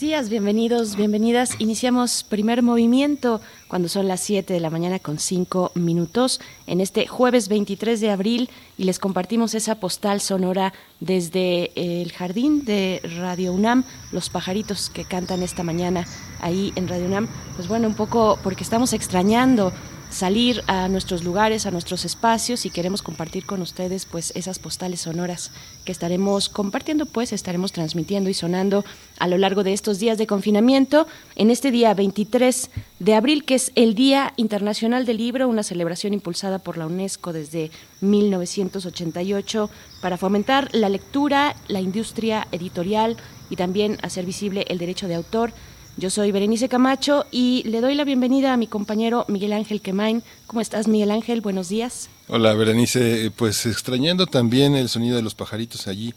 Días, bienvenidos, bienvenidas. Iniciamos primer movimiento cuando son las 7 de la mañana con 5 minutos en este jueves 23 de abril y les compartimos esa postal sonora desde el jardín de Radio UNAM, los pajaritos que cantan esta mañana ahí en Radio UNAM. Pues bueno, un poco porque estamos extrañando salir a nuestros lugares, a nuestros espacios y queremos compartir con ustedes pues esas postales sonoras que estaremos compartiendo, pues estaremos transmitiendo y sonando a lo largo de estos días de confinamiento. En este día 23 de abril, que es el Día Internacional del Libro, una celebración impulsada por la UNESCO desde 1988 para fomentar la lectura, la industria editorial y también hacer visible el derecho de autor yo soy Berenice Camacho y le doy la bienvenida a mi compañero Miguel Ángel Quemain. ¿Cómo estás, Miguel Ángel? Buenos días. Hola, Berenice. Pues extrañando también el sonido de los pajaritos allí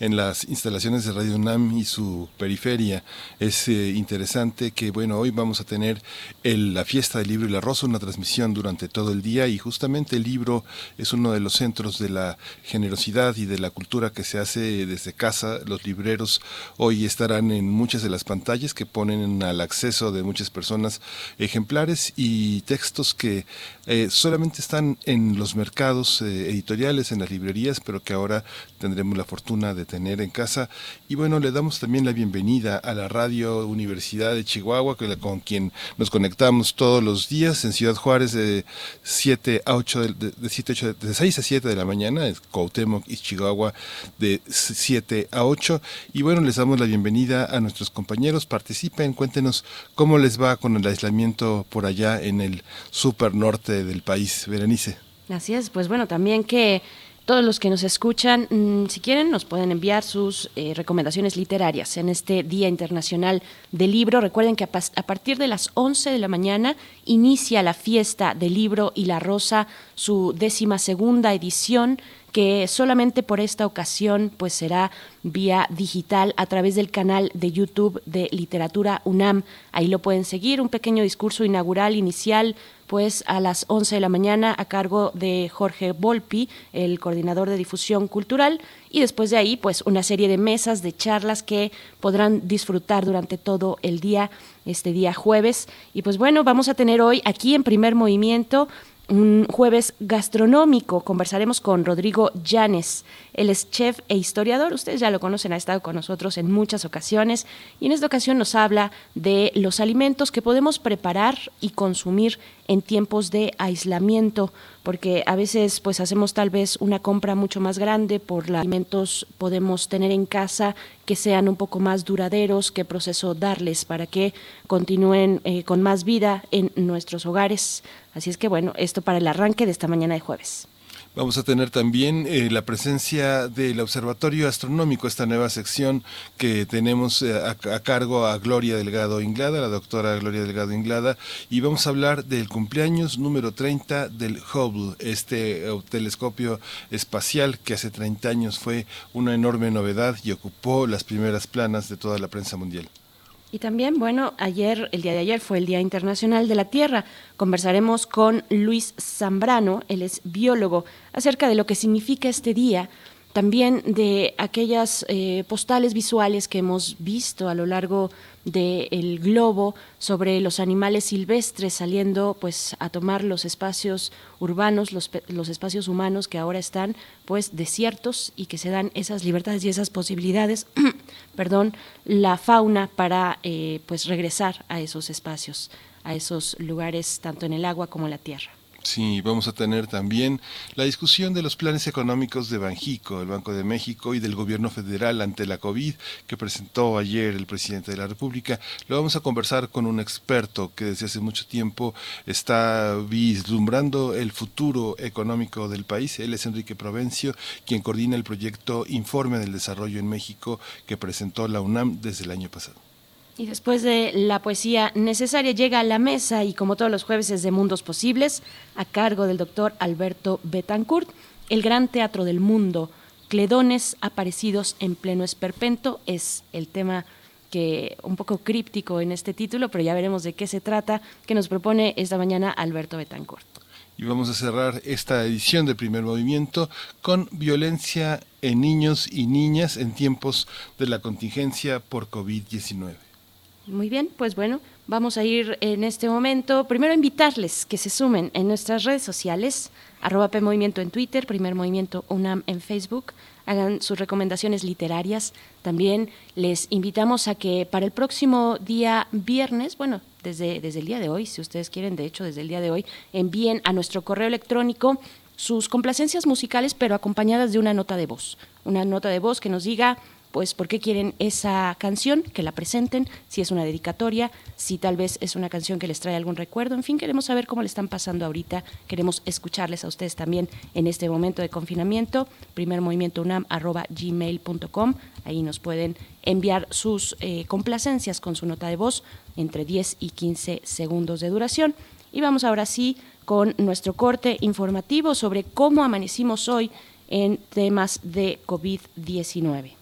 en las instalaciones de Radio UNAM y su periferia. Es eh, interesante que, bueno, hoy vamos a tener la fiesta del libro y la rosa, una transmisión durante todo el día y justamente el libro es uno de los centros de la generosidad y de la cultura que se hace desde casa. Los libreros hoy estarán en muchas de las pantallas que ponen al acceso de muchas personas ejemplares y textos que eh, solamente están en los mercados eh, editoriales, en las librerías, pero que ahora tendremos la fortuna de tener en casa. Y bueno, le damos también la bienvenida a la Radio Universidad de Chihuahua, con quien nos conectamos todos los días en Ciudad Juárez de 7 a 8, de, de, de 6 a 7 de la mañana, en Cuauhtémoc y Chihuahua de 7 a 8. Y bueno, les damos la bienvenida a nuestros compañeros, participen, cuéntenos cómo les va con el aislamiento por allá en el super norte del país. Berenice. Así es, pues bueno, también que todos los que nos escuchan, mm, si quieren, nos pueden enviar sus eh, recomendaciones literarias en este Día Internacional del Libro. Recuerden que a, partir de las 11 de la mañana inicia la fiesta del libro y la rosa, su décima segunda edición que solamente por esta ocasión pues será vía digital a través del canal de YouTube de Literatura UNAM. Ahí lo pueden seguir, un pequeño discurso inaugural inicial pues a las 11 de la mañana a cargo de Jorge Volpi, el coordinador de difusión cultural, y después de ahí pues una serie de mesas de charlas que podrán disfrutar durante todo el día, este día jueves. Y pues bueno, vamos a tener hoy aquí en primer movimiento un jueves gastronómico. Conversaremos con Rodrigo Llanes. Él es chef e historiador. Ustedes ya lo conocen, ha estado con nosotros en muchas ocasiones. Y en esta ocasión nos habla de los alimentos que podemos preparar y consumir en tiempos de aislamiento, porque a veces pues hacemos tal vez una compra mucho más grande por los alimentos podemos tener en casa que sean un poco más duraderos, qué proceso darles para que continúen eh, con más vida en nuestros hogares. Así es que bueno, esto para el arranque de esta mañana de jueves. Vamos a tener también eh, la presencia del Observatorio Astronómico, esta nueva sección que tenemos eh, a, cargo a Gloria Delgado Inglada, la doctora Gloria Delgado Inglada, y vamos a hablar del cumpleaños número 30 del Hubble, este eh, telescopio espacial que hace 30 años fue una enorme novedad y ocupó las primeras planas de toda la prensa mundial. Y también, bueno, ayer, el día de ayer fue el Día Internacional de la Tierra. Conversaremos con Luis Zambrano, él es biólogo, acerca de lo que significa este día, también de aquellas eh, postales visuales que hemos visto a lo largo del globo sobre los animales silvestres saliendo pues a tomar los espacios urbanos, los, los, espacios humanos que ahora están pues desiertos y que se dan esas libertades y esas posibilidades, perdón, la fauna para eh, pues regresar a esos espacios, a esos lugares tanto en el agua como en la tierra. Sí, vamos a tener también la discusión de los planes económicos de Banjico, el Banco de México y del gobierno federal ante la COVID que presentó ayer el presidente de la República. Lo vamos a conversar con un experto que desde hace mucho tiempo está vislumbrando el futuro económico del país. Él es Enrique Provencio, quien coordina el proyecto Informe del Desarrollo en México que presentó la UNAM desde el año pasado. Y después de la poesía necesaria llega a la mesa y como todos los jueves es de Mundos Posibles, a cargo del doctor Alberto Betancourt, el Gran Teatro del Mundo, Cledones aparecidos en pleno esperpento, es el tema que un poco críptico en este título, pero ya veremos de qué se trata, que nos propone esta mañana Alberto Betancourt. Y vamos a cerrar esta edición del primer movimiento con violencia en niños y niñas en tiempos de la contingencia por COVID-19. Muy bien, pues bueno, vamos a ir en este momento. Primero invitarles que se sumen en nuestras redes sociales, arroba Movimiento en Twitter, Primer Movimiento UNAM en Facebook, hagan sus recomendaciones literarias. También les invitamos a que para el próximo día viernes, bueno, desde, desde el día de hoy, si ustedes quieren, de hecho, desde el día de hoy, envíen a nuestro correo electrónico sus complacencias musicales, pero acompañadas de una nota de voz. Una nota de voz que nos diga pues por qué quieren esa canción, que la presenten, si es una dedicatoria, si tal vez es una canción que les trae algún recuerdo, en fin, queremos saber cómo le están pasando ahorita, queremos escucharles a ustedes también en este momento de confinamiento, primer movimiento unam gmail.com, ahí nos pueden enviar sus eh, complacencias con su nota de voz entre 10 y 15 segundos de duración. Y vamos ahora sí con nuestro corte informativo sobre cómo amanecimos hoy en temas de COVID-19.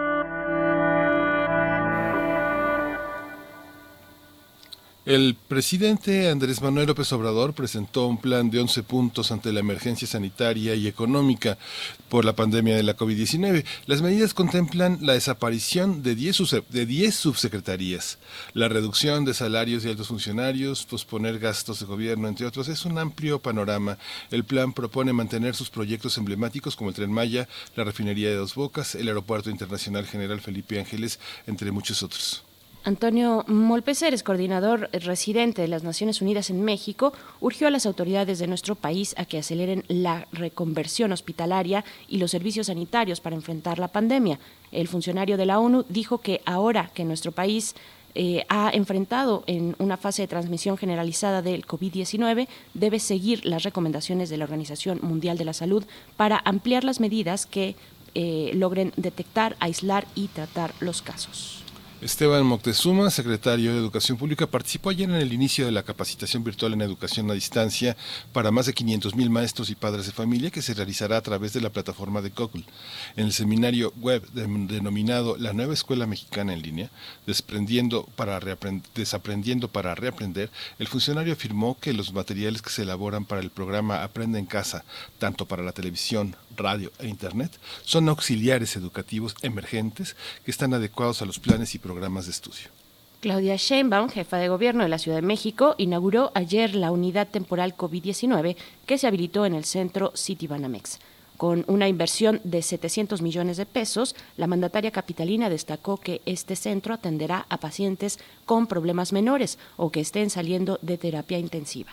El presidente Andrés Manuel López Obrador presentó un plan de 11 puntos ante la emergencia sanitaria y económica por la pandemia de la COVID-19. Las medidas contemplan la desaparición de 10, de 10 subsecretarías, la reducción de salarios de altos funcionarios, posponer gastos de gobierno, entre otros. Es un amplio panorama. El plan propone mantener sus proyectos emblemáticos como el Tren Maya, la refinería de Dos Bocas, el Aeropuerto Internacional General Felipe Ángeles, entre muchos otros. Antonio Molpeceres, coordinador residente de las Naciones Unidas en México, urgió a las autoridades de nuestro país a que aceleren la reconversión hospitalaria y los servicios sanitarios para enfrentar la pandemia. El funcionario de la ONU dijo que ahora que nuestro país eh, ha enfrentado en una fase de transmisión generalizada del COVID-19, debe seguir las recomendaciones de la Organización Mundial de la Salud para ampliar las medidas que eh, logren detectar, aislar y tratar los casos. Esteban Moctezuma, secretario de Educación Pública, participó ayer en el inicio de la capacitación virtual en educación a distancia para más de 500 mil maestros y padres de familia que se realizará a través de la plataforma de Google. En el seminario web denominado La Nueva Escuela Mexicana en Línea, desprendiendo para desaprendiendo para reaprender, el funcionario afirmó que los materiales que se elaboran para el programa Aprende en Casa, tanto para la televisión, radio e Internet, son auxiliares educativos emergentes que están adecuados a los planes y programas de estudio. Claudia Sheinbaum, jefa de gobierno de la Ciudad de México, inauguró ayer la unidad temporal COVID-19 que se habilitó en el centro Citibanamex. Con una inversión de 700 millones de pesos, la mandataria capitalina destacó que este centro atenderá a pacientes con problemas menores o que estén saliendo de terapia intensiva.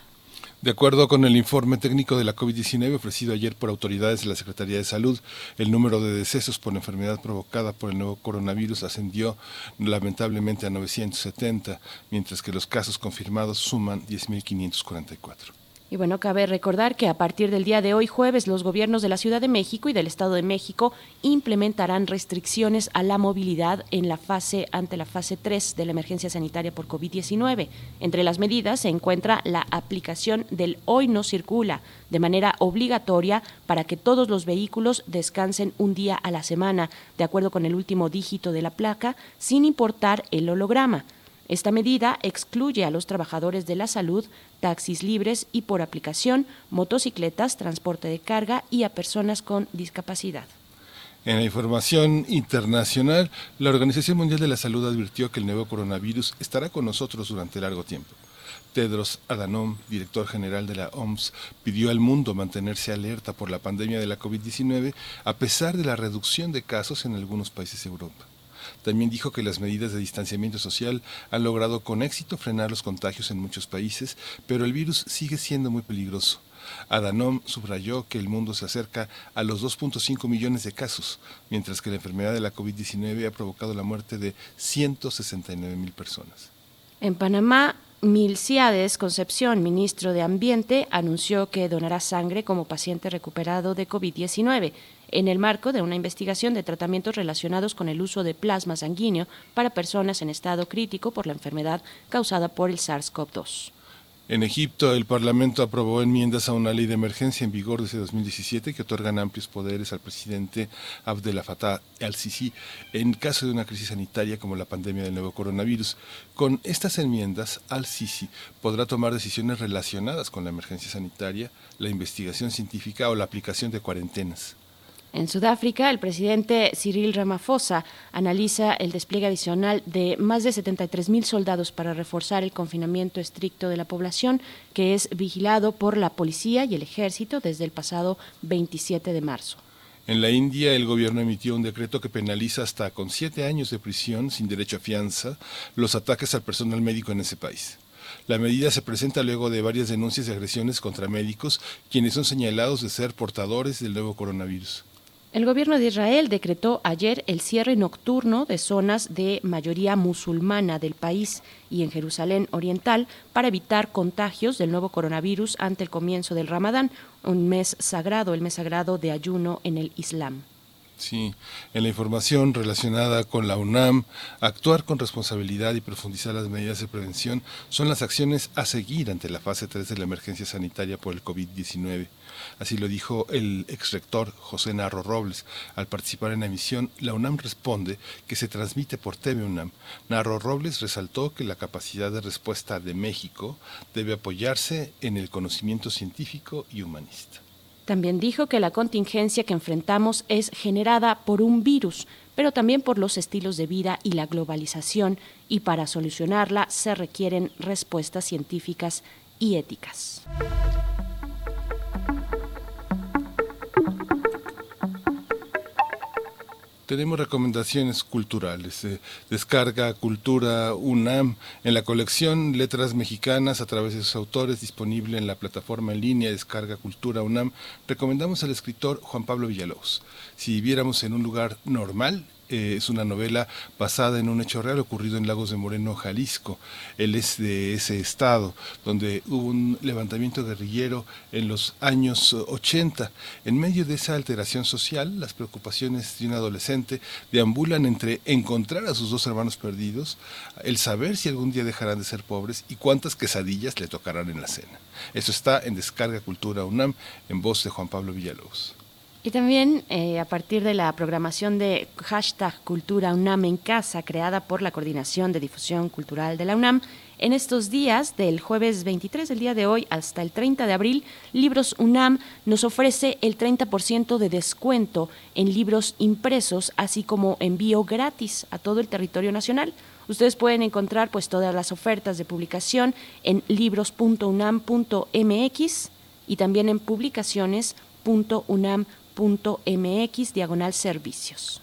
De acuerdo con el informe técnico de la COVID-19 ofrecido ayer por autoridades de la Secretaría de Salud, el número de decesos por enfermedad provocada por el nuevo coronavirus ascendió lamentablemente a 970, mientras que los casos confirmados suman 10.544. Y bueno, cabe recordar que a partir del día de hoy jueves los gobiernos de la Ciudad de México y del Estado de México implementarán restricciones a la movilidad en la fase ante la fase 3 de la emergencia sanitaria por COVID-19. Entre las medidas se encuentra la aplicación del hoy no circula de manera obligatoria para que todos los vehículos descansen un día a la semana, de acuerdo con el último dígito de la placa, sin importar el holograma. Esta medida excluye a los trabajadores de la salud, taxis libres y por aplicación, motocicletas, transporte de carga y a personas con discapacidad. En la información internacional, la Organización Mundial de la Salud advirtió que el nuevo coronavirus estará con nosotros durante largo tiempo. Tedros Adhanom, director general de la OMS, pidió al mundo mantenerse alerta por la pandemia de la COVID-19 a pesar de la reducción de casos en algunos países de Europa. También dijo que las medidas de distanciamiento social han logrado con éxito frenar los contagios en muchos países, pero el virus sigue siendo muy peligroso. Adhanom subrayó que el mundo se acerca a los 2.5 millones de casos, mientras que la enfermedad de la COVID-19 ha provocado la muerte de 169 mil personas. En Panamá, Milciades Concepción, ministro de Ambiente, anunció que donará sangre como paciente recuperado de COVID-19 en el marco de una investigación de tratamientos relacionados con el uso de plasma sanguíneo para personas en estado crítico por la enfermedad causada por el SARS-CoV-2. En Egipto, el Parlamento aprobó enmiendas a una ley de emergencia en vigor desde 2017 que otorgan amplios poderes al presidente Abdel Fattah al-Sisi en caso de una crisis sanitaria como la pandemia del nuevo coronavirus. Con estas enmiendas, al-Sisi podrá tomar decisiones relacionadas con la emergencia sanitaria, la investigación científica o la aplicación de cuarentenas. En Sudáfrica, el presidente Cyril Ramaphosa analiza el despliegue adicional de más de 73 mil soldados para reforzar el confinamiento estricto de la población, que es vigilado por la policía y el ejército desde el pasado 27 de marzo. En la India, el gobierno emitió un decreto que penaliza hasta con siete años de prisión sin derecho a fianza los ataques al personal médico en ese país. La medida se presenta luego de varias denuncias de agresiones contra médicos, quienes son señalados de ser portadores del nuevo coronavirus. El gobierno de Israel decretó ayer el cierre nocturno de zonas de mayoría musulmana del país y en Jerusalén Oriental para evitar contagios del nuevo coronavirus ante el comienzo del Ramadán, un mes sagrado, el mes sagrado de ayuno en el Islam. Sí, en la información relacionada con la UNAM, actuar con responsabilidad y profundizar las medidas de prevención son las acciones a seguir ante la fase 3 de la emergencia sanitaria por el COVID-19. Así lo dijo el exrector José Narro Robles. Al participar en la emisión, la UNAM responde que se transmite por TV UNAM. Narro Robles resaltó que la capacidad de respuesta de México debe apoyarse en el conocimiento científico y humanista. También dijo que la contingencia que enfrentamos es generada por un virus, pero también por los estilos de vida y la globalización, y para solucionarla se requieren respuestas científicas y éticas. Tenemos recomendaciones culturales. Eh, descarga Cultura UNAM en la colección Letras Mexicanas a través de sus autores, disponible en la plataforma en línea Descarga Cultura UNAM. Recomendamos al escritor Juan Pablo Villalobos. Si viviéramos en un lugar normal, eh, es una novela basada en un hecho real ocurrido en Lagos de Moreno, Jalisco. Él es de ese estado, donde hubo un levantamiento guerrillero en los años 80. En medio de esa alteración social, las preocupaciones de un adolescente deambulan entre encontrar a sus dos hermanos perdidos, el saber si algún día dejarán de ser pobres y cuántas quesadillas le tocarán en la cena. Eso está en Descarga Cultura UNAM, en voz de Juan Pablo Villalobos. Y también eh, a partir de la programación de hashtag Cultura UNAM en Casa, creada por la Coordinación de Difusión Cultural de la UNAM, en estos días, del jueves 23 del día de hoy hasta el 30 de abril, Libros UNAM nos ofrece el 30% de descuento en libros impresos, así como envío gratis a todo el territorio nacional. Ustedes pueden encontrar pues todas las ofertas de publicación en libros.unam.mx y también en publicaciones.unam.mx mx diagonal servicios.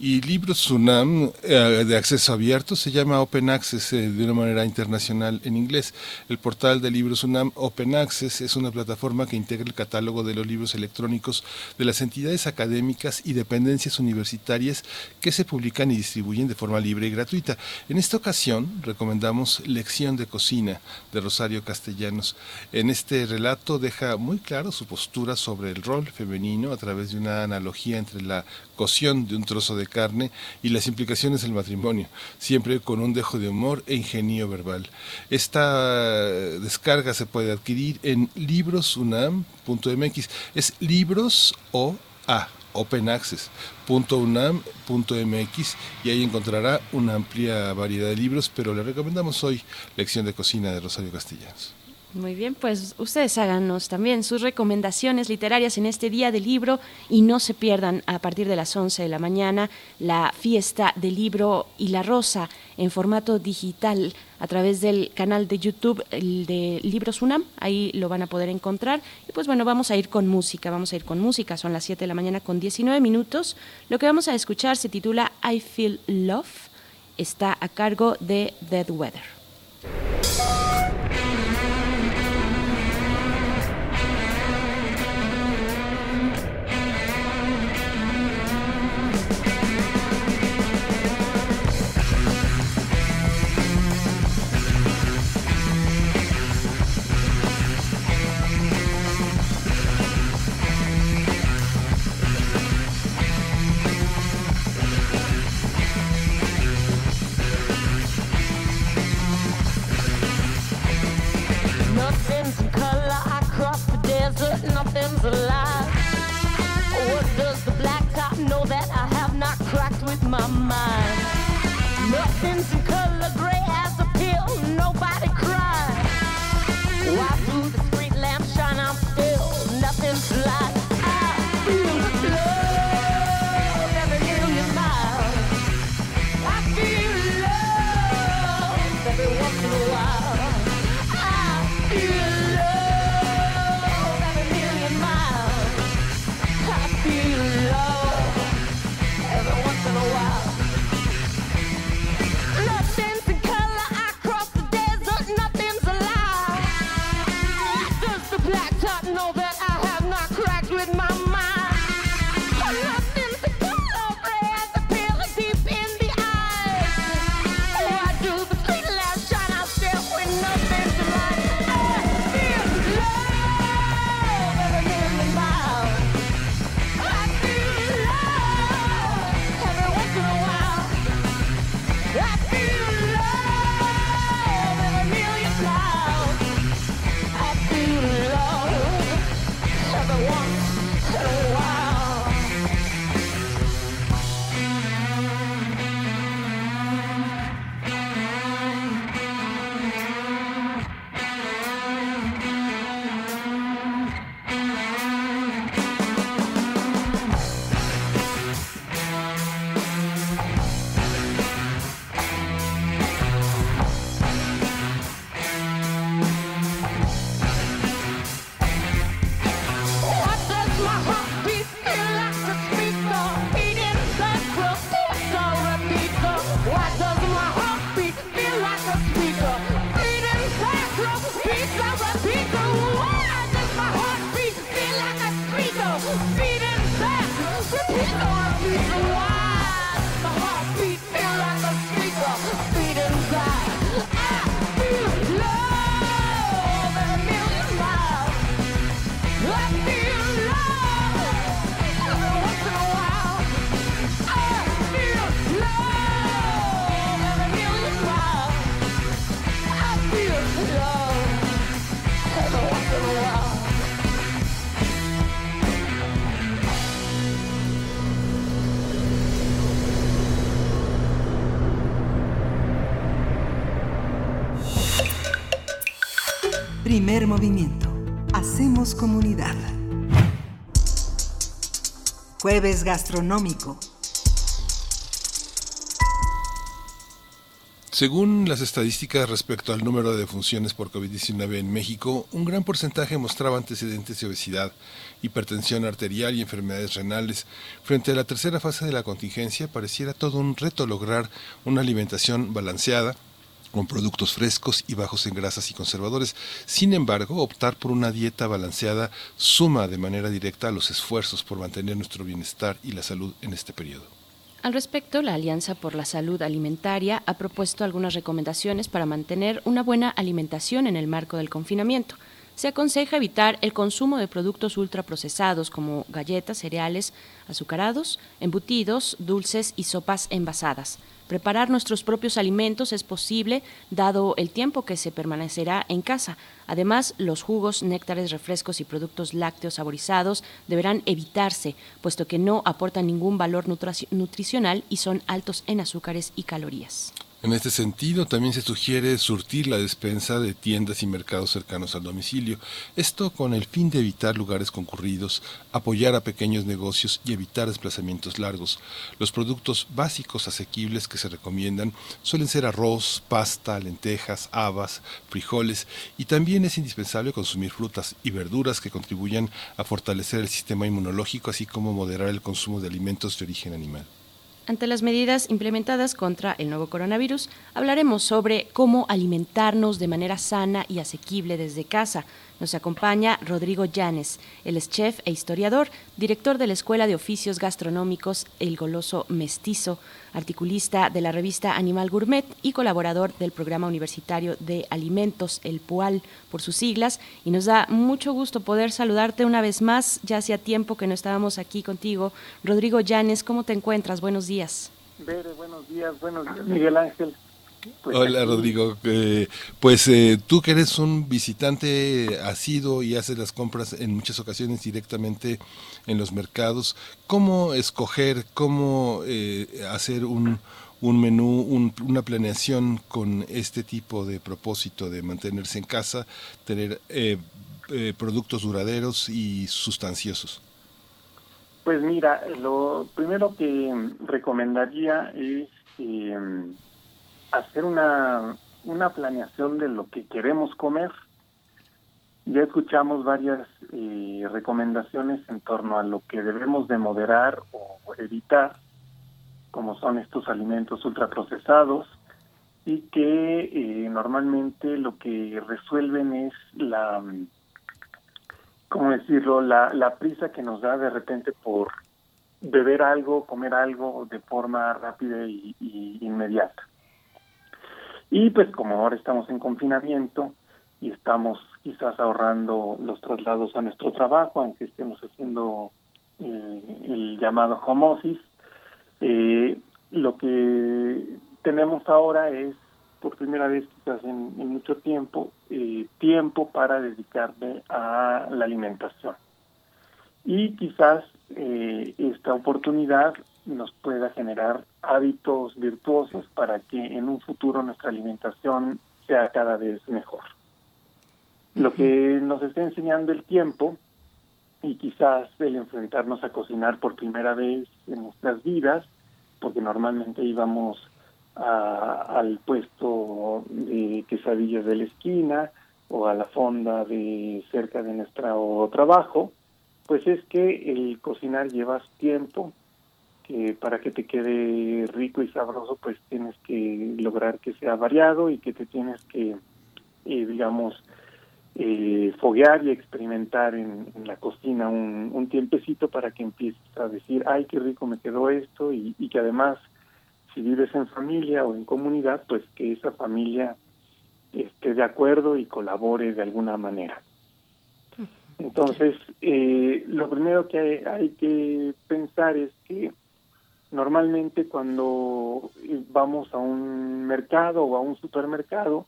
Y Libros UNAM eh, de acceso abierto se llama Open Access eh, de una manera internacional en inglés. El portal de Libros UNAM Open Access es una plataforma que integra el catálogo de los libros electrónicos de las entidades académicas y dependencias universitarias que se publican y distribuyen de forma libre y gratuita. En esta ocasión recomendamos Lección de Cocina de Rosario Castellanos. En este relato deja muy claro su postura sobre el rol femenino a través de una analogía entre la cocción de un trozo de carne y las implicaciones del matrimonio, siempre con un dejo de humor e ingenio verbal. Esta descarga se puede adquirir en librosunam.mx. Es libros o a openaccess.unam.mx y ahí encontrará una amplia variedad de libros, pero le recomendamos hoy Lección de Cocina de Rosario Castellanos. Muy bien, pues ustedes háganos también sus recomendaciones literarias en este día del libro y no se pierdan a partir de las 11 de la mañana la fiesta del libro y la rosa en formato digital a través del canal de YouTube de Libros UNAM, ahí lo van a poder encontrar. Y pues bueno, vamos a ir con música, vamos a ir con música, son las 7 de la mañana con 19 minutos. Lo que vamos a escuchar se titula I Feel Love, está a cargo de Dead Weather. Movimiento. Hacemos comunidad. Jueves gastronómico. Según las estadísticas respecto al número de defunciones por COVID-19 en México, un gran porcentaje mostraba antecedentes de obesidad, hipertensión arterial y enfermedades renales. Frente a la tercera fase de la contingencia, pareciera todo un reto lograr una alimentación balanceada, productos frescos y bajos en grasas y conservadores. Sin embargo, optar por una dieta balanceada suma de manera directa los esfuerzos por mantener nuestro bienestar y la salud en este periodo. Al respecto, la Alianza por la Salud Alimentaria ha propuesto algunas recomendaciones para mantener una buena alimentación en el marco del confinamiento. Se aconseja evitar el consumo de productos ultraprocesados como galletas, cereales, azucarados, embutidos, dulces y sopas envasadas Preparar nuestros propios alimentos es posible dado el tiempo que se permanecerá en casa. Además, los jugos, néctares, refrescos y productos lácteos saborizados deberán evitarse, puesto que no aportan ningún valor nutricional y son altos en azúcares y calorías. En este sentido, también se sugiere surtir la despensa de tiendas y mercados cercanos al domicilio, esto con el fin de evitar lugares concurridos, apoyar a pequeños negocios y evitar desplazamientos largos. Los productos básicos asequibles que se recomiendan suelen ser arroz, pasta, lentejas, habas, frijoles y también es indispensable consumir frutas y verduras que contribuyan a fortalecer el sistema inmunológico así como moderar el consumo de alimentos de origen animal. Ante las medidas implementadas contra el nuevo coronavirus, hablaremos sobre cómo alimentarnos de manera sana y asequible desde casa. Nos acompaña Rodrigo Llanes, él es chef e historiador, director de la Escuela de Oficios Gastronómicos El Goloso Mestizo, articulista de la revista Animal Gourmet y colaborador del Programa Universitario de Alimentos, el PUAL, por sus siglas. Y nos da mucho gusto poder saludarte una vez más. Ya hacía tiempo que no estábamos aquí contigo. Rodrigo Llanes, ¿cómo te encuentras? Buenos días. buenos días, buenos días, Miguel Ángel. Pues Hola Rodrigo, eh, pues eh, tú que eres un visitante asido y haces las compras en muchas ocasiones directamente en los mercados, ¿cómo escoger, cómo eh, hacer un, un menú, una planeación con este tipo de propósito de mantenerse en casa, tener productos duraderos y sustanciosos? Pues mira, lo primero que recomendaría es hacer una, una planeación de lo que queremos comer. Ya escuchamos varias eh, recomendaciones en torno a lo que debemos de moderar o evitar, como son estos alimentos ultraprocesados, y que eh, normalmente lo que resuelven es la, ¿cómo decirlo?, la, la prisa que nos da de repente por beber algo, comer algo de forma rápida y inmediata. Y pues como ahora estamos en confinamiento y estamos quizás ahorrando los traslados a nuestro trabajo, aunque estemos haciendo eh, el llamado home office, eh, lo que tenemos ahora es, por primera vez quizás en, mucho tiempo, eh, tiempo para dedicarme a la alimentación. Y quizás esta oportunidad nos pueda generar hábitos virtuosos para que en un futuro nuestra alimentación sea cada vez mejor. Lo que nos está enseñando el tiempo y quizás el enfrentarnos a cocinar por primera vez en nuestras vidas, porque normalmente íbamos al puesto de quesadillas de la esquina o a la fonda de cerca de nuestro trabajo, pues es que el cocinar lleva tiempo, que para que te quede rico y sabroso, pues tienes que lograr que sea variado y que te tienes que, eh, digamos, eh, foguear y experimentar en, la cocina un, un, tiempecito para que empieces a decir, ay, qué rico me quedó esto y, y que además, si vives en familia o en comunidad, pues que esa familia esté de acuerdo y colabore de alguna manera. Entonces, eh, lo primero que hay que pensar es que Normalmente cuando vamos a un mercado o a un supermercado,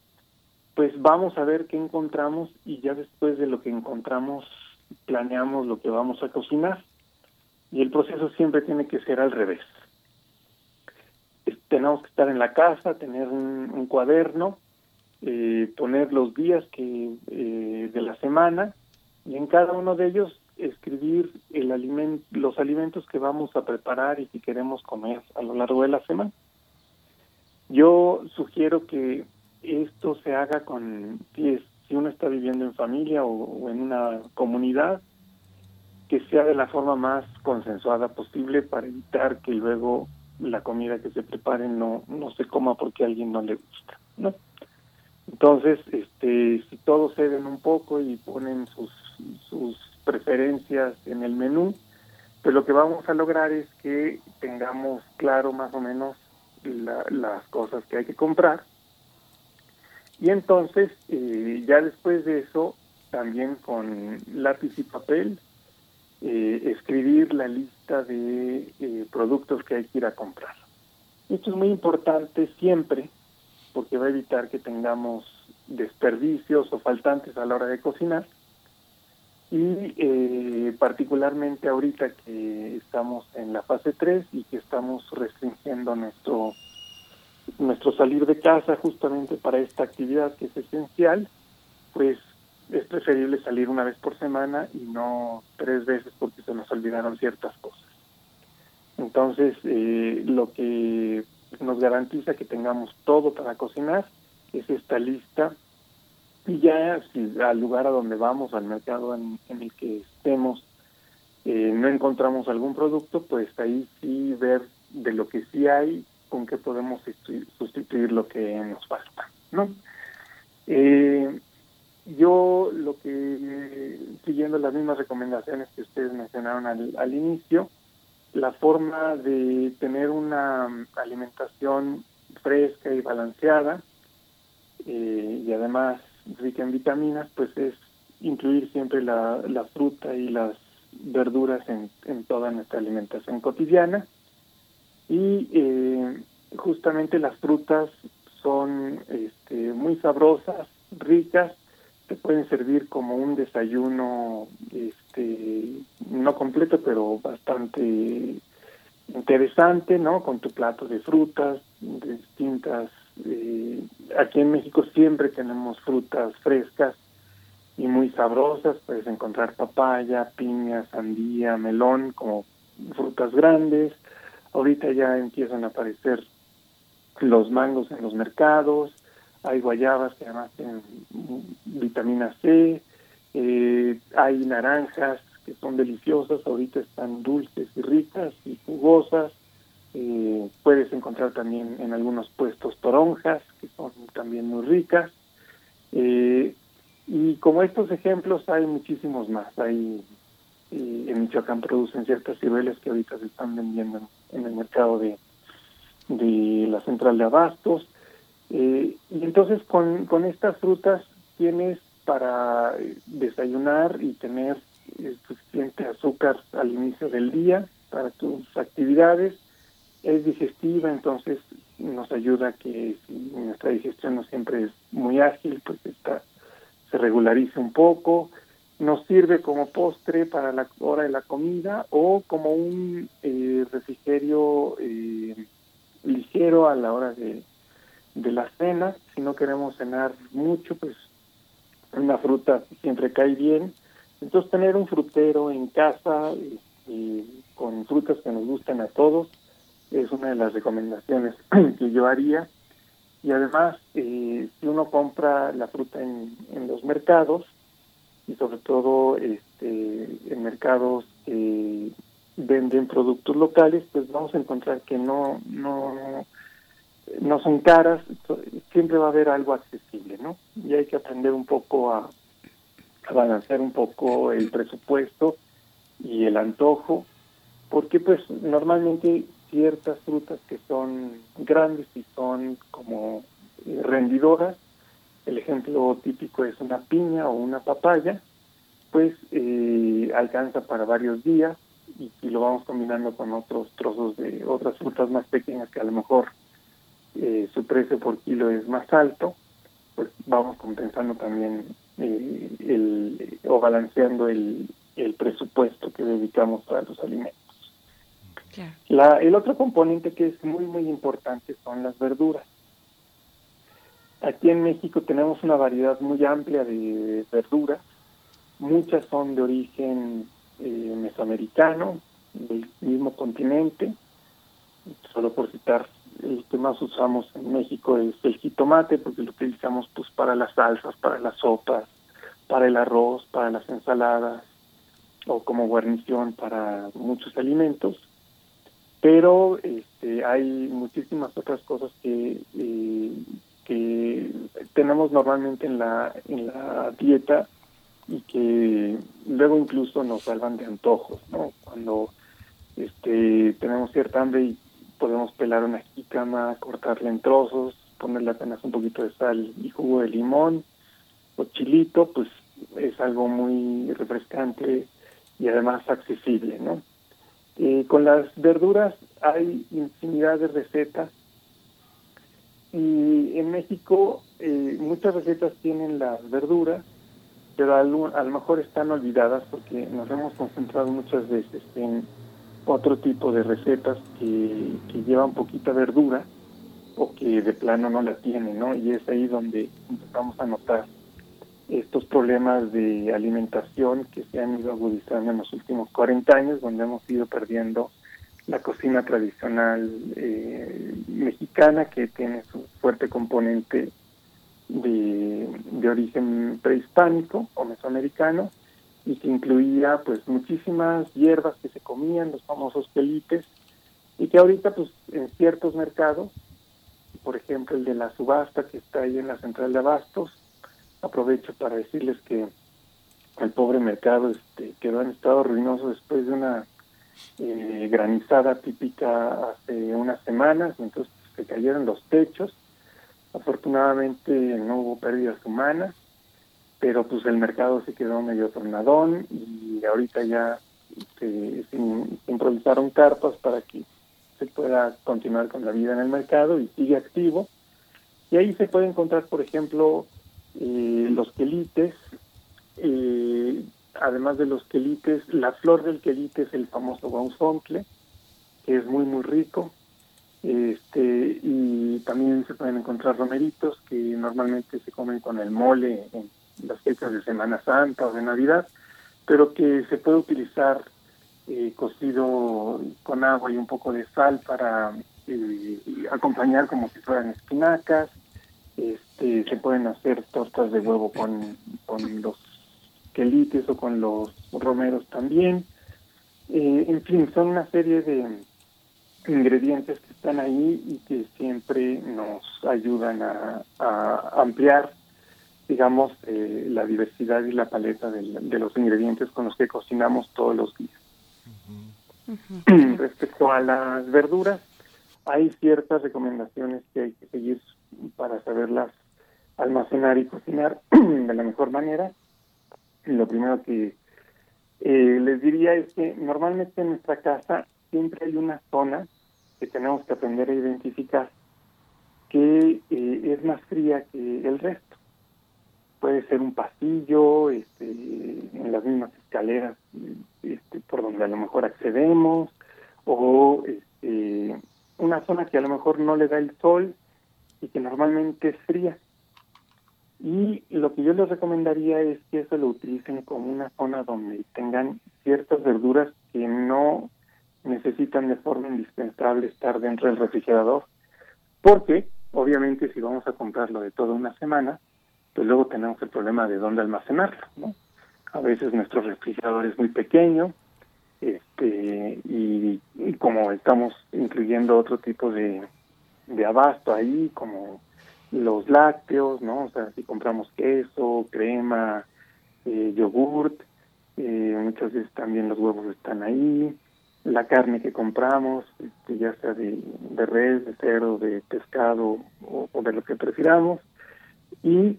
pues vamos a ver qué encontramos y ya después de lo que encontramos planeamos lo que vamos a cocinar. Y el proceso siempre tiene que ser al revés. Tenemos que estar en la casa, tener un, cuaderno, eh, poner los días que eh, de la semana y en cada uno de ellos escribir el alimento, los alimentos que vamos a preparar y que queremos comer a lo largo de la semana. Yo sugiero que esto se haga con, si, si uno está viviendo en familia o, en una comunidad, que sea de la forma más consensuada posible para evitar que luego la comida que se prepare no, no se coma porque a alguien no le gusta, ¿no? Entonces, este, si todos ceden un poco y ponen sus preferencias en el menú, pues lo que vamos a lograr es que tengamos claro más o menos las cosas que hay que comprar. Y entonces, eh, ya después de eso, también con lápiz y papel, eh, escribir la lista de eh, productos que hay que ir a comprar. Esto es muy importante siempre porque va a evitar que tengamos desperdicios o faltantes a la hora de cocinar y eh, particularmente ahorita que estamos en la fase 3 y que estamos restringiendo nuestro nuestro salir de casa justamente para esta actividad que es esencial, pues es preferible salir una vez por semana y no tres veces porque se nos olvidaron ciertas cosas. Entonces, eh, lo que nos garantiza que tengamos todo para cocinar es esta lista y ya si al lugar a donde vamos, al mercado en, el que estemos, eh, no encontramos algún producto, pues ahí sí ver de lo que sí hay, con qué podemos sustituir lo que nos falta, ¿no? Eh, yo lo que, siguiendo las mismas recomendaciones que ustedes mencionaron al, al inicio, la forma de tener una alimentación fresca y balanceada eh, y además rica en vitaminas, pues es incluir siempre la, la fruta y las verduras en, en, toda nuestra alimentación cotidiana. Y eh, justamente las frutas son este, muy sabrosas, ricas, te pueden servir como un desayuno este, no completo, pero bastante interesante, ¿no? Con tu plato de frutas, de distintas eh, aquí en México siempre tenemos frutas frescas y muy sabrosas, puedes encontrar papaya, piña, sandía, melón, como frutas grandes. Ahorita ya empiezan a aparecer los mangos en los mercados, hay guayabas que además tienen vitamina C, eh, hay naranjas que son deliciosas, ahorita están dulces y ricas y jugosas, eh, puedes encontrar también en algunos puestos toronjas, que son también muy ricas. Eh, y como estos ejemplos hay muchísimos más. Hay eh, en Michoacán producen ciertas ciruelas que ahorita se están vendiendo en, el mercado de, de la central de abastos. y entonces con, con estas frutas tienes para desayunar y tener suficiente azúcar al inicio del día para tus actividades es digestiva, entonces nos ayuda que si nuestra digestión no siempre es muy ágil, pues está, se regularice un poco. Nos sirve como postre para la hora de la comida o como un eh, refrigerio eh, ligero a la hora de, de la cena. Si no queremos cenar mucho, pues una fruta siempre cae bien. Entonces tener un frutero en casa eh, con frutas que nos gusten a todos es una de las recomendaciones que yo haría. Y además, eh, si uno compra la fruta en, en los mercados, y sobre todo este, en mercados que venden productos locales, pues vamos a encontrar que no, no, no son caras, siempre va a haber algo accesible, ¿no? Y hay que aprender un poco a, a balancear un poco el presupuesto y el antojo, porque pues normalmente ciertas frutas que son grandes y son como eh, rendidoras. El ejemplo típico es una piña o una papaya, pues eh, alcanza para varios días y si lo vamos combinando con otros trozos de otras frutas más pequeñas que a lo mejor eh, su precio por kilo es más alto, pues vamos compensando también el, o balanceando el, el presupuesto que dedicamos a los alimentos. La, el otro componente que es muy, muy importante son las verduras. Aquí en México tenemos una variedad muy amplia de verduras. Muchas son de origen eh, mesoamericano, del mismo continente. Solo por citar, el que más usamos en México es el jitomate, porque lo utilizamos pues para las salsas, para las sopas, para el arroz, para las ensaladas o como guarnición para muchos alimentos pero este, hay muchísimas otras cosas que, eh, que tenemos normalmente en la, en la dieta y que luego incluso nos salvan de antojos, ¿no? Cuando este, tenemos cierta hambre y podemos pelar una jícama, cortarla en trozos, ponerle apenas un poquito de sal y jugo de limón o chilito, pues es algo muy refrescante y además accesible, ¿no? Eh, con las verduras hay infinidad de recetas y en México eh, muchas recetas tienen las verduras, pero a lo, mejor están olvidadas porque nos hemos concentrado muchas veces en otro tipo de recetas que, llevan poquita verdura o que de plano no la tiene, ¿no? Y es ahí donde empezamos a notar estos problemas de alimentación que se han ido agudizando en los últimos 40 años, donde hemos ido perdiendo la cocina tradicional eh, mexicana, que tiene su fuerte componente de, de origen prehispánico o mesoamericano, y que incluía pues muchísimas hierbas que se comían, los famosos pelites, y que ahorita pues en ciertos mercados, por ejemplo el de la subasta que está ahí en la central de abastos, aprovecho para decirles que el pobre mercado este, quedó en estado ruinoso después de una eh, granizada típica hace unas semanas, entonces se cayeron los techos. Afortunadamente no hubo pérdidas humanas, pero pues el mercado se quedó medio tornadón y ahorita ya se, improvisaron carpas para que se pueda continuar con la vida en el mercado y sigue activo. Y ahí se puede encontrar, por ejemplo, eh, los quelites, eh, además de los quelites, la flor del quelite es el famoso guauzontle, que es muy, muy rico. Este, y también se pueden encontrar romeritos que normalmente se comen con el mole en las fechas de Semana Santa o de Navidad, pero que se puede utilizar eh, cocido con agua y un poco de sal para eh, acompañar como si fueran espinacas. Este, se pueden hacer tortas de huevo con, con los quelites o con los romeros también. Eh, en fin, son una serie de ingredientes que están ahí y que siempre nos ayudan a, ampliar, digamos, eh, la diversidad y la paleta de, los ingredientes con los que cocinamos todos los días. Respecto a las verduras, hay ciertas recomendaciones que hay que seguir para saberlas almacenar y cocinar de la mejor manera lo primero que eh, les diría es que normalmente en nuestra casa siempre hay una zona que tenemos que aprender a identificar que eh, es más fría que el resto. Puede ser un pasillo, este, en las mismas escaleras este, por donde a lo mejor accedemos, o este, una zona que a lo mejor no le da el sol y que normalmente es fría. Y lo que yo les recomendaría es que eso lo utilicen como una zona donde tengan ciertas verduras que no necesitan de forma indispensable estar dentro del refrigerador, porque obviamente si vamos a comprarlo de toda una semana, pues luego tenemos el problema de dónde almacenarlo, ¿no? A veces nuestro refrigerador es muy pequeño, este, y, como estamos incluyendo otro tipo de, de abasto ahí, como los lácteos, ¿no? O sea, si compramos queso, crema, eh, yogurt, eh, muchas veces también los huevos están ahí, la carne que compramos, este, ya sea de, de res, de cerdo, de pescado o, de lo que prefiramos, y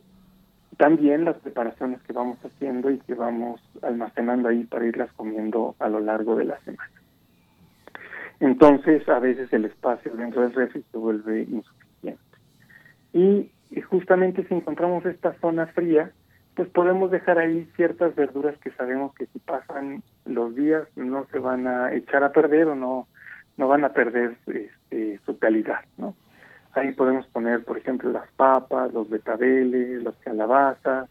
también las preparaciones que vamos haciendo y que vamos almacenando ahí para irlas comiendo a lo largo de la semana. Entonces, a veces el espacio dentro del refri se vuelve insuficiente. Y, justamente si encontramos esta zona fría, pues podemos dejar ahí ciertas verduras que sabemos que si pasan los días no se van a echar a perder o no no van a perder este, su calidad, ¿no? Ahí podemos poner, por ejemplo, las papas, los betabeles, las calabazas,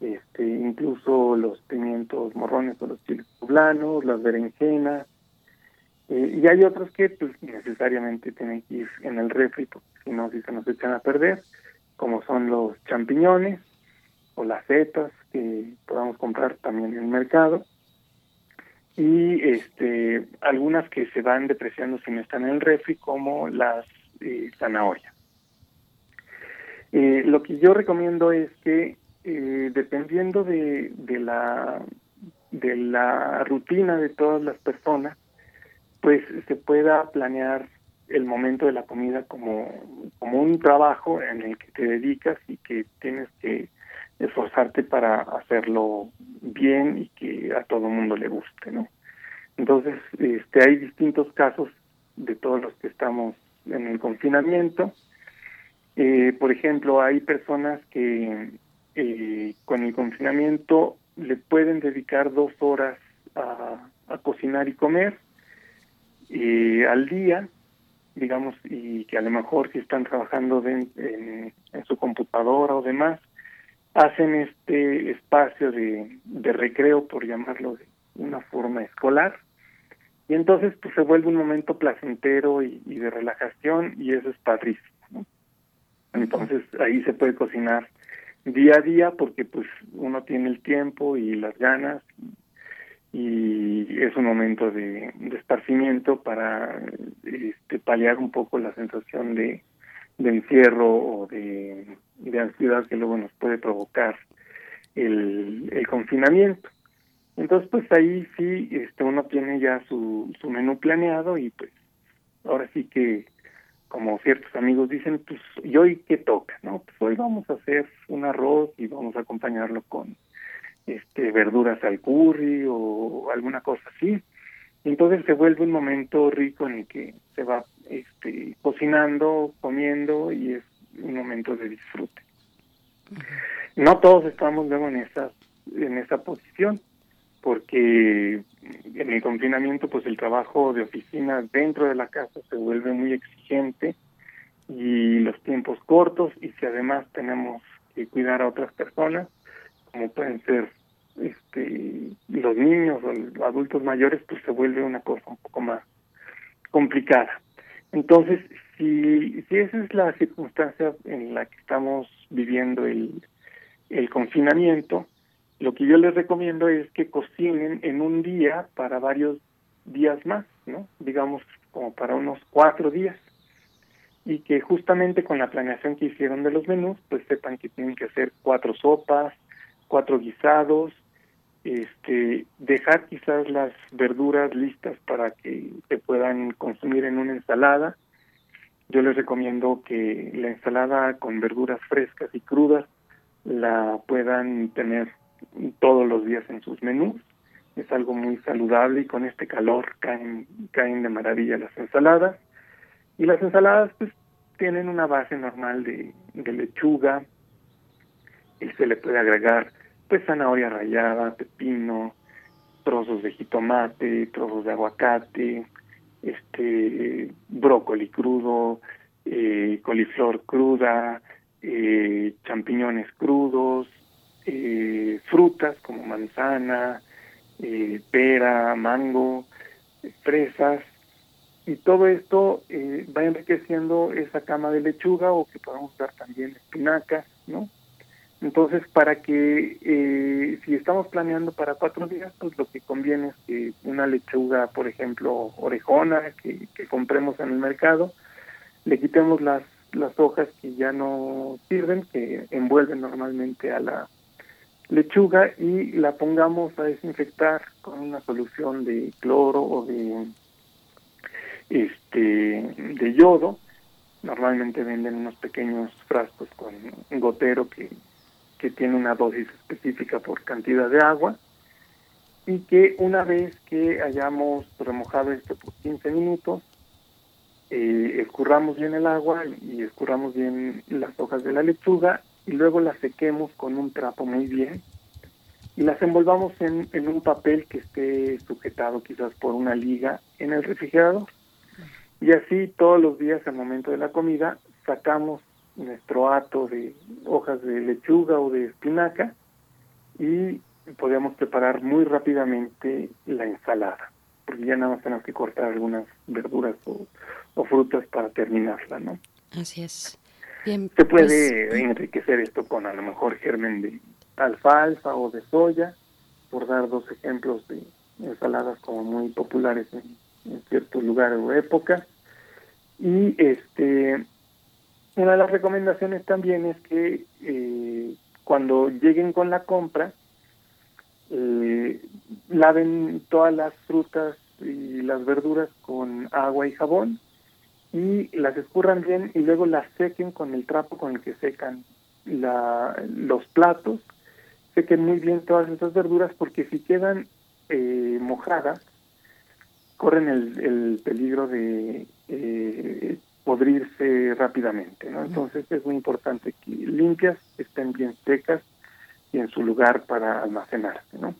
este, incluso los pimientos morrones o los chiles poblanos, las berenjenas, eh, y hay otros que pues necesariamente tienen que ir en el refri, porque si no, si se nos echan a perder, como son los champiñones o las setas que podamos comprar también en el mercado. Y este algunas que se van depreciando si no están en el refri, como las eh, zanahorias. Eh, lo que yo recomiendo es que dependiendo de, de la de la rutina de todas las personas, pues se pueda planear el momento de la comida como, como un trabajo en el que te dedicas y que tienes que esforzarte para hacerlo bien y que a todo mundo le guste, ¿no? Entonces, este, hay distintos casos de todos los que estamos en el confinamiento. Eh, por ejemplo, hay personas que eh, con el confinamiento le pueden dedicar dos horas a, a cocinar y comer al día digamos, y que a lo mejor si están trabajando en, en, su computadora o demás, hacen este espacio de, de recreo, por llamarlo de una forma escolar, y entonces pues se vuelve un momento placentero y, de relajación y eso es padrísimo. Entonces ahí se puede cocinar día a día porque pues uno tiene el tiempo y las ganas y es un momento de, esparcimiento para este, paliar un poco la sensación de, de encierro o de, de ansiedad que luego nos puede provocar el, el confinamiento. Entonces, pues ahí sí, este, uno tiene ya su, su menú planeado y pues ahora sí que, como ciertos amigos dicen, pues ¿y hoy qué toca? No, pues hoy vamos a hacer un arroz y vamos a acompañarlo con este verduras al curry o alguna cosa así. Entonces se vuelve un momento rico en el que se va este, cocinando, comiendo y es un momento de disfrute. No todos estamos luego en esa, en esa posición porque en el confinamiento pues el trabajo de oficina dentro de la casa se vuelve muy exigente y los tiempos cortos y si además tenemos que cuidar a otras personas como pueden ser este los niños o los adultos mayores pues se vuelve una cosa un poco más complicada. Entonces si si esa es la circunstancia en la que estamos viviendo el el confinamiento lo que yo les recomiendo es que cocinen en un día para varios días más, ¿no? Digamos como para unos cuatro días y que justamente con la planeación que hicieron de los menús, pues sepan que tienen que hacer cuatro sopas, cuatro guisados, este, dejar quizás las verduras listas para que se puedan consumir en una ensalada. Yo les recomiendo que la ensalada con verduras frescas y crudas la puedan tener todos los días en sus menús. Es algo muy saludable y con este calor caen, caen de maravilla las ensaladas. Y las ensaladas pues tienen una base normal de, lechuga y se le puede agregar pues zanahoria rallada, pepino, trozos de jitomate, trozos de aguacate, este brócoli crudo, eh, coliflor cruda, eh, champiñones crudos, eh, frutas como manzana, eh, pera, mango, fresas, y todo esto eh, va enriqueciendo esa cama de lechuga o que podemos dar también espinacas, ¿no? Entonces, para que eh, si estamos planeando para cuatro días, pues lo que conviene es que una lechuga, por ejemplo, orejona, que, que compremos en el mercado, le quitemos las, las hojas que ya no sirven, que envuelven normalmente a la, lechuga y la pongamos a desinfectar con una solución de cloro o de este de yodo. Normalmente venden unos pequeños frascos con un gotero que, que tiene una dosis específica por cantidad de agua. Y que una vez que hayamos remojado esto por 15 minutos eh, escurramos bien el agua y escurramos bien las hojas de la lechuga y luego las sequemos con un trapo muy bien y las envolvamos en, en un papel que esté sujetado quizás por una liga en el refrigerador. Y así todos los días al momento de la comida sacamos nuestro hato de hojas de lechuga o de espinaca y podemos preparar muy rápidamente la ensalada, porque ya nada más tenemos que cortar algunas verduras o, o frutas para terminarla, ¿no? Así es. Se puede pues, enriquecer esto con a lo mejor germen de alfalfa o de soya, por dar dos ejemplos de ensaladas como muy populares en, ciertos lugares o épocas. Y este una de las recomendaciones también es que eh, cuando lleguen con la compra, eh, laven todas las frutas y las verduras con agua y jabón y las escurran bien y luego las sequen con el trapo con el que secan la, los platos, sequen muy bien todas esas verduras porque si quedan eh, mojadas, corren el, el peligro de eh, podrirse rápidamente, ¿no? Entonces es muy importante que limpias, estén bien secas y en su lugar para almacenarse, ¿no?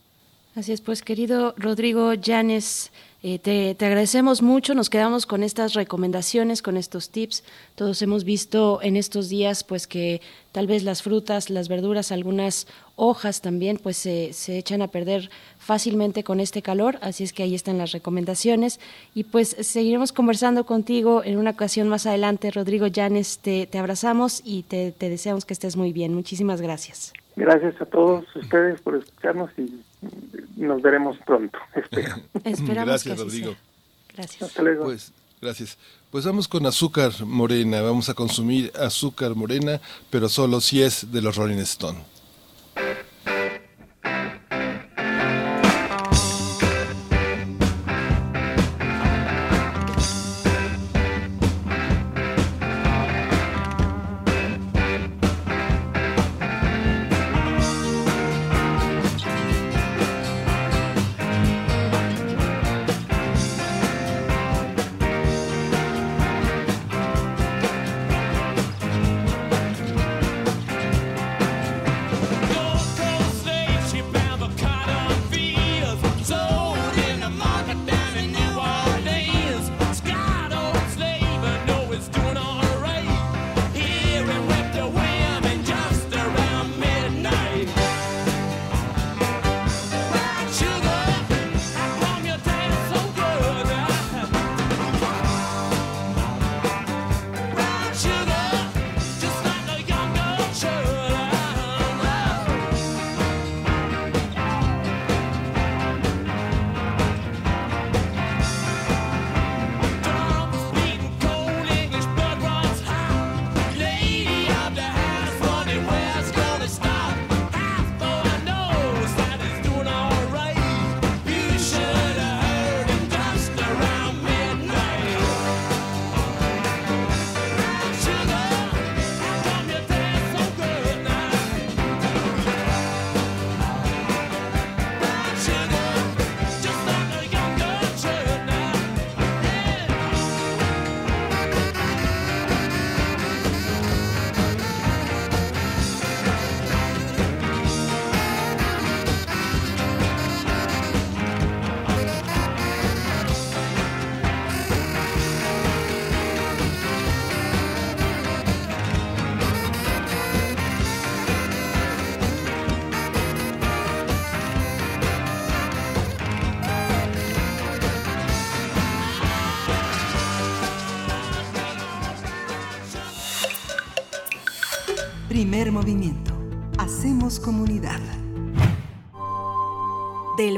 Así es, pues querido Rodrigo Llanes, Eh, te, te, agradecemos mucho, nos quedamos con estas recomendaciones, con estos tips. Todos hemos visto en estos días pues que tal vez las frutas, las verduras, algunas hojas también pues se, se echan a perder fácilmente con este calor, así es que ahí están las recomendaciones y pues seguiremos conversando contigo en una ocasión más adelante. Rodrigo Llanes, te, te abrazamos y te, te deseamos que estés muy bien. Muchísimas gracias. Gracias a todos ustedes por escucharnos y nos veremos pronto, espero. Esperamos gracias, Rodrigo. Gracias. Hasta luego. Pues, gracias. Pues vamos con azúcar morena, vamos a consumir azúcar morena, pero solo si es de los Rolling Stone.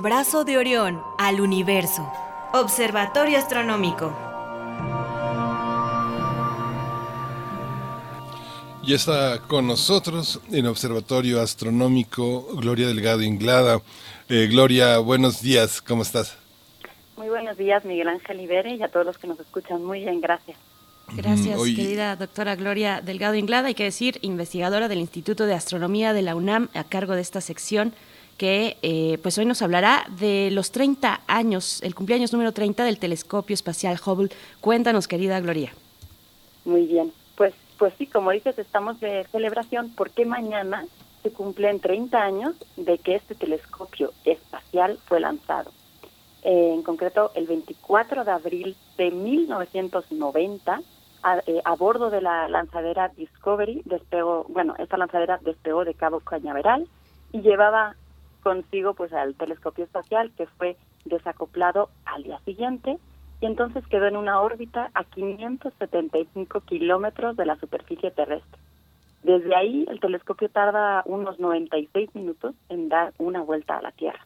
Brazo de Orión al universo. Observatorio Astronómico. Y está con nosotros en Observatorio Astronómico Gloria Delgado Inglada. Eh, Gloria, buenos días, ¿cómo estás? Muy buenos días, Miguel Ángel Ibere, y a todos los que nos escuchan. Muy bien, gracias. Gracias, Hoy- querida doctora Gloria Delgado Inglada. Hay que decir, investigadora del Instituto de Astronomía de la UNAM, a cargo de esta sección, que eh, pues hoy nos hablará de los 30 años, el cumpleaños número 30 del telescopio espacial Hubble. Cuéntanos, querida Gloria. Muy bien. Pues, pues sí, como dices, estamos de celebración porque mañana se cumplen 30 años de que este telescopio espacial fue lanzado. Eh, en concreto, el 24 de abril de 1990, a, eh, a bordo de la lanzadera Discovery, despegó, bueno, esta lanzadera despegó de Cabo Cañaveral y llevaba consigo pues al telescopio espacial que fue desacoplado al día siguiente y entonces quedó en una órbita a 575 kilómetros de la superficie terrestre. Desde ahí el telescopio tarda unos 96 minutos en dar una vuelta a la Tierra.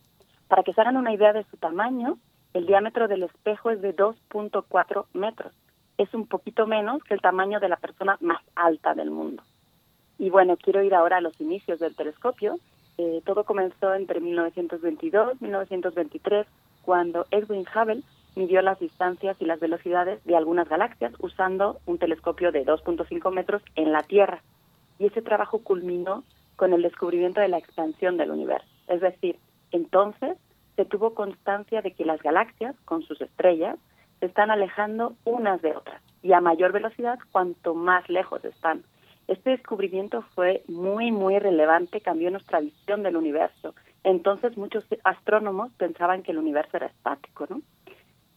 Para que se hagan una idea de su tamaño, el diámetro del espejo es de 2.4 metros. Es un poquito menos que el tamaño de la persona más alta del mundo. Y bueno, quiero ir ahora a los inicios del telescopio. Eh, todo comenzó entre 1922 y 1923, cuando Edwin Hubble midió las distancias y las velocidades de algunas galaxias usando un telescopio de 2.5 metros en la Tierra. Y ese trabajo culminó con el descubrimiento de la expansión del universo. Es decir, entonces se tuvo constancia de que las galaxias, con sus estrellas, se están alejando unas de otras y a mayor velocidad cuanto más lejos están. Este descubrimiento fue muy, muy relevante, cambió nuestra visión del universo. Entonces muchos astrónomos pensaban que el universo era estático, ¿no?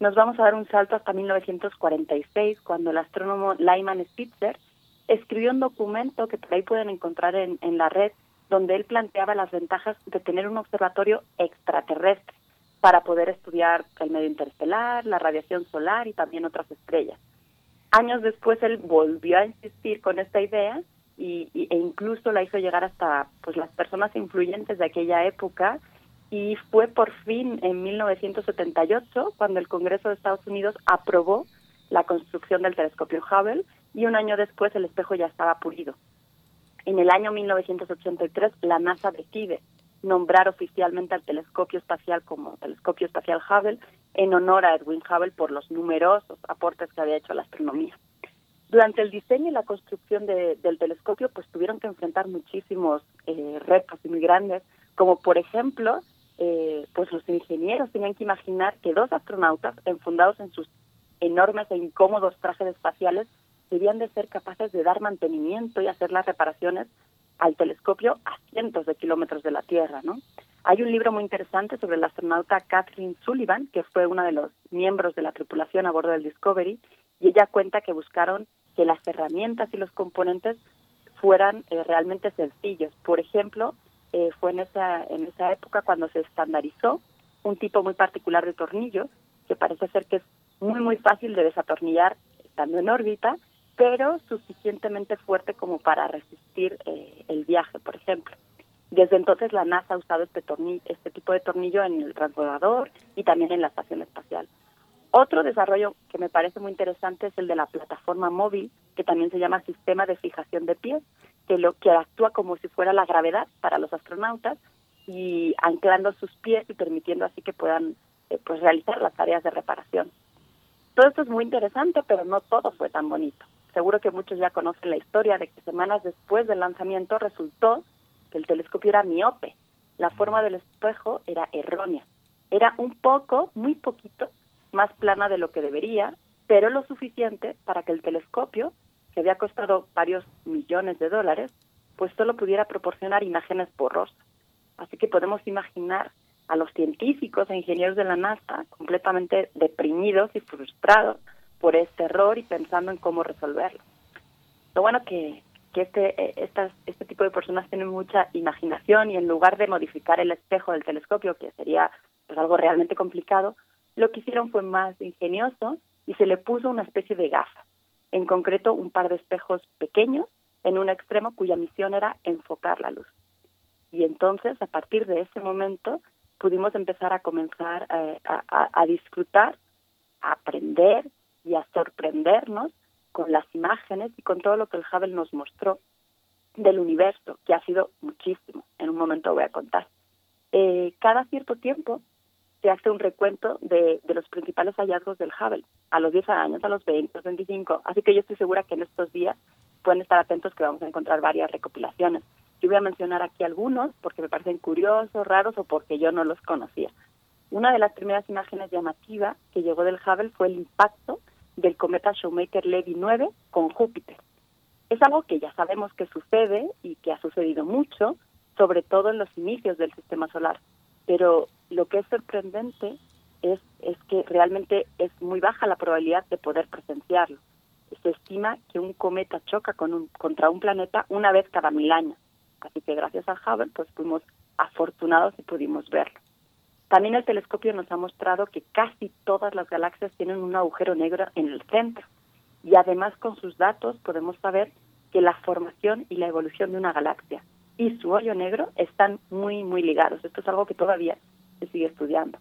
nos vamos a dar un salto hasta 1946, cuando el astrónomo Lyman Spitzer escribió un documento que por ahí pueden encontrar en, la red, donde él planteaba las ventajas de tener un observatorio extraterrestre para poder estudiar el medio interestelar, la radiación solar y también otras estrellas. Años después él volvió a insistir con esta idea y, e incluso la hizo llegar hasta pues las personas influyentes de aquella época y fue por fin en 1978 cuando el Congreso de Estados Unidos aprobó la construcción del telescopio Hubble y un año después el espejo ya estaba pulido. En el año 1983 la NASA decide nombrar oficialmente al telescopio espacial como telescopio espacial Hubble en honor a Edwin Hubble por los numerosos aportes que había hecho a la astronomía. Durante el diseño y la construcción del telescopio, pues tuvieron que enfrentar muchísimos eh, retos muy grandes, como por ejemplo, eh, pues los ingenieros tenían que imaginar que dos astronautas, enfundados en sus enormes e incómodos trajes espaciales, debían de ser capaces de dar mantenimiento y hacer las reparaciones al telescopio a cientos de kilómetros de la Tierra, ¿no? Hay un libro muy interesante sobre la astronauta Kathleen Sullivan, que fue una de los miembros de la tripulación a bordo del Discovery, y ella cuenta que buscaron que las herramientas y los componentes fueran eh, realmente sencillos. Por ejemplo, eh, fue en esa, en esa época cuando se estandarizó un tipo muy particular de tornillo, que parece ser que es muy, muy fácil de desatornillar estando en órbita, pero suficientemente fuerte como para resistir eh, el viaje, por ejemplo. Desde entonces la NASA ha usado este, tornillo, este tipo de tornillo en el transbordador y también en la estación espacial. Otro desarrollo que me parece muy interesante es el de la plataforma móvil, que también se llama sistema de fijación de pies, que lo que actúa como si fuera la gravedad para los astronautas y anclando sus pies y permitiendo así que puedan eh, pues realizar las tareas de reparación. Todo esto es muy interesante, pero no todo fue tan bonito. Seguro que muchos ya conocen la historia de que semanas después del lanzamiento resultó que el telescopio era miope. La forma del espejo era errónea. Era un poco, muy poquito, más plana de lo que debería, pero lo suficiente para que el telescopio, que había costado varios millones de dólares, pues solo pudiera proporcionar imágenes borrosas. Así que podemos imaginar a los científicos e ingenieros de la NASA completamente deprimidos y frustrados por este error y pensando en cómo resolverlo. Lo bueno que, que este, eh, este tipo de personas tienen mucha imaginación y en lugar de modificar el espejo del telescopio, que sería pues, algo realmente complicado, lo que hicieron fue más ingenioso y se le puso una especie de gafa, en concreto un par de espejos pequeños en un extremo cuya misión era enfocar la luz. Y entonces, a partir de ese momento, pudimos empezar a comenzar eh, a, a, disfrutar, a aprender y a sorprendernos con las imágenes y con todo lo que el Hubble nos mostró del universo, que ha sido muchísimo. En un momento voy a contar. Eh, cada cierto tiempo se hace un recuento de, de, los principales hallazgos del Hubble, a los 10 años, a los 20, a los 25. Así que yo estoy segura que en estos días pueden estar atentos que vamos a encontrar varias recopilaciones. Yo voy a mencionar aquí algunos porque me parecen curiosos, raros o porque yo no los conocía. Una de las primeras imágenes llamativas que llegó del Hubble fue el impacto del cometa Shoemaker-Levy 9 con Júpiter. Es algo que ya sabemos que sucede y que ha sucedido mucho, sobre todo en los inicios del sistema solar. Pero lo que es sorprendente es, es que realmente es muy baja la probabilidad de poder presenciarlo. Se estima que un cometa choca con un, contra un planeta una vez cada mil años. Así que gracias a Hubble pues fuimos afortunados y pudimos verlo. También el telescopio nos ha mostrado que casi todas las galaxias tienen un agujero negro en el centro. Y además con sus datos podemos saber que la formación y la evolución de una galaxia y su hoyo negro están muy, muy ligados. Esto es algo que todavía se sigue estudiando.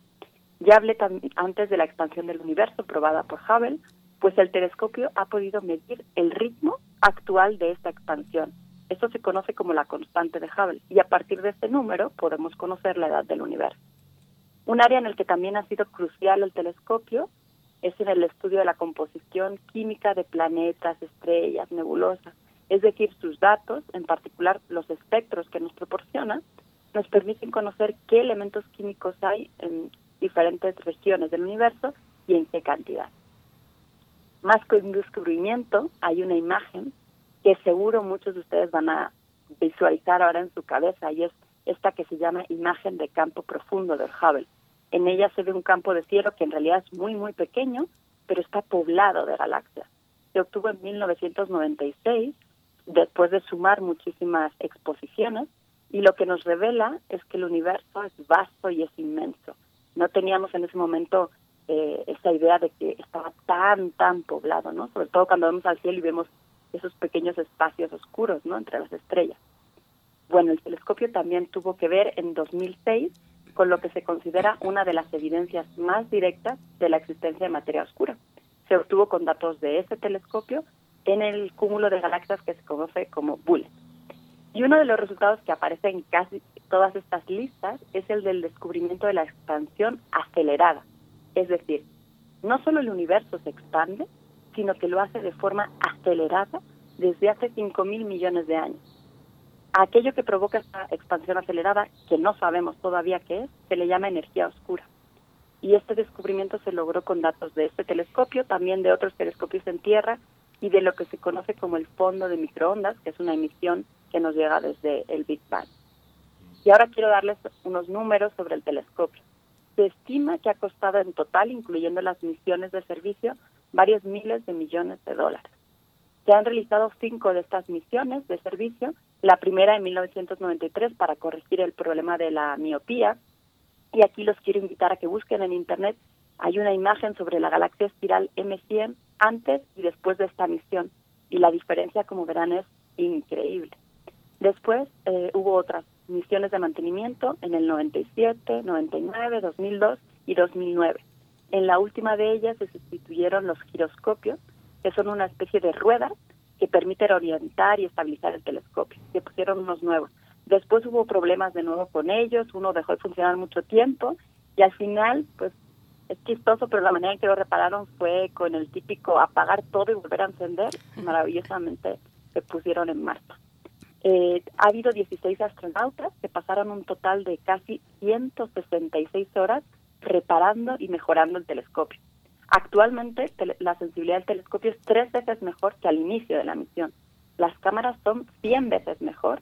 Ya hablé antes de la expansión del universo probada por Hubble, pues el telescopio ha podido medir el ritmo actual de esta expansión. Esto se conoce como la constante de Hubble y a partir de este número podemos conocer la edad del universo. Un área en el que también ha sido crucial el telescopio es en el estudio de la composición química de planetas, estrellas, nebulosas. Es decir, sus datos, en particular los espectros que nos proporcionan, nos permiten conocer qué elementos químicos hay en diferentes regiones del universo y en qué cantidad. Más que un descubrimiento, hay una imagen que seguro muchos de ustedes van a visualizar ahora en su cabeza y es esta que se llama imagen de campo profundo del Hubble. En ella se ve un campo de cielo que en realidad es muy, muy pequeño, pero está poblado de galaxias. Se obtuvo en 1996, después de sumar muchísimas exposiciones, y lo que nos revela es que el universo es vasto y es inmenso. No teníamos en ese momento eh, esa idea de que estaba tan, tan poblado, ¿no? Sobre todo cuando vemos al cielo y vemos esos pequeños espacios oscuros, ¿no? Entre las estrellas. Bueno, el telescopio también tuvo que ver en 2006 con lo que se considera una de las evidencias más directas de la existencia de materia oscura. Se obtuvo con datos de ese telescopio en el cúmulo de galaxias que se conoce como Bullet. Y uno de los resultados que aparece en casi todas estas listas es el del descubrimiento de la expansión acelerada. Es decir, no solo el universo se expande, sino que lo hace de forma acelerada desde hace 5 mil millones de años. Aquello que provoca esta expansión acelerada, que no sabemos todavía qué es, se le llama energía oscura. Y este descubrimiento se logró con datos de este telescopio, también de otros telescopios en Tierra y de lo que se conoce como el fondo de microondas, que es una emisión que nos llega desde el Big Bang. Y ahora quiero darles unos números sobre el telescopio. Se estima que ha costado en total, incluyendo las misiones de servicio, varios miles de millones de dólares. Se han realizado cinco de estas misiones de servicio, la primera en 1993 para corregir el problema de la miopía, y aquí los quiero invitar a que busquen en Internet, hay una imagen sobre la galaxia espiral M100 antes y después de esta misión, y la diferencia, como verán, es increíble. Después eh, hubo otras misiones de mantenimiento en el 97, 99, 2002 y 2009. En la última de ellas se sustituyeron los giroscopios, que son una especie de ruedas que permiten orientar y estabilizar el telescopio. Se pusieron unos nuevos. Después hubo problemas de nuevo con ellos, uno dejó de funcionar mucho tiempo y al final, pues es chistoso, pero la manera en que lo repararon fue con el típico apagar todo y volver a encender. Maravillosamente se pusieron en marcha. Eh, ha habido 16 astronautas que pasaron un total de casi 166 horas reparando y mejorando el telescopio. Actualmente la sensibilidad del telescopio es tres veces mejor que al inicio de la misión. Las cámaras son 100 veces mejor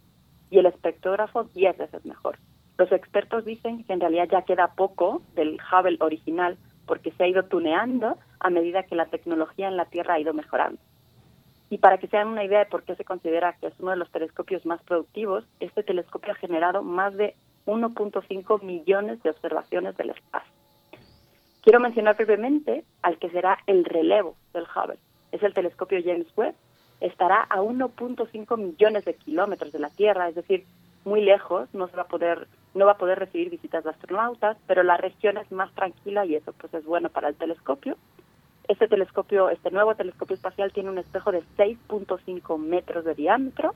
y el espectrógrafo 10 veces mejor. Los expertos dicen que en realidad ya queda poco del Hubble original porque se ha ido tuneando a medida que la tecnología en la Tierra ha ido mejorando. Y para que se hagan una idea de por qué se considera que es uno de los telescopios más productivos, este telescopio ha generado más de 1.5 millones de observaciones del espacio. Quiero mencionar brevemente al que será el relevo del Hubble. Es el telescopio James Webb. Estará a 1.5 millones de kilómetros de la Tierra, es decir, muy lejos, no se va a poder no va a poder recibir visitas de astronautas, pero la región es más tranquila y eso pues es bueno para el telescopio. Este telescopio, este nuevo telescopio espacial tiene un espejo de 6.5 metros de diámetro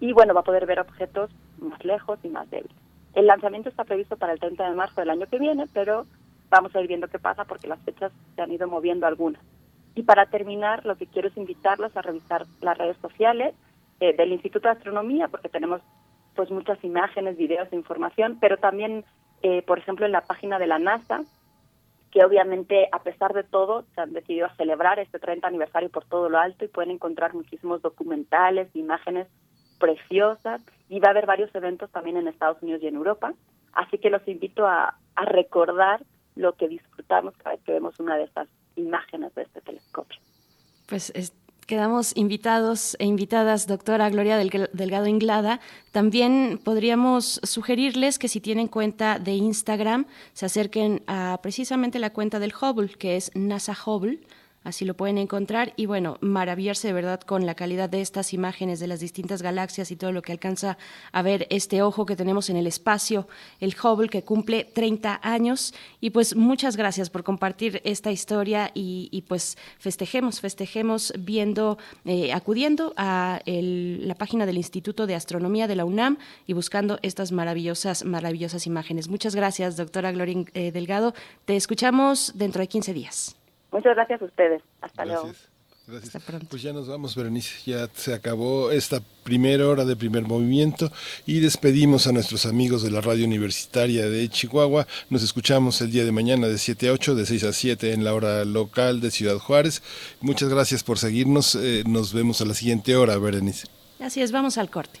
y bueno, va a poder ver objetos más lejos y más débiles. El lanzamiento está previsto para el 30 de marzo del año que viene, pero vamos a ir viendo qué pasa porque las fechas se han ido moviendo algunas. Y para terminar, lo que quiero es invitarlos a revisar las redes sociales eh, del Instituto de Astronomía, porque tenemos pues muchas imágenes, videos e información, pero también, eh, por ejemplo, en la página de la NASA, que obviamente a pesar de todo se han decidido a celebrar este 30 aniversario por todo lo alto y pueden encontrar muchísimos documentales, imágenes preciosas y va a haber varios eventos también en Estados Unidos y en Europa. Así que los invito a, a recordar lo que disfrutamos cada vez que vemos una de estas imágenes de este telescopio. Pues Quedamos invitados e invitadas, doctora Gloria Delgado Inglada. También podríamos sugerirles que si tienen cuenta de Instagram, se acerquen a precisamente la cuenta del Hubble, que es NASA Hubble así lo pueden encontrar y bueno, maravillarse de verdad con la calidad de estas imágenes de las distintas galaxias y todo lo que alcanza a ver este ojo que tenemos en el espacio, el Hubble que cumple 30 años y pues muchas gracias por compartir esta historia y, pues festejemos, festejemos viendo, eh, acudiendo a la página del Instituto de Astronomía de la UNAM y buscando estas maravillosas, maravillosas imágenes. Muchas gracias, doctora Gloria eh, Delgado. Te escuchamos dentro de 15 días. Muchas gracias a ustedes. Hasta luego. Gracias. Pues ya nos vamos, Berenice. Ya se acabó esta primera hora de primer movimiento y despedimos a nuestros amigos de la radio universitaria de Chihuahua. Nos escuchamos el día de mañana de 7 a 8, de 6 a 7 en la hora local de Ciudad Juárez. Muchas gracias por seguirnos. Eh, nos vemos a la siguiente hora, Berenice. Así es, vamos al corte.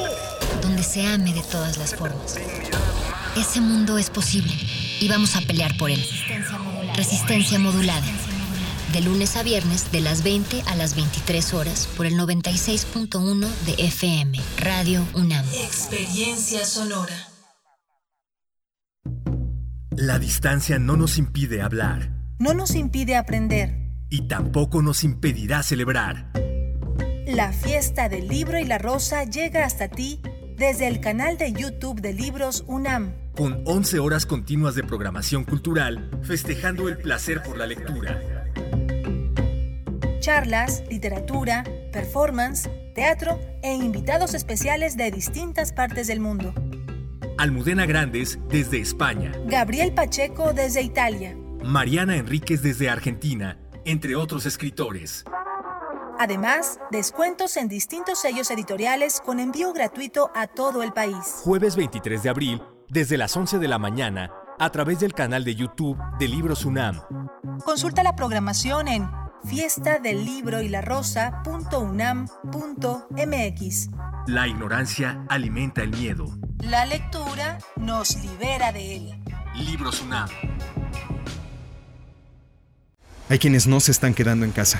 Donde se ame de todas las formas. Ese mundo es posible y vamos a pelear por él. Resistencia modulada. De lunes a viernes de las 20 a las 23 horas por el 96.1 de FM, Radio UNAM. Experiencia sonora. La distancia no nos impide hablar. No nos impide aprender. Y tampoco nos impedirá celebrar. La fiesta del libro y la rosa llega hasta ti desde el canal de YouTube de Libros UNAM. Con 11 horas continuas de programación cultural, festejando el placer por la lectura. Charlas, literatura, performance, teatro e invitados especiales de distintas partes del mundo. Almudena Grandes desde España. Gabriel Pacheco desde Italia. Mariana Enríquez desde Argentina, entre otros escritores. Además, descuentos en distintos sellos editoriales con envío gratuito a todo el país. Jueves 23 de abril, desde las 11 de la mañana, a través del canal de YouTube de Libros UNAM. Consulta la programación en fiesta del libro y la rosa.unam.mx. La ignorancia alimenta el miedo. La lectura nos libera de él. Libros UNAM. Hay quienes no se están quedando en casa.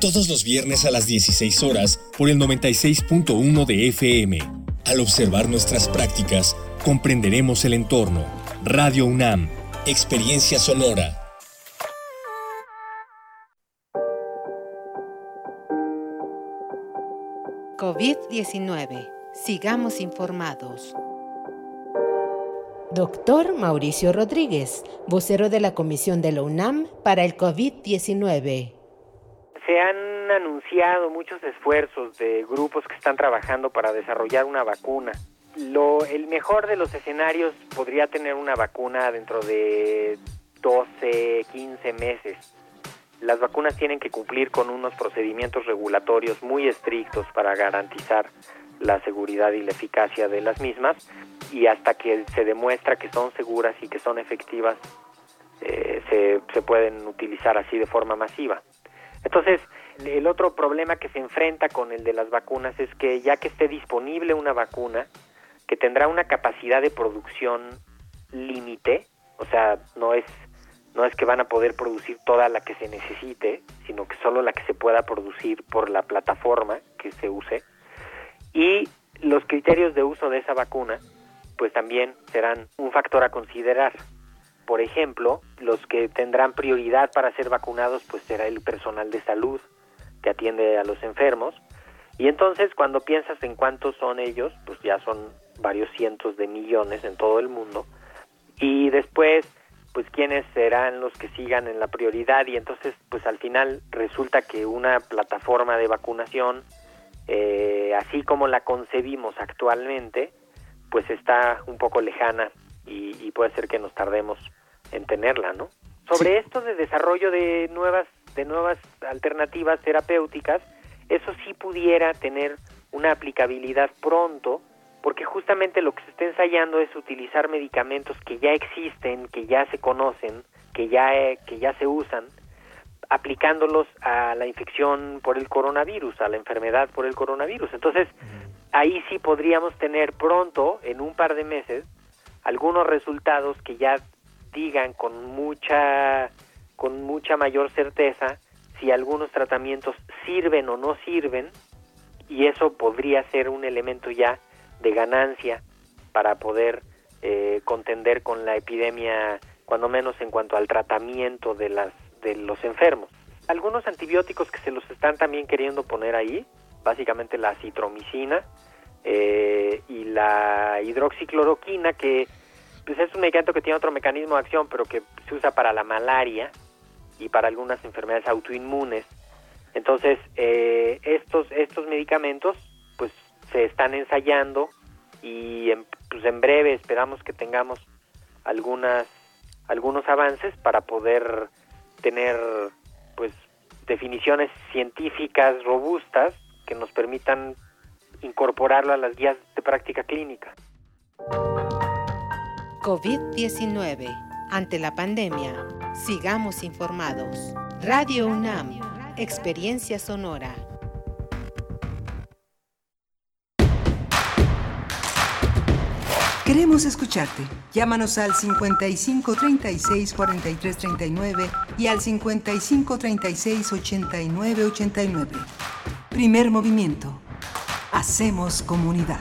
todos los viernes a las 16 horas por el 96.1 de FM. Al observar nuestras prácticas, comprenderemos el entorno. Radio UNAM, Experiencia Sonora. COVID-19. Sigamos informados. Doctor Mauricio Rodríguez, vocero de la Comisión de la UNAM para el COVID-19. Se han anunciado muchos esfuerzos de grupos que están trabajando para desarrollar una vacuna. Lo, el mejor de los escenarios podría tener una vacuna dentro de 12, 15 meses. Las vacunas tienen que cumplir con unos procedimientos regulatorios muy estrictos para garantizar la seguridad y la eficacia de las mismas y hasta que se demuestra que son seguras y que son efectivas eh, se, se pueden utilizar así de forma masiva. Entonces, el otro problema que se enfrenta con el de las vacunas es que ya que esté disponible una vacuna que tendrá una capacidad de producción límite, o sea, no es no es que van a poder producir toda la que se necesite, sino que solo la que se pueda producir por la plataforma que se use. Y los criterios de uso de esa vacuna, pues también serán un factor a considerar. Por ejemplo, los que tendrán prioridad para ser vacunados, pues será el personal de salud que atiende a los enfermos. Y entonces, cuando piensas en cuántos son ellos, pues ya son varios cientos de millones en todo el mundo. Y después, pues quiénes serán los que sigan en la prioridad y entonces pues al final resulta que una plataforma de vacunación eh, así como la concebimos actualmente pues está un poco lejana y, y, puede ser que nos tardemos en tenerla no sobre sí. esto de desarrollo de nuevas de nuevas alternativas terapéuticas eso sí pudiera tener una aplicabilidad pronto porque justamente lo que se está ensayando es utilizar medicamentos que ya existen, que ya se conocen, que ya, eh, que ya se usan, aplicándolos a la infección por el coronavirus, a la enfermedad por el coronavirus. Entonces, ahí sí podríamos tener pronto, en un par de meses, algunos resultados que ya digan con mucha con mucha mayor certeza si algunos tratamientos sirven o no sirven y eso podría ser un elemento ya de ganancia para poder eh, contender con la epidemia cuando menos en cuanto al tratamiento de las de los enfermos. Algunos antibióticos que se los están también queriendo poner ahí básicamente la citromicina eh, y la hidroxicloroquina que pues es un medicamento que tiene otro mecanismo de acción pero que se usa para la malaria y para algunas enfermedades autoinmunes. Entonces eh, estos estos medicamentos pues se están ensayando y en, pues en breve esperamos que tengamos algunas algunos avances para poder tener pues definiciones científicas robustas que nos permitan incorporarlo a las guías de práctica clínica. COVID-19. Ante la pandemia, sigamos informados. Radio UNAM, Experiencia Sonora. Queremos escucharte. Llámanos al 55 36 43 39 y al 55 36 89 89. Primer movimiento. Hacemos comunidad.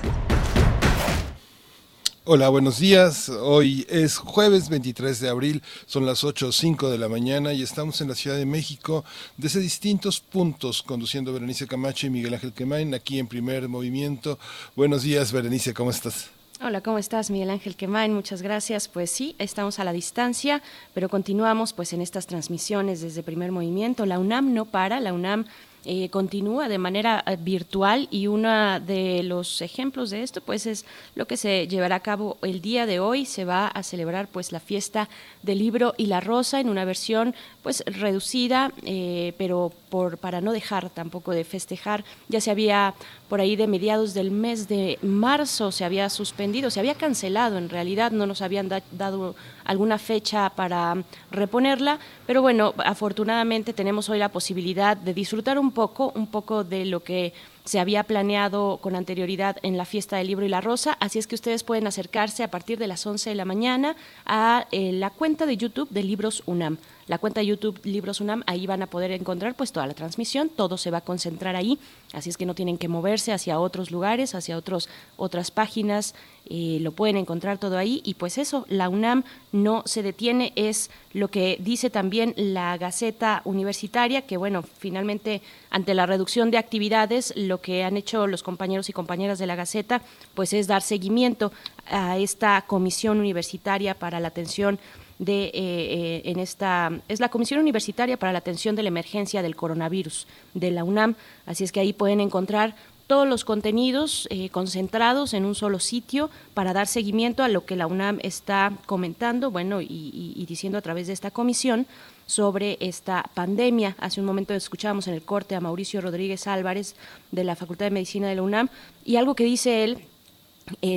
Hola, buenos días. Hoy es jueves 23 de abril, son las 8.05 de la mañana y estamos en la Ciudad de México desde distintos puntos, conduciendo Berenice Camacho y Miguel Ángel Quemain aquí en primer movimiento. Buenos días, Berenice, ¿cómo estás? Hola, ¿cómo estás, Miguel Ángel Quemain? Muchas gracias. Pues sí, estamos a la distancia, pero continuamos pues en estas transmisiones desde primer movimiento. La UNAM no para, la UNAM eh, continúa de manera eh, virtual y uno de los ejemplos de esto pues es lo que se llevará a cabo el día de hoy. Se va a celebrar pues la fiesta del libro y la rosa en una versión pues reducida eh, pero por para no dejar tampoco de festejar. Ya se había por ahí de mediados del mes de marzo se había suspendido se había cancelado en realidad no nos habían dado alguna fecha para reponerla, pero bueno, afortunadamente tenemos hoy la posibilidad de disfrutar un poco, un poco de lo que se había planeado con anterioridad en la fiesta del libro y la rosa, así es que ustedes pueden acercarse a partir de las 11 de la mañana a eh, la cuenta de YouTube de Libros UNAM. La cuenta de YouTube Libros UNAM, ahí van a poder encontrar pues toda la transmisión, todo se va a concentrar ahí, así es que no tienen que moverse hacia otros lugares, hacia otros, otras páginas, eh, lo pueden encontrar todo ahí. Y pues eso, la UNAM no se detiene, es lo que dice también la Gaceta Universitaria, que bueno, finalmente ante la reducción de actividades, lo que han hecho los compañeros y compañeras de la Gaceta, pues es dar seguimiento a esta comisión universitaria para la atención de eh, eh, en esta es la Comisión Universitaria para la Atención de la Emergencia del Coronavirus de la UNAM, así es que ahí pueden encontrar todos los contenidos eh, concentrados en un solo sitio para dar seguimiento a lo que la UNAM está comentando, bueno, y, diciendo a través de esta comisión sobre esta pandemia. Hace un momento escuchábamos en el corte a Mauricio Rodríguez Álvarez de la Facultad de Medicina de la UNAM y algo que dice él,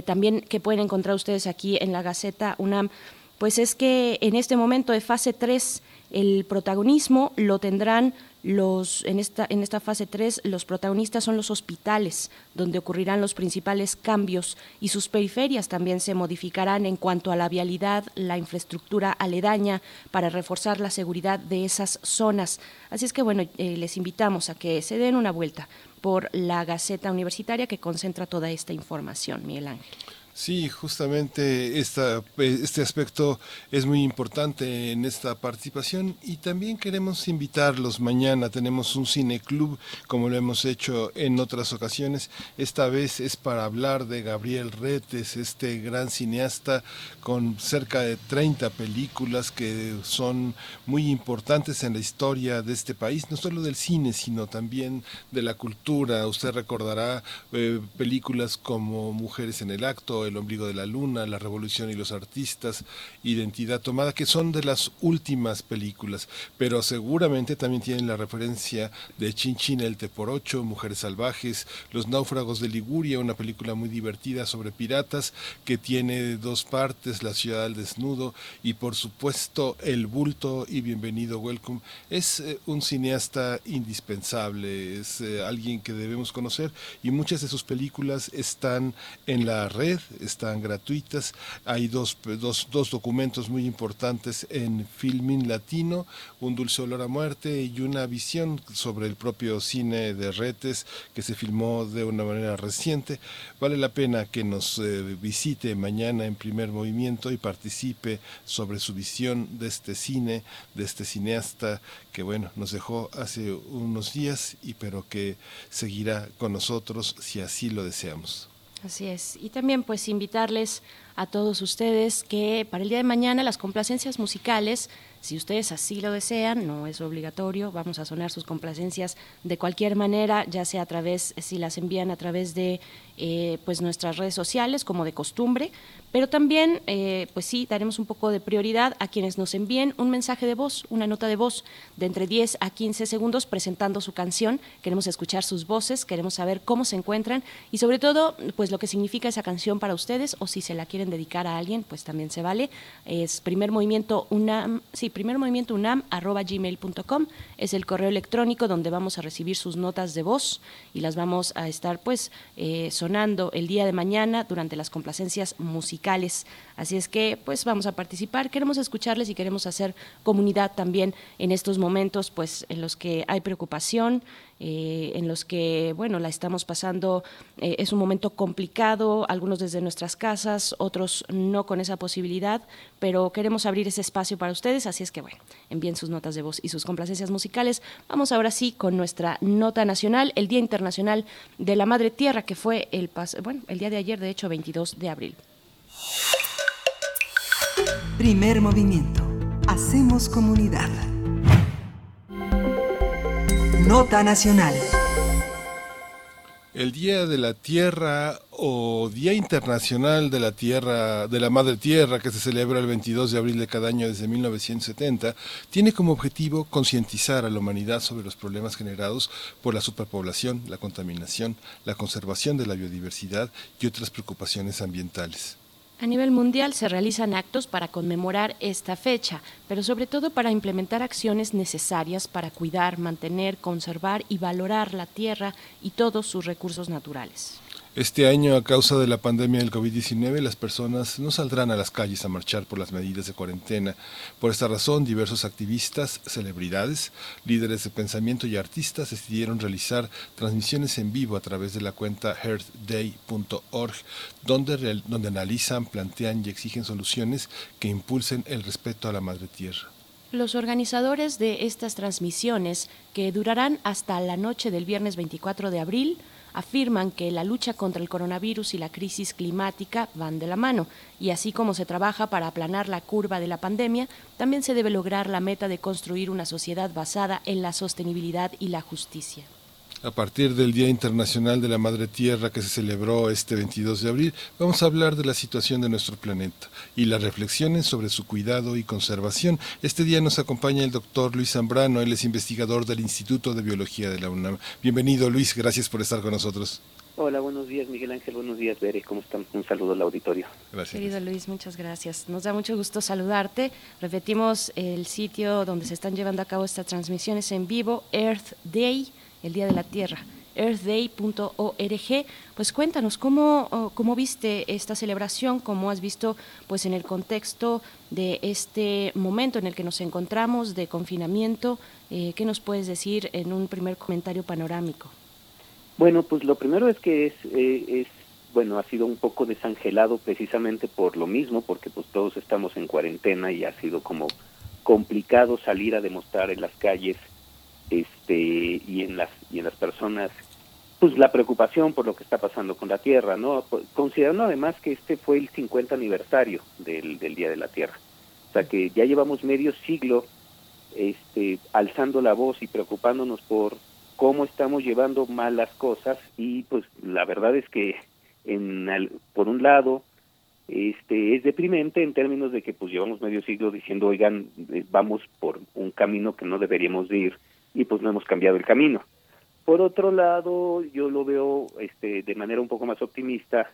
también que pueden encontrar ustedes aquí en la Gaceta UNAM, pues es que en este momento de fase 3 el protagonismo lo tendrán los, en, esta, en esta fase 3 los protagonistas son los hospitales, donde ocurrirán los principales cambios y sus periferias también se modificarán en cuanto a la vialidad, la infraestructura aledaña para reforzar la seguridad de esas zonas. Así es que bueno, eh, les invitamos a que se den una vuelta por la Gaceta Universitaria que concentra toda esta información, Miguel Ángel. Sí, justamente esta, este aspecto es muy importante en esta participación y también queremos invitarlos mañana. Tenemos un cineclub como lo hemos hecho en otras ocasiones. Esta vez es para hablar de Gabriel Retes, este gran cineasta con cerca de 30 películas que son muy importantes en la historia de este país, no solo del cine, sino también de la cultura. Usted recordará eh, películas como Mujeres en el Acto, El ombligo de la luna, La revolución y los artistas, Identidad tomada, que son de las últimas películas, pero seguramente también tienen la referencia de Chin el Te por Ocho, Mujeres Salvajes, Los náufragos de Liguria, una película muy divertida sobre piratas que tiene dos partes, La ciudad al desnudo y por supuesto El bulto y Bienvenido Welcome. Es eh, un cineasta indispensable, es eh, alguien que debemos conocer y muchas de sus películas están en la red, están gratuitas. Hay dos, dos, dos documentos muy importantes en Filmin Latino, Un dulce olor a muerte y una visión sobre el propio cine de Retes que se filmó de una manera reciente. Vale la pena que nos eh, visite mañana en primer movimiento y participe sobre su visión de este cine, de este cineasta que bueno, nos dejó hace unos días y pero que seguirá con nosotros si así lo deseamos. Así es. Y también pues invitarles a todos ustedes que para el día de mañana las complacencias musicales si ustedes así lo desean, no es obligatorio, vamos a sonar sus complacencias de cualquier manera, ya sea a través, si las envían a través de eh, pues nuestras redes sociales, como de costumbre, pero también, eh, pues sí, daremos un poco de prioridad a quienes nos envíen un mensaje de voz, una nota de voz de entre 10 a 15 segundos presentando su canción. Queremos escuchar sus voces, queremos saber cómo se encuentran y sobre todo, pues lo que significa esa canción para ustedes o si se la quieren dedicar a alguien, pues también se vale. Es primer movimiento una, sí, primer movimiento unam arroba gmail.com es el correo electrónico donde vamos a recibir sus notas de voz y las vamos a estar pues eh, el día de mañana durante las complacencias musicales. Así es que pues vamos a participar, queremos escucharles y queremos hacer comunidad también en estos momentos pues en los que hay preocupación, eh, en los que, bueno, la estamos pasando, eh, es un momento complicado, algunos desde nuestras casas, otros no con esa posibilidad, pero queremos abrir ese espacio para ustedes, así es que, bueno, envíen sus notas de voz y sus complacencias musicales. Vamos ahora sí con nuestra nota nacional, el Día Internacional de la Madre Tierra, que fue el, bueno, el día de ayer, de hecho, 22 de abril. Primer movimiento. Hacemos comunidad. Nota Nacional. El Día de la Tierra o Día Internacional de la Tierra, de la Madre Tierra, que se celebra el 22 de abril de cada año desde 1970, tiene como objetivo concientizar a la humanidad sobre los problemas generados por la superpoblación, la contaminación, la conservación de la biodiversidad y otras preocupaciones ambientales. A nivel mundial se realizan actos para conmemorar esta fecha, pero sobre todo para implementar acciones necesarias para cuidar, mantener, conservar y valorar la tierra y todos sus recursos naturales. Este año, a causa de la pandemia del COVID-19, las personas no saldrán a las calles a marchar por las medidas de cuarentena. Por esta razón, diversos activistas, celebridades, líderes de pensamiento y artistas decidieron realizar transmisiones en vivo a través de la cuenta earthday.org, donde, donde analizan, plantean y exigen soluciones que impulsen el respeto a la madre tierra. Los organizadores de estas transmisiones, que durarán hasta la noche del viernes 24 de abril, afirman que la lucha contra el coronavirus y la crisis climática van de la mano, y así como se trabaja para aplanar la curva de la pandemia, también se debe lograr la meta de construir una sociedad basada en la sostenibilidad y la justicia a partir del Día Internacional de la Madre Tierra que se celebró este 22 de abril, vamos a hablar de la situación de nuestro planeta y las reflexiones sobre su cuidado y conservación. Este día nos acompaña el doctor Luis Zambrano, él es investigador del Instituto de Biología de la UNAM. Bienvenido Luis, gracias por estar con nosotros. Hola, buenos días Miguel Ángel, buenos días Bere, ¿cómo están? Un saludo al auditorio. Gracias. Querido Luis, muchas gracias. Nos da mucho gusto saludarte. Repetimos el sitio donde se están llevando a cabo estas transmisiones en vivo, Earth Day el Día de la Tierra earthday.org. Pues cuéntanos cómo, cómo viste esta celebración, cómo has visto pues en el contexto de este momento en el que nos encontramos de confinamiento, eh, ¿qué nos puedes decir en un primer comentario panorámico? Bueno, pues lo primero es que es, eh, es bueno, ha sido un poco desangelado precisamente por lo mismo, porque pues todos estamos en cuarentena y ha sido como complicado salir a demostrar en las calles este y en las y en las personas pues la preocupación por lo que está pasando con la tierra no considerando además que este fue el 50 aniversario del, del día de la tierra. O sea que ya llevamos medio siglo este alzando la voz y preocupándonos por cómo estamos llevando mal las cosas y pues la verdad es que en por un lado este, es deprimente en términos de que pues llevamos medio siglo diciendo, oigan, eh, vamos por un camino que no deberíamos de ir y pues no hemos cambiado el camino. Por otro lado, yo lo veo este, de manera un poco más optimista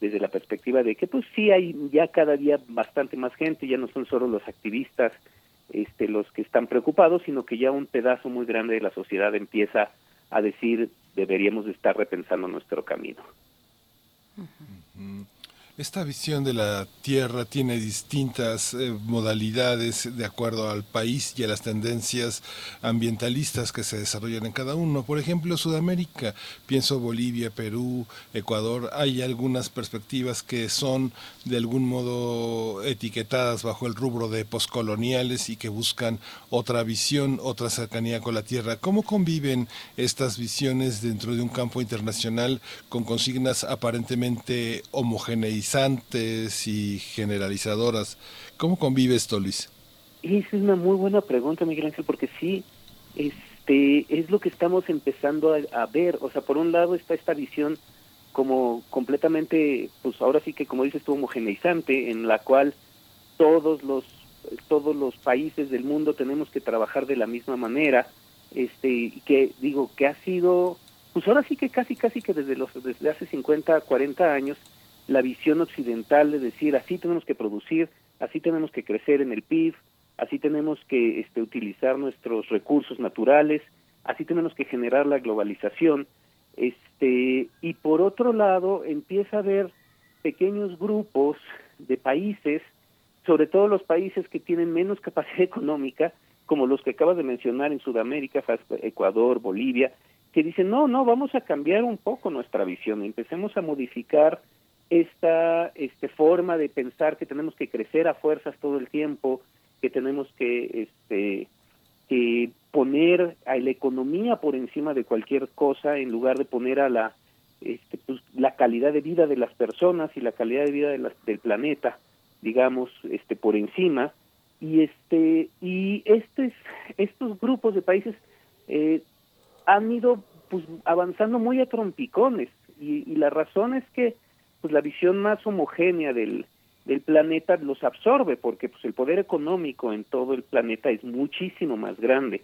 desde la perspectiva de que pues sí hay ya cada día bastante más gente, ya no son solo los activistas este, los que están preocupados, sino que ya un pedazo muy grande de la sociedad empieza a decir deberíamos de estar repensando nuestro camino. Esta visión de la Tierra tiene distintas eh, modalidades de acuerdo al país y a las tendencias ambientalistas que se desarrollan en cada uno. Por ejemplo, Sudamérica, pienso Bolivia, Perú, Ecuador, hay algunas perspectivas que son de algún modo etiquetadas bajo el rubro de poscoloniales y que buscan otra visión, otra cercanía con la Tierra. ¿Cómo conviven estas visiones dentro de un campo internacional con consignas aparentemente y generalizadoras. ¿Cómo convive esto, Luis? Es una muy buena pregunta, Miguel Ángel, porque sí, este, es lo que estamos empezando a, ver. O sea, por un lado está esta visión como completamente, pues ahora sí que como dices tú, homogeneizante, en la cual todos los todos los países del mundo tenemos que trabajar de la misma manera, este, que digo que ha sido, pues ahora sí que casi casi que desde los desde hace 50, 40 años la visión occidental de decir así tenemos que producir, así tenemos que crecer en el PIB, así tenemos que este, utilizar nuestros recursos naturales, así tenemos que generar la globalización, este, y por otro lado empieza a haber pequeños grupos de países, sobre todo los países que tienen menos capacidad económica, como los que acabas de mencionar en Sudamérica, Ecuador, Bolivia, que dicen, no, no, vamos a cambiar un poco nuestra visión, empecemos a modificar esta este, forma de pensar que tenemos que crecer a fuerzas todo el tiempo, que tenemos que, este, que poner a la economía por encima de cualquier cosa en lugar de poner a la, este, pues, la calidad de vida de las personas y la calidad de vida de del planeta, digamos, este, por encima. Y, este, y estos, estos grupos de países eh, han ido pues, avanzando muy a trompicones y, y la razón es que pues la visión más homogénea del, del planeta los absorbe porque pues el poder económico en todo el planeta es muchísimo más grande.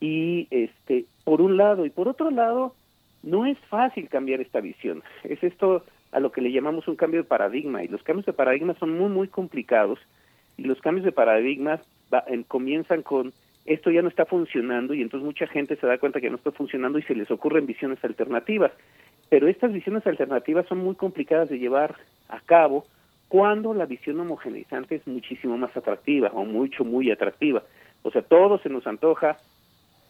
Y este por un lado y por otro lado no es fácil cambiar esta visión. Es esto a lo que le llamamos un cambio de paradigma y los cambios de paradigma son muy muy complicados y los cambios de paradigma comienzan con esto ya no está funcionando y entonces mucha gente se da cuenta que no está funcionando y se les ocurren visiones alternativas pero estas visiones alternativas son muy complicadas de llevar a cabo cuando la visión homogeneizante es muchísimo más atractiva o mucho, muy atractiva. O sea, todo se nos antoja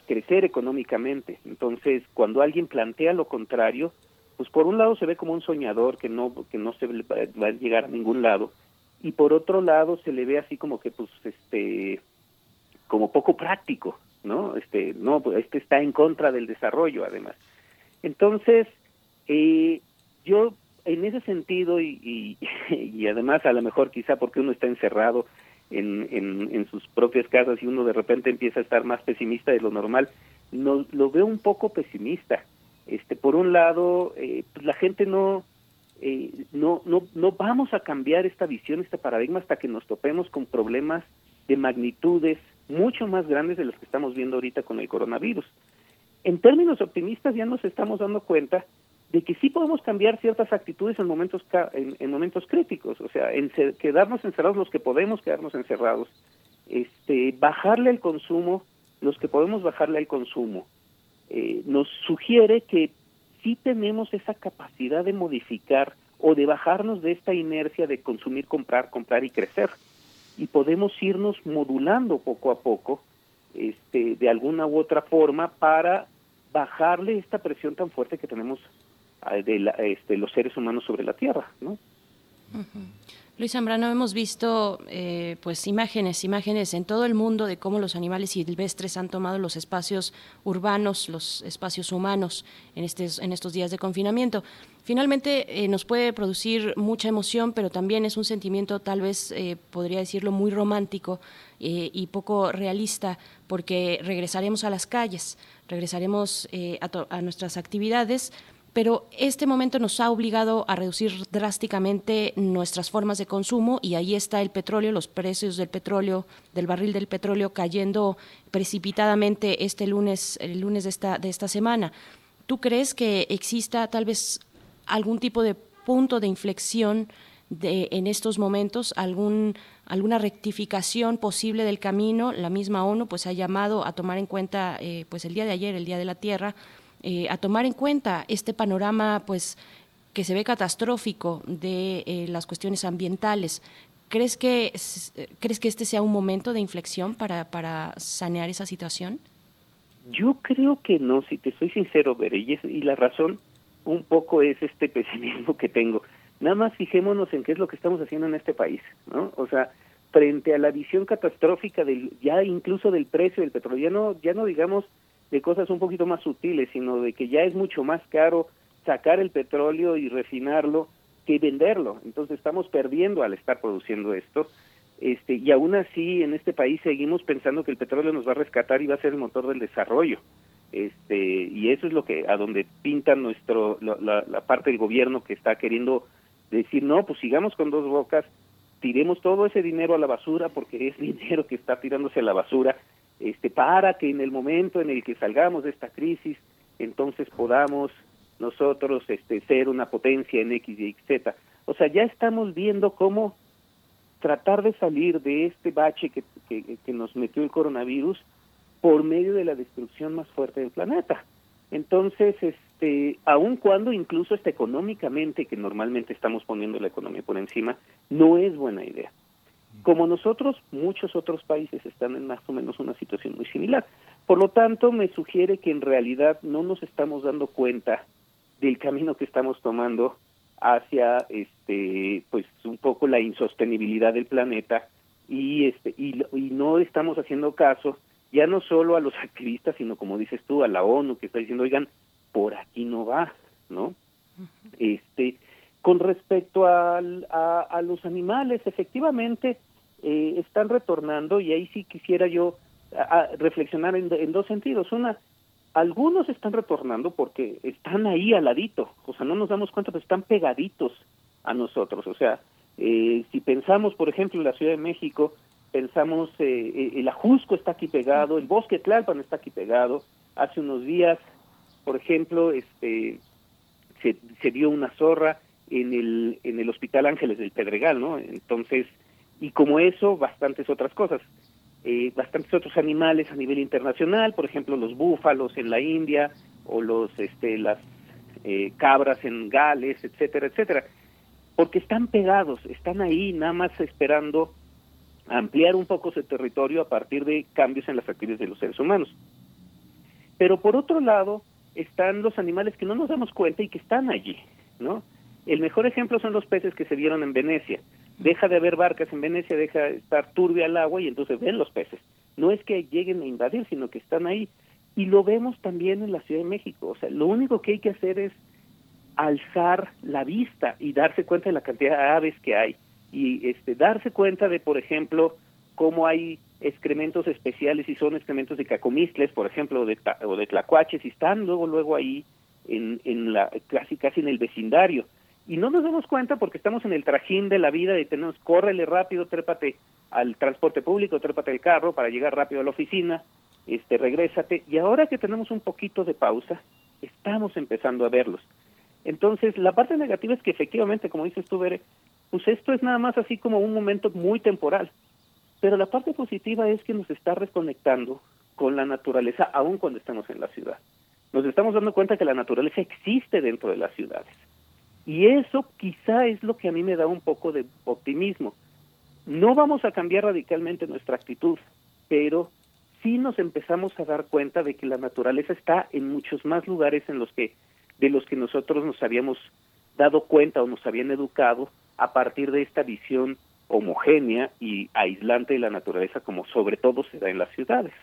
crecer económicamente. Entonces, cuando alguien plantea lo contrario, pues por un lado se ve como un soñador que no que no se va a llegar a ningún lado y por otro lado se le ve así como que pues este como poco práctico, ¿no? Este no, pues, este está en contra del desarrollo además. Entonces, eh, yo, en ese sentido, y, y, además a lo mejor quizá porque uno está encerrado en, en, sus propias casas y uno de repente empieza a estar más pesimista de lo normal, no, lo veo un poco pesimista. Este, por un lado, eh, pues la gente no, eh, no, no, no vamos a cambiar esta visión, este paradigma hasta que nos topemos con problemas de magnitudes mucho más grandes de los que estamos viendo ahorita con el coronavirus. En términos optimistas ya nos estamos dando cuenta de que sí podemos cambiar ciertas actitudes en momentos en, momentos críticos, o sea, en quedarnos encerrados los que podemos quedarnos encerrados, este, bajarle el consumo los que podemos bajarle al consumo, eh, nos sugiere que sí tenemos esa capacidad de modificar o de bajarnos de esta inercia de consumir, comprar, comprar y crecer, y podemos irnos modulando poco a poco, este, de alguna u otra forma para bajarle esta presión tan fuerte que tenemos de este, los seres humanos sobre la Tierra, ¿no? Luis Zambrano, hemos visto eh, pues imágenes, imágenes en todo el mundo de cómo los animales silvestres han tomado los espacios urbanos, los espacios humanos en, estos, en estos días de confinamiento. Finalmente eh, nos puede producir mucha emoción, pero también es un sentimiento tal vez, eh, podría decirlo, muy romántico y poco realista, porque regresaremos a las calles, regresaremos a nuestras actividades pero este momento nos ha obligado a reducir drásticamente nuestras formas de consumo y ahí está el petróleo, los precios del petróleo, del barril del petróleo cayendo precipitadamente este lunes, el lunes de esta, de esta semana. ¿Tú crees que exista tal vez algún tipo de punto de inflexión de, en estos momentos, algún, alguna rectificación posible del camino? La misma ONU pues ha llamado a tomar en cuenta eh, pues el día de ayer, el Día de la Tierra, eh, a tomar en cuenta este panorama pues que se ve catastrófico de eh, las cuestiones ambientales. ¿Crees que, ¿Crees que este sea un momento de inflexión para, para sanear esa situación? Yo creo que no, si te soy sincero, Bere, y, y la razón un poco es este pesimismo que tengo. Nada más fijémonos en qué es lo que estamos haciendo en este país, ¿no? O sea, frente a la visión catastrófica del ya incluso del precio del petróleo, ya no ya no digamos de cosas un poquito más sutiles, sino de que ya es mucho más caro sacar el petróleo y refinarlo que venderlo. Entonces estamos perdiendo al estar produciendo esto. Este, y aún así en este país seguimos pensando que el petróleo nos va a rescatar y va a ser el motor del desarrollo. Este, y eso es lo que a donde pinta nuestro la, la parte del gobierno que está queriendo decir, no, pues sigamos con dos bocas, tiremos todo ese dinero a la basura porque es dinero que está tirándose a la basura este, para que en el momento en el que salgamos de esta crisis, entonces podamos nosotros este, ser una potencia en X y Z. O sea, ya estamos viendo cómo tratar de salir de este bache que, que, nos metió el coronavirus por medio de la destrucción más fuerte del planeta. Entonces, este, aun cuando incluso está económicamente, que normalmente estamos poniendo la economía por encima, no es buena idea. Como nosotros, muchos otros países están en más o menos una situación muy similar. Por lo tanto, me sugiere que en realidad no nos estamos dando cuenta del camino que estamos tomando hacia este pues un poco la insostenibilidad del planeta y este y, y no estamos haciendo caso ya no solo a los activistas sino como dices tú a la ONU que está diciendo oigan por aquí no va no este con respecto al, a, a los animales efectivamente eh, están retornando y ahí sí quisiera yo a, reflexionar en, dos sentidos. Una, algunos están retornando porque están ahí al ladito, o sea, no nos damos cuenta, pero están pegaditos a nosotros. O sea, eh, si pensamos, por ejemplo, en la Ciudad de México, pensamos, eh, eh, el Ajusco está aquí pegado, el Bosque Tlalpan está aquí pegado. Hace unos días, por ejemplo, este se, se dio una zorra en el, en el Hospital Ángeles del Pedregal, ¿no? Entonces, y como eso, bastantes otras cosas. Eh, bastantes otros animales a nivel internacional, por ejemplo, los búfalos en la India o los, este, las eh, cabras en Gales, etcétera, etcétera, porque están pegados, están ahí nada más esperando ampliar un poco su territorio a partir de cambios en las actividades de los seres humanos. Pero por otro lado, están los animales que no nos damos cuenta y que están allí, ¿no? El mejor ejemplo son los peces que se vieron en Venecia deja de haber barcas en Venecia, deja de estar turbia el agua y entonces ven los peces. No es que lleguen a invadir, sino que están ahí. Y lo vemos también en la Ciudad de México. O sea, lo único que hay que hacer es alzar la vista y darse cuenta de la cantidad de aves que hay. Y este, darse cuenta de, por ejemplo, cómo hay excrementos especiales y son excrementos de cacomistles, por ejemplo, o de, o de tlacuaches, y están luego, luego ahí en, en la, casi, casi en el vecindario y no nos damos cuenta porque estamos en el trajín de la vida y tenemos, córrele rápido, trépate al transporte público, trépate al carro para llegar rápido a la oficina, este, regrésate, y ahora que tenemos un poquito de pausa, estamos empezando a verlos. Entonces, la parte negativa es que efectivamente, como dices tú, Bere, pues esto es nada más así como un momento muy temporal. Pero la parte positiva es que nos está reconectando con la naturaleza, aun cuando estamos en la ciudad. Nos estamos dando cuenta que la naturaleza existe dentro de las ciudades y eso quizá es lo que a mí me da un poco de optimismo. No vamos a cambiar radicalmente nuestra actitud, pero sí nos empezamos a dar cuenta de que la naturaleza está en muchos más lugares en los que de los que nosotros nos habíamos dado cuenta o nos habían educado a partir de esta visión homogénea y aislante de la naturaleza como sobre todo se da en las ciudades.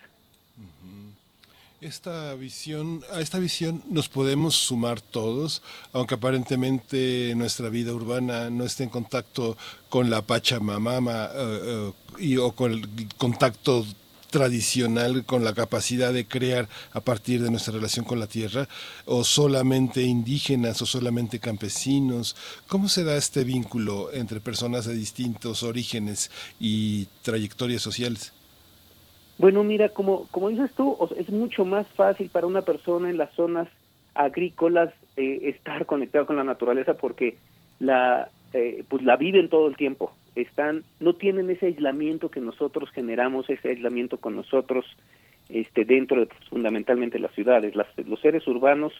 Esta visión, a esta visión nos podemos sumar todos, aunque aparentemente nuestra vida urbana no esté en contacto con la Pachamama uh, y, o con el contacto tradicional con la capacidad de crear a partir de nuestra relación con la tierra o solamente indígenas o solamente campesinos? ¿Cómo se da este vínculo entre personas de distintos orígenes y trayectorias sociales? Bueno, mira, como, como dices tú, es mucho más fácil para una persona en las zonas agrícolas eh, estar conectado con la naturaleza porque la eh, pues la viven todo el tiempo. Están no tienen ese aislamiento que nosotros generamos ese aislamiento con nosotros este dentro de pues, fundamentalmente las ciudades. Las, los seres urbanos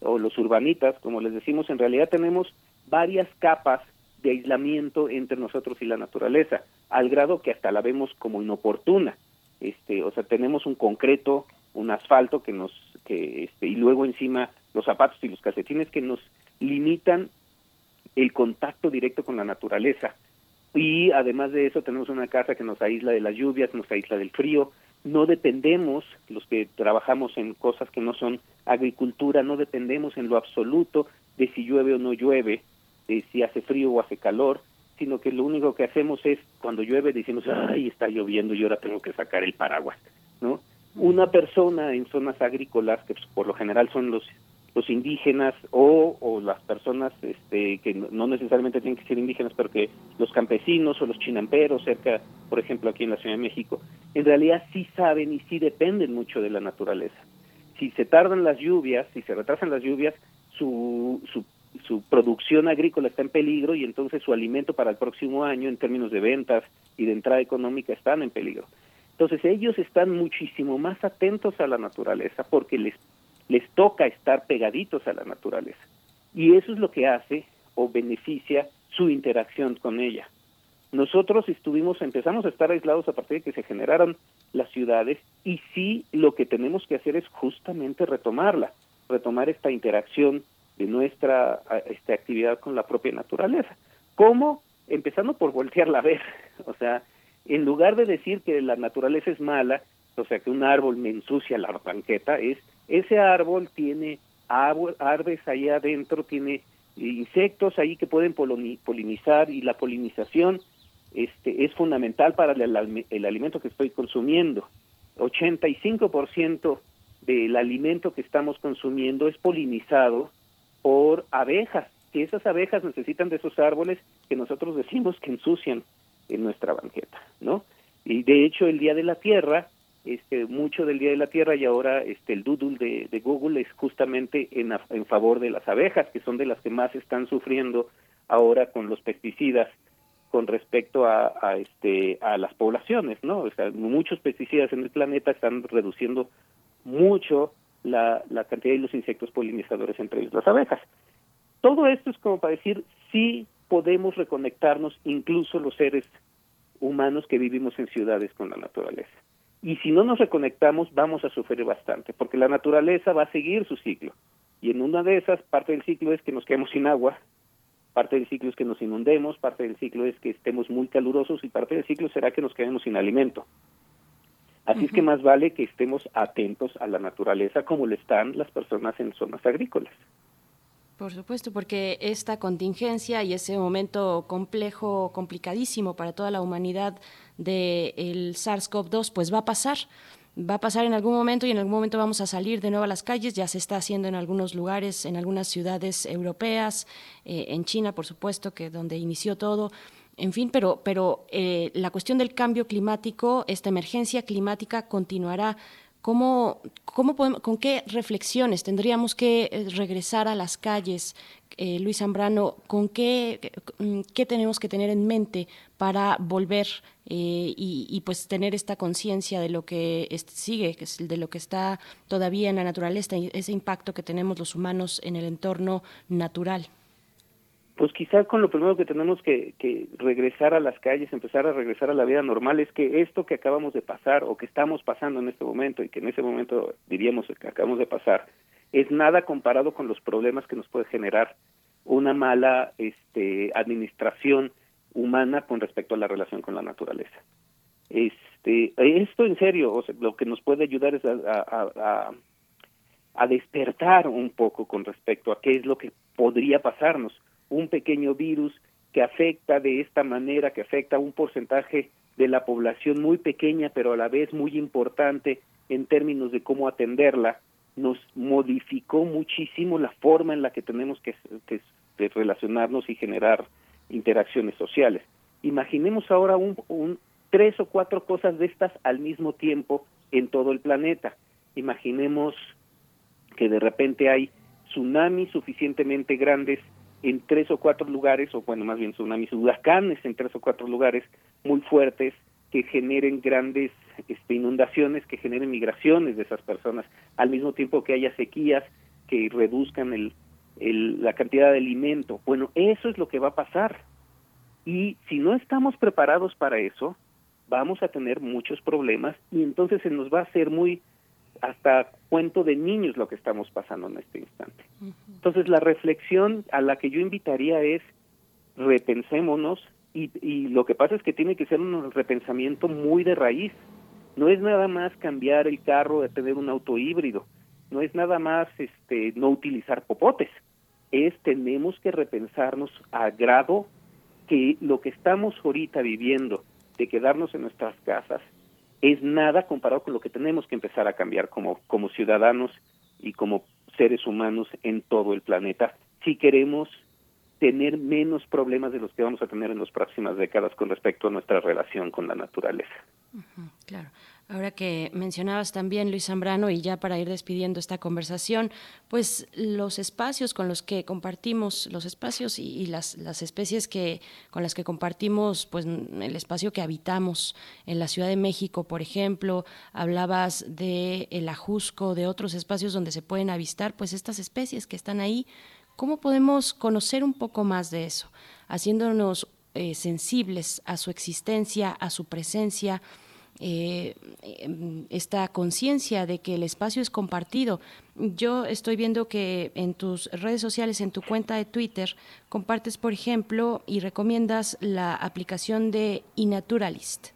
o los urbanitas como les decimos en realidad tenemos varias capas de aislamiento entre nosotros y la naturaleza al grado que hasta la vemos como inoportuna este o sea tenemos un concreto un asfalto que nos que este y luego encima los zapatos y los calcetines que nos limitan el contacto directo con la naturaleza. Y además de eso tenemos una casa que nos aísla de las lluvias, nos aísla del frío, no dependemos, los que trabajamos en cosas que no son agricultura, no dependemos en lo absoluto de si llueve o no llueve, de si hace frío o hace calor, sino que lo único que hacemos es cuando llueve decimos, ay, está lloviendo y ahora tengo que sacar el paraguas, ¿no? Una persona en zonas agrícolas, que por lo general son los los indígenas o, o las personas este, que no necesariamente tienen que ser indígenas, pero que los campesinos o los chinamperos cerca, por ejemplo, aquí en la Ciudad de México, en realidad sí saben y sí dependen mucho de la naturaleza. Si se tardan las lluvias, si se retrasan las lluvias, su, su, su producción agrícola está en peligro y entonces su alimento para el próximo año en términos de ventas y de entrada económica están en peligro. Entonces ellos están muchísimo más atentos a la naturaleza porque les les toca estar pegaditos a la naturaleza. Y eso es lo que hace o beneficia su interacción con ella. Nosotros estuvimos, empezamos a estar aislados a partir de que se generaron las ciudades y sí lo que tenemos que hacer es justamente retomarla, retomar esta interacción de nuestra esta actividad con la propia naturaleza. ¿Cómo? Empezando por voltearla a ver. O sea, en lugar de decir que la naturaleza es mala, o sea, que un árbol me ensucia la banqueta, es ese árbol tiene árboles ahí adentro, tiene insectos ahí que pueden polinizar y la polinización este, es fundamental para el, el alimento que estoy consumiendo. 85% del alimento que estamos consumiendo es polinizado por abejas, y esas abejas necesitan de esos árboles que nosotros decimos que ensucian en nuestra banqueta, ¿no? Y de hecho el Día de la Tierra este, mucho del Día de la Tierra y ahora este, el doodle de, Google es justamente en, en, favor de las abejas, que son de las que más están sufriendo ahora con los pesticidas con respecto a, a, este, a las poblaciones, ¿no? O sea, muchos pesticidas en el planeta están reduciendo mucho la, la cantidad de los insectos polinizadores, entre ellos las abejas. Todo esto es como para decir, sí podemos reconectarnos, incluso los seres humanos que vivimos en ciudades con la naturaleza. Y si no nos reconectamos, vamos a sufrir bastante, porque la naturaleza va a seguir su ciclo. Y en una de esas, parte del ciclo es que nos quedemos sin agua, parte del ciclo es que nos inundemos, parte del ciclo es que estemos muy calurosos y parte del ciclo será que nos quedemos sin alimento. Así es que más vale que estemos atentos a la naturaleza como lo están las personas en zonas agrícolas. Por supuesto, porque esta contingencia y ese momento complejo, complicadísimo para toda la humanidad del SARS-CoV-2, pues va a pasar va a pasar en algún momento y en algún momento vamos a salir de nuevo a las calles. Ya se está haciendo en algunos lugares, en algunas ciudades europeas, eh, en China, por supuesto, que donde inició todo. En fin, pero, pero eh, la cuestión del cambio climático, esta emergencia climática continuará ¿Cómo, cómo podemos, ¿Con qué reflexiones tendríamos que eh, regresar a las calles, eh, Luis Zambrano? ¿Con qué, mm, qué tenemos que tener en mente para volver eh, y, pues tener esta conciencia de lo que sigue, de lo que está todavía en la naturaleza, ese impacto que tenemos los humanos en el entorno natural? Pues quizá con lo primero que tenemos que, regresar a las calles, empezar a regresar a la vida normal, es que esto que acabamos de pasar o que estamos pasando en este momento y que en ese momento diríamos que acabamos de pasar, es nada comparado con los problemas que nos puede generar una mala este, administración humana con respecto a la relación con la naturaleza. Este, esto en serio, o sea, lo que nos puede ayudar es a, a despertar un poco con respecto a qué es lo que podría pasarnos un pequeño virus que afecta de esta manera, que afecta a un porcentaje de la población muy pequeña, pero a la vez muy importante en términos de cómo atenderla, nos modificó muchísimo la forma en la que tenemos que, relacionarnos y generar interacciones sociales. Imaginemos ahora un, un, tres o cuatro cosas de estas al mismo tiempo en todo el planeta. Imaginemos que de repente hay tsunamis suficientemente grandes en tres o cuatro lugares, o bueno, más bien tsunamis, huracanes en tres o cuatro lugares muy fuertes que generen grandes este, inundaciones, que generen migraciones de esas personas, al mismo tiempo que haya sequías que reduzcan el, el, la cantidad de alimento. Bueno, eso es lo que va a pasar. Y si no estamos preparados para eso, vamos a tener muchos problemas y entonces se nos va a hacer muy hasta cuento de niños lo que estamos pasando en este instante. Entonces la reflexión a la que yo invitaría es repensémonos y, y lo que pasa es que tiene que ser un repensamiento muy de raíz. No es nada más cambiar el carro de tener un auto híbrido, no es nada más este no utilizar popotes, es tenemos que repensarnos a grado que lo que estamos ahorita viviendo de quedarnos en nuestras casas es nada comparado con lo que tenemos que empezar a cambiar como, como ciudadanos y como seres humanos en todo el planeta si queremos tener menos problemas de los que vamos a tener en las próximas décadas con respecto a nuestra relación con la naturaleza. claro. Ahora que mencionabas también, Luis Zambrano, y ya para ir despidiendo esta conversación, pues los espacios con los que compartimos, los espacios y, las, las, especies que, con las que compartimos, pues el espacio que habitamos en la Ciudad de México, por ejemplo, hablabas de el ajusco, de otros espacios donde se pueden avistar, pues estas especies que están ahí, ¿cómo podemos conocer un poco más de eso? Haciéndonos eh, sensibles a su existencia, a su presencia, eh, em, esta conciencia de que el espacio es compartido. Yo estoy viendo que en tus redes sociales, en tu cuenta de Twitter, compartes, por ejemplo, y recomiendas la aplicación de iNaturalist,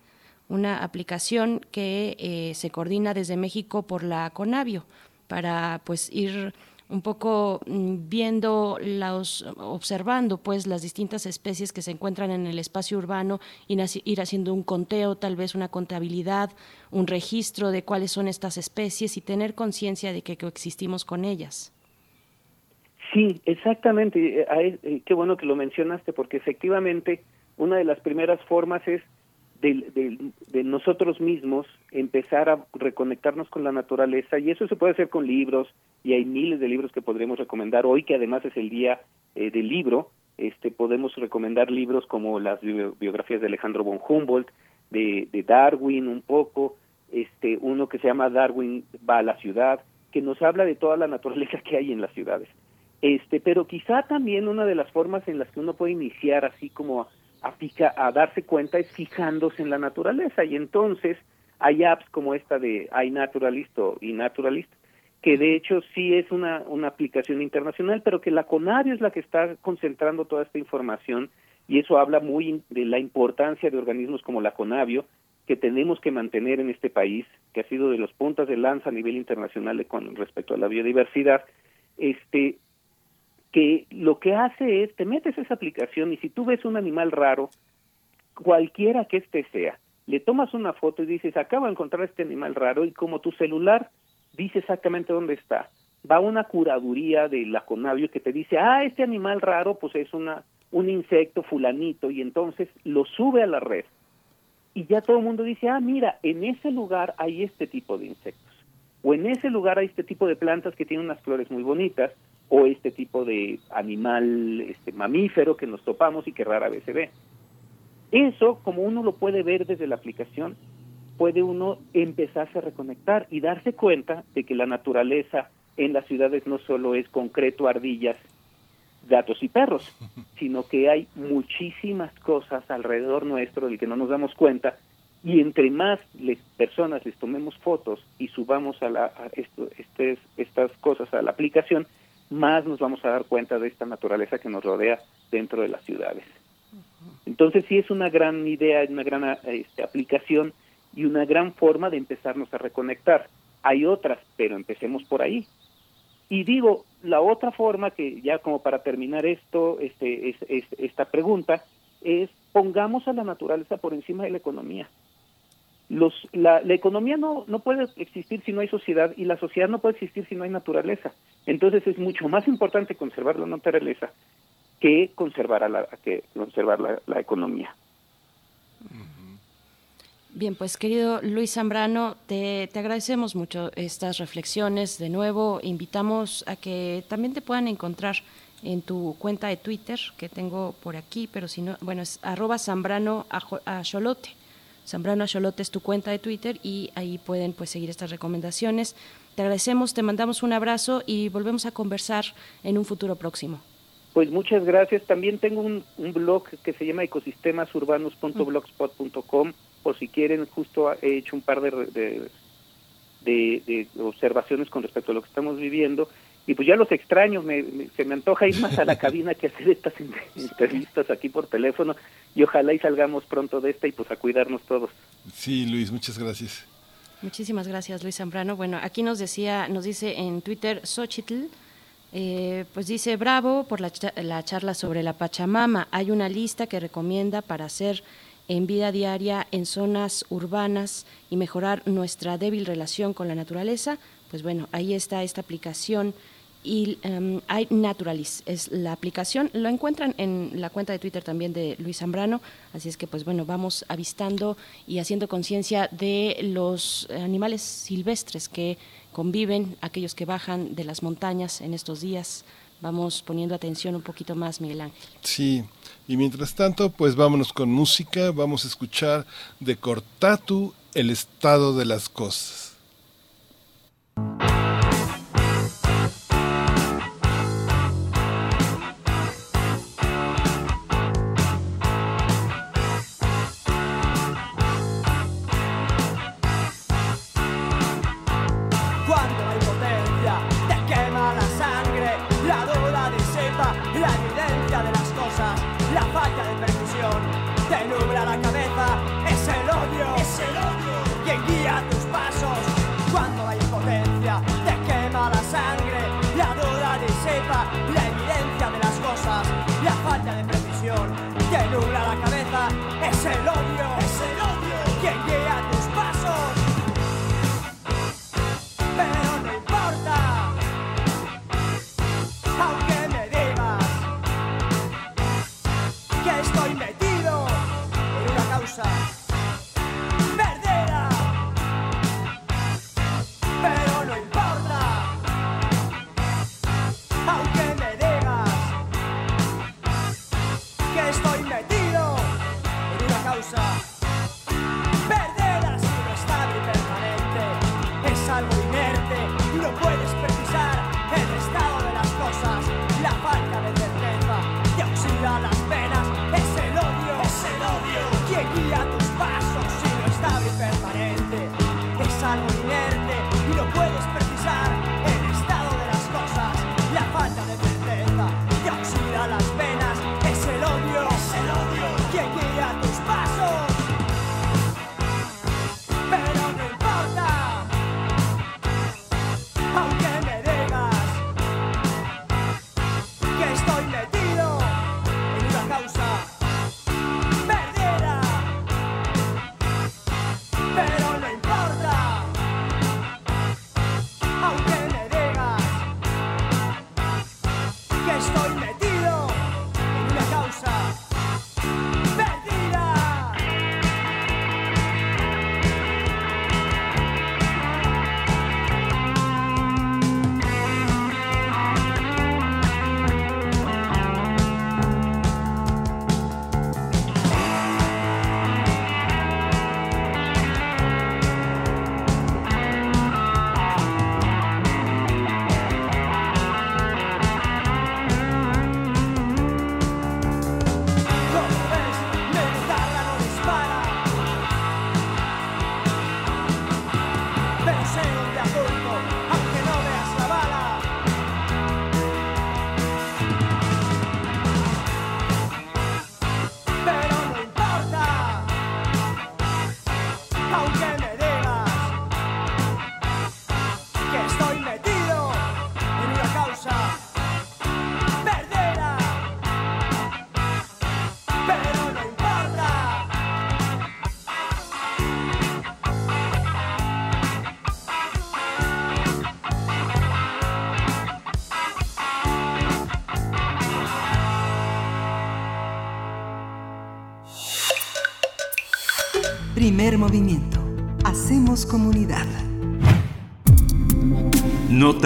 una aplicación que eh, se coordina desde México por la Conavio para pues ir un poco mm, viendo los, observando pues las distintas especies que se encuentran en el espacio urbano y ir haciendo un conteo, tal vez una contabilidad, un registro de cuáles son estas especies y tener conciencia de que coexistimos con ellas. Sí, exactamente. Eh, eh, qué bueno que lo mencionaste porque efectivamente una de las primeras formas es de, nosotros mismos empezar a reconectarnos con la naturaleza y eso se puede hacer con libros y hay miles de libros que podremos recomendar. Hoy que además es el día eh, del libro este podemos recomendar libros como las biografías de Alejandro von Humboldt de, de Darwin un poco este uno que se llama Darwin va a la ciudad que nos habla de toda la naturaleza que hay en las ciudades. Este pero quizá también una de las formas en las que uno puede iniciar así como a, darse cuenta es fijándose en la naturaleza. Y entonces hay apps como esta de iNaturalist o iNaturalist que de hecho sí es una, una aplicación internacional, pero que la CONARIO es la que está concentrando toda esta información y eso habla muy de la importancia de organismos como la CONAVIO que tenemos que mantener en este país, que ha sido de los puntas de lanza a nivel internacional con respecto a la biodiversidad, este que lo que hace es, te metes esa aplicación y si tú ves un animal raro, cualquiera que éste sea, le tomas una foto y dices, acabo de encontrar este animal raro y como tu celular dice exactamente dónde está, va una curaduría de la Conavio que te dice, ah, este animal raro pues es una, un insecto fulanito y entonces lo sube a la red. Y ya todo el mundo dice, ah, mira, en ese lugar hay este tipo de insectos. O en ese lugar hay este tipo de plantas que tienen unas flores muy bonitas o este tipo de animal este, mamífero que nos topamos y que rara vez se ve. Eso, como uno lo puede ver desde la aplicación, puede uno empezarse a reconectar y darse cuenta de que la naturaleza en las ciudades no solo es concreto, ardillas, gatos y perros, sino que hay muchísimas cosas alrededor nuestro del que no nos damos cuenta y entre más les, personas les tomemos fotos y subamos a, la, esto, estas cosas a la aplicación, más nos vamos a dar cuenta de esta naturaleza que nos rodea dentro de las ciudades. Entonces sí es una gran idea, una gran este, aplicación y una gran forma de empezarnos a reconectar. Hay otras, pero empecemos por ahí. Y digo, la otra forma que ya como para terminar esto, este, es, esta pregunta, es pongamos a la naturaleza por encima de la economía. Los, la, la, economía no, no puede existir si no hay sociedad y la sociedad no puede existir si no hay naturaleza. Entonces es mucho más importante conservar la naturaleza que conservar, a la, que conservar la, economía. Bien, pues querido Luis Zambrano, te, te, agradecemos mucho estas reflexiones. De nuevo, invitamos a que también te puedan encontrar en tu cuenta de Twitter, que tengo por aquí, pero si no, bueno, es arroba Zambrano Acholote. Zambrano Acholote es tu cuenta de Twitter y ahí pueden pues seguir estas recomendaciones. Te agradecemos, te mandamos un abrazo y volvemos a conversar en un futuro próximo. Pues muchas gracias. También tengo un, un blog que se llama ecosistemasurbanos.blogspot.com por si quieren, justo he hecho un par de, de, de, observaciones con respecto a lo que estamos viviendo. Y pues ya los extraño, me, se me antoja ir más a la cabina que hacer estas entrevistas aquí por teléfono y ojalá y salgamos pronto de esta y pues a cuidarnos todos. Sí, Luis, muchas gracias. Muchísimas gracias, Luis Zambrano. Bueno, aquí nos decía, nos dice en Twitter Xochitl, eh, pues dice, bravo por la, la charla sobre la Pachamama. Hay una lista que recomienda para hacer en vida diaria en zonas urbanas y mejorar nuestra débil relación con la naturaleza, pues bueno, ahí está esta aplicación y um, hay Naturalis, es la aplicación, lo encuentran en la cuenta de Twitter también de Luis Zambrano, así es que pues bueno, vamos avistando y haciendo conciencia de los animales silvestres que conviven, aquellos que bajan de las montañas en estos días, vamos poniendo atención un poquito más, Miguel Ángel. Sí, y mientras tanto, pues vámonos con música, vamos a escuchar de Cortatu el estado de las cosas.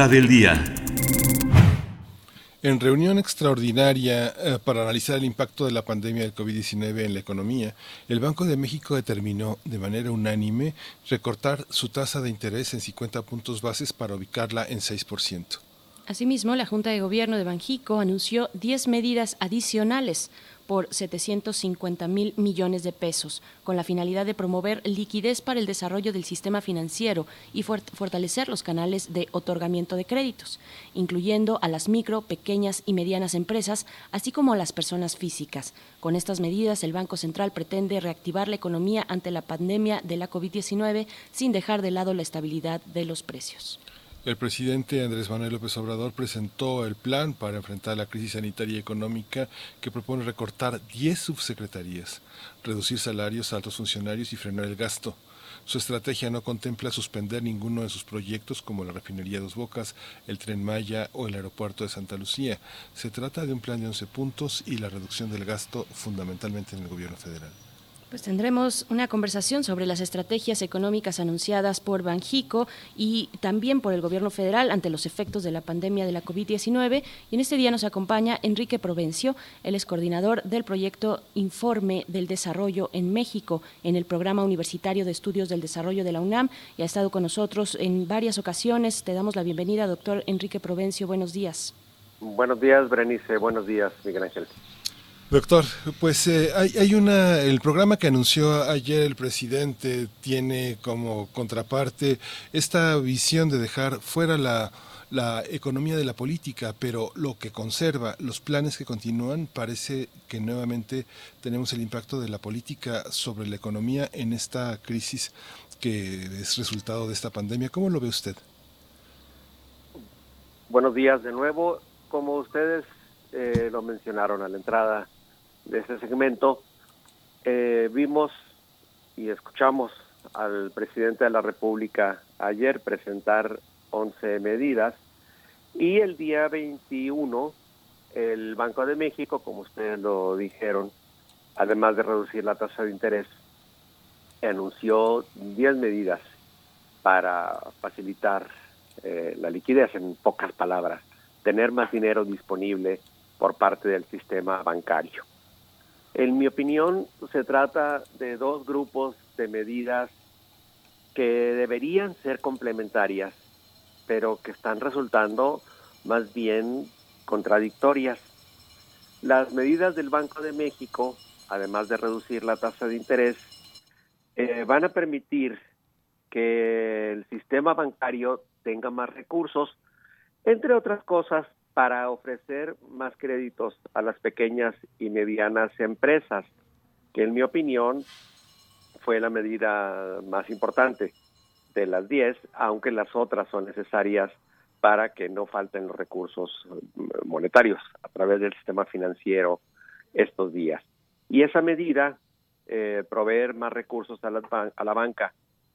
Nota del día. En reunión extraordinaria eh, para analizar el impacto de la pandemia del COVID-19 en la economía, el Banco de México determinó de manera unánime recortar su tasa de interés en 50 puntos bases para ubicarla en 6%. Asimismo, la Junta de Gobierno de Banjico anunció 10 medidas adicionales por 750 mil millones de pesos, con la finalidad de promover liquidez para el desarrollo del sistema financiero y fortalecer los canales de otorgamiento de créditos, incluyendo a las micro, pequeñas y medianas empresas, así como a las personas físicas. Con estas medidas, el Banco Central pretende reactivar la economía ante la pandemia de la COVID-19 sin dejar de lado la estabilidad de los precios. El presidente Andrés Manuel López Obrador presentó el plan para enfrentar la crisis sanitaria y económica que propone recortar 10 subsecretarías, reducir salarios a altos funcionarios y frenar el gasto. Su estrategia no contempla suspender ninguno de sus proyectos como la refinería Dos Bocas, el tren Maya o el aeropuerto de Santa Lucía. Se trata de un plan de 11 puntos y la reducción del gasto fundamentalmente en el gobierno federal. Pues tendremos una conversación sobre las estrategias económicas anunciadas por Banjico y también por el gobierno federal ante los efectos de la pandemia de la COVID-19. Y en este día nos acompaña Enrique Provencio, él es coordinador del proyecto Informe del Desarrollo en México en el Programa Universitario de Estudios del Desarrollo de la UNAM y ha estado con nosotros en varias ocasiones. Te damos la bienvenida, doctor Enrique Provencio. Buenos días. Buenos días, Berenice. Buenos días, Miguel Ángel. Doctor, pues eh, hay, hay, una, el programa que anunció ayer el presidente tiene como contraparte esta visión de dejar fuera la, la economía de la política, pero lo que conserva, los planes que continúan, parece que nuevamente tenemos el impacto de la política sobre la economía en esta crisis que es resultado de esta pandemia. ¿Cómo lo ve usted? Buenos días de nuevo. Como ustedes eh, lo mencionaron a la entrada, de este segmento, eh, vimos y escuchamos al presidente de la República ayer presentar 11 medidas y el día 21 el Banco de México, como ustedes lo dijeron, además de reducir la tasa de interés, anunció 10 medidas para facilitar eh, la liquidez, en pocas palabras, tener más dinero disponible por parte del sistema bancario. En mi opinión, se trata de dos grupos de medidas que deberían ser complementarias, pero que están resultando más bien contradictorias. Las medidas del Banco de México, además de reducir la tasa de interés, eh, van a permitir que el sistema bancario tenga más recursos, entre otras cosas, para ofrecer más créditos a las pequeñas y medianas empresas, que en mi opinión fue la medida más importante de las 10, aunque las otras son necesarias para que no falten los recursos monetarios a través del sistema financiero estos días. Y esa medida, eh, proveer más recursos a la, a la banca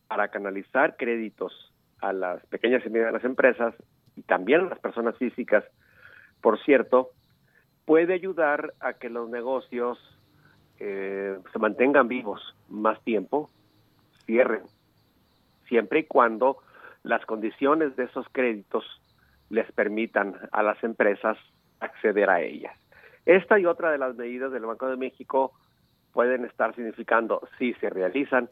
para canalizar créditos a las pequeñas y medianas empresas y también a las personas físicas por cierto, puede ayudar a que los negocios eh, se mantengan vivos más tiempo, cierren, siempre y cuando las condiciones de esos créditos les permitan a las empresas acceder a ellas. Esta y otra de las medidas del Banco de México pueden estar significando, si se realizan,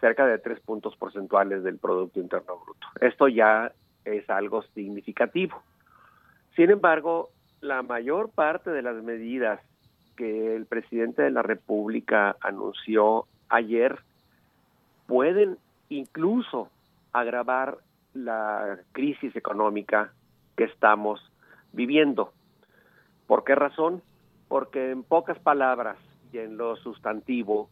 cerca de tres puntos porcentuales del Producto Interno Bruto. Esto ya es algo significativo. Sin embargo, la mayor parte de las medidas que el presidente de la República anunció ayer pueden incluso agravar la crisis económica que estamos viviendo. ¿Por qué razón? Porque en pocas palabras y en lo sustantivo,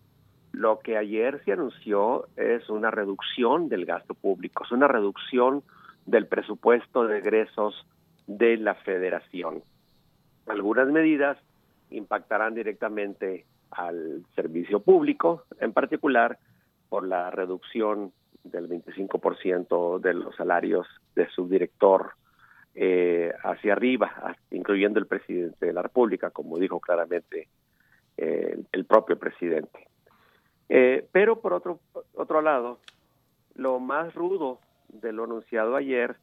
lo que ayer se anunció es una reducción del gasto público, es una reducción del presupuesto de egresos de la federación. Algunas medidas impactarán directamente al servicio público, en particular por la reducción del 25% de los salarios de subdirector eh, hacia arriba, incluyendo el presidente de la República, como dijo claramente eh, el propio presidente. Eh, pero por otro, otro lado, lo más rudo de lo anunciado ayer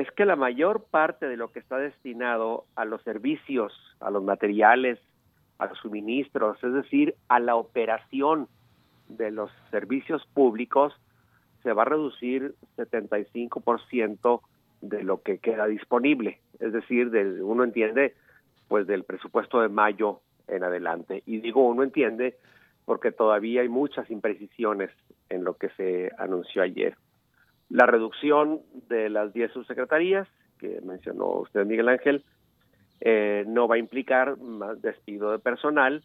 es que la mayor parte de lo que está destinado a los servicios, a los materiales, a los suministros, es decir, a la operación de los servicios públicos, se va a reducir 75% de lo que queda disponible, es decir, de, uno entiende pues del presupuesto de mayo en adelante. Y digo uno entiende porque todavía hay muchas imprecisiones en lo que se anunció ayer. La reducción de las 10 subsecretarías, que mencionó usted Miguel Ángel, eh, no va a implicar más despido de personal,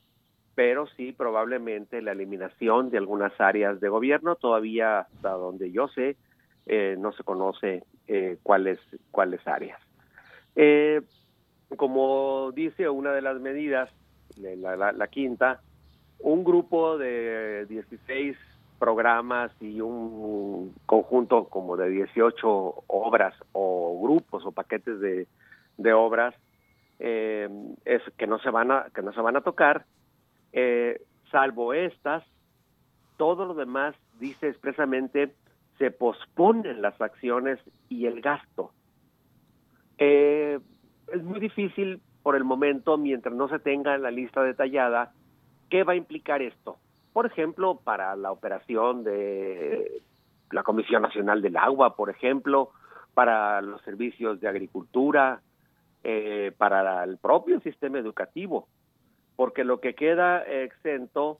pero sí probablemente la eliminación de algunas áreas de gobierno. Todavía, hasta donde yo sé, eh, no se conoce eh, cuáles cuáles áreas. Eh, como dice una de las medidas, la, la, quinta, un grupo de 16 programas y un conjunto como de 18 obras o grupos o paquetes de, de obras eh, es que no se van a que no se van a tocar eh, salvo estas todo lo demás dice expresamente se posponen las acciones y el gasto eh, es muy difícil por el momento, mientras no se tenga la lista detallada, qué va a implicar esto. Por ejemplo, para la operación de la Comisión Nacional del Agua, por ejemplo, para los servicios de agricultura, eh, para el propio sistema educativo, porque lo que queda exento,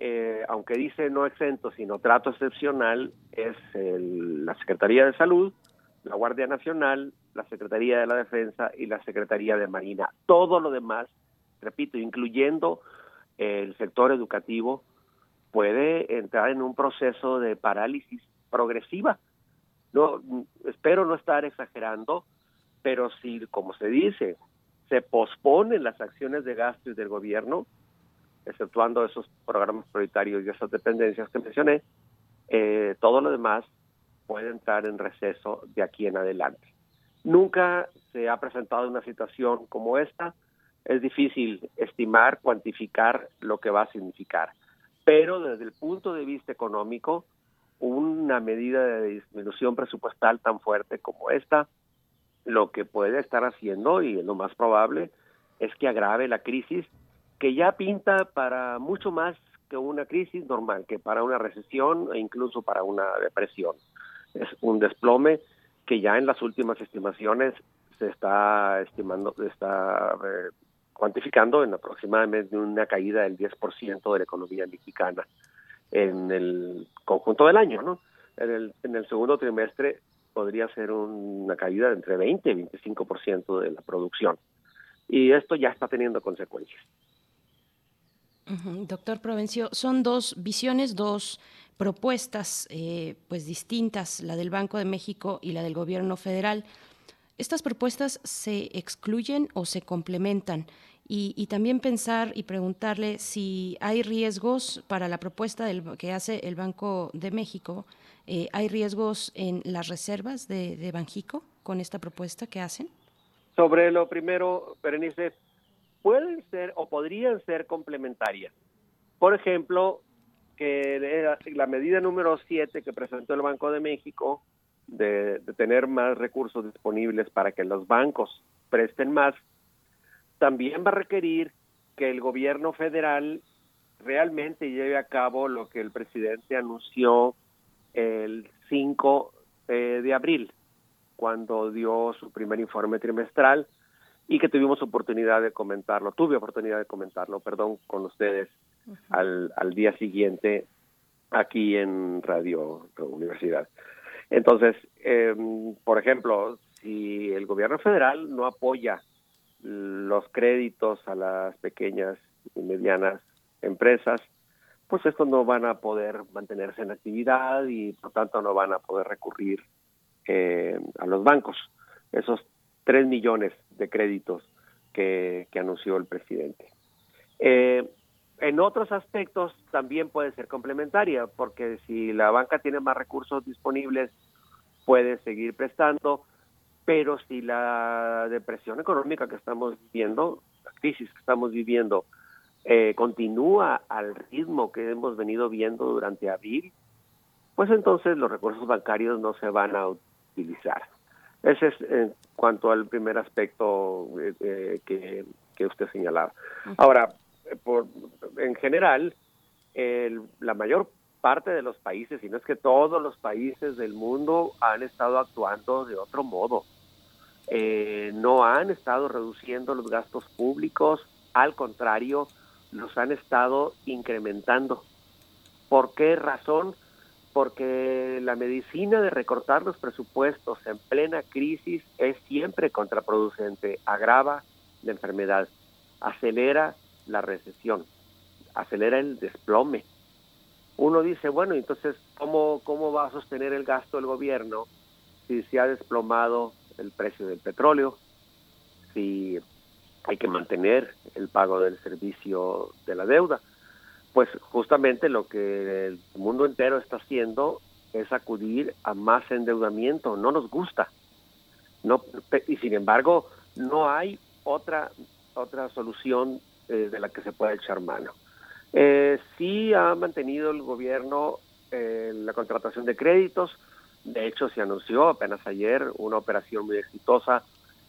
eh, aunque dice no exento, sino trato excepcional, es la Secretaría de Salud, la Guardia Nacional, la Secretaría de la Defensa y la Secretaría de Marina. Todo lo demás, repito, incluyendo el sector educativo, puede entrar en un proceso de parálisis progresiva. No, espero no estar exagerando, pero si, como se dice, se posponen las acciones de gastos del gobierno, exceptuando esos programas prioritarios y esas dependencias que mencioné, eh, todo lo demás puede entrar en receso de aquí en adelante. Nunca se ha presentado una situación como esta. Es difícil estimar, cuantificar lo que va a significar. Pero desde el punto de vista económico, una medida de disminución presupuestal tan fuerte como esta, lo que puede estar haciendo, y lo más probable, es que agrave la crisis que ya pinta para mucho más que una crisis normal, que para una recesión e incluso para una depresión. Es un desplome que ya en las últimas estimaciones se está estimando, se está eh, cuantificando en aproximadamente una caída del 10% de la economía mexicana en el conjunto del año, ¿no? En el, en el segundo trimestre podría ser una caída de entre 20 y 25% de la producción. Y esto ya está teniendo consecuencias. Doctor Provencio, son dos visiones, dos propuestas eh, pues distintas, la del Banco de México y la del Gobierno federal. ¿Estas propuestas se excluyen o se complementan? Y, también pensar y preguntarle si hay riesgos para la propuesta del, que hace el Banco de México, eh, ¿hay riesgos en las reservas de, de Banjico con esta propuesta que hacen? Sobre lo primero, Berenice, pueden ser o podrían ser complementarias. Por ejemplo, que la medida número 7 que presentó el Banco de México de, tener más recursos disponibles para que los bancos presten más, también va a requerir que el gobierno federal realmente lleve a cabo lo que el presidente anunció el 5 eh, de abril, cuando dio su primer informe trimestral y que tuvimos oportunidad de comentarlo, tuve oportunidad de comentarlo, perdón, con ustedes al, al día siguiente aquí en Radio Universidad. Entonces, em, por ejemplo, si el gobierno federal no apoya los créditos a las pequeñas y medianas empresas, pues estos no van a poder mantenerse en actividad y por tanto no van a poder recurrir eh, a los bancos. Esos tres millones de créditos que, que anunció el presidente. Eh, en otros aspectos también puede ser complementaria, porque si la banca tiene más recursos disponibles, puede seguir prestando, pero si la depresión económica que estamos viviendo, la crisis que estamos viviendo, eh, continúa al ritmo que hemos venido viendo durante abril, pues entonces los recursos bancarios no se van a utilizar. Ese es en cuanto al primer aspecto eh, eh, que, que, usted señalaba. Ahora, por, en general, el, la mayor parte de los países, y no es que todos los países del mundo han estado actuando de otro modo. Eh, no han estado reduciendo los gastos públicos, al contrario, los han estado incrementando. ¿Por qué razón? Porque la medicina de recortar los presupuestos en plena crisis es siempre contraproducente, agrava la enfermedad, acelera la recesión, acelera el desplome uno dice, bueno, entonces, ¿cómo, ¿cómo va a sostener el gasto del gobierno si se ha desplomado el precio del petróleo, si hay que mantener el pago del servicio de la deuda? Pues justamente lo que el mundo entero está haciendo es acudir a más endeudamiento, no nos gusta. No, y sin embargo, no hay otra, otra solución eh, de la que se pueda echar mano. Eh, sí ha mantenido el gobierno eh, la contratación de créditos. De hecho, se anunció apenas ayer una operación muy exitosa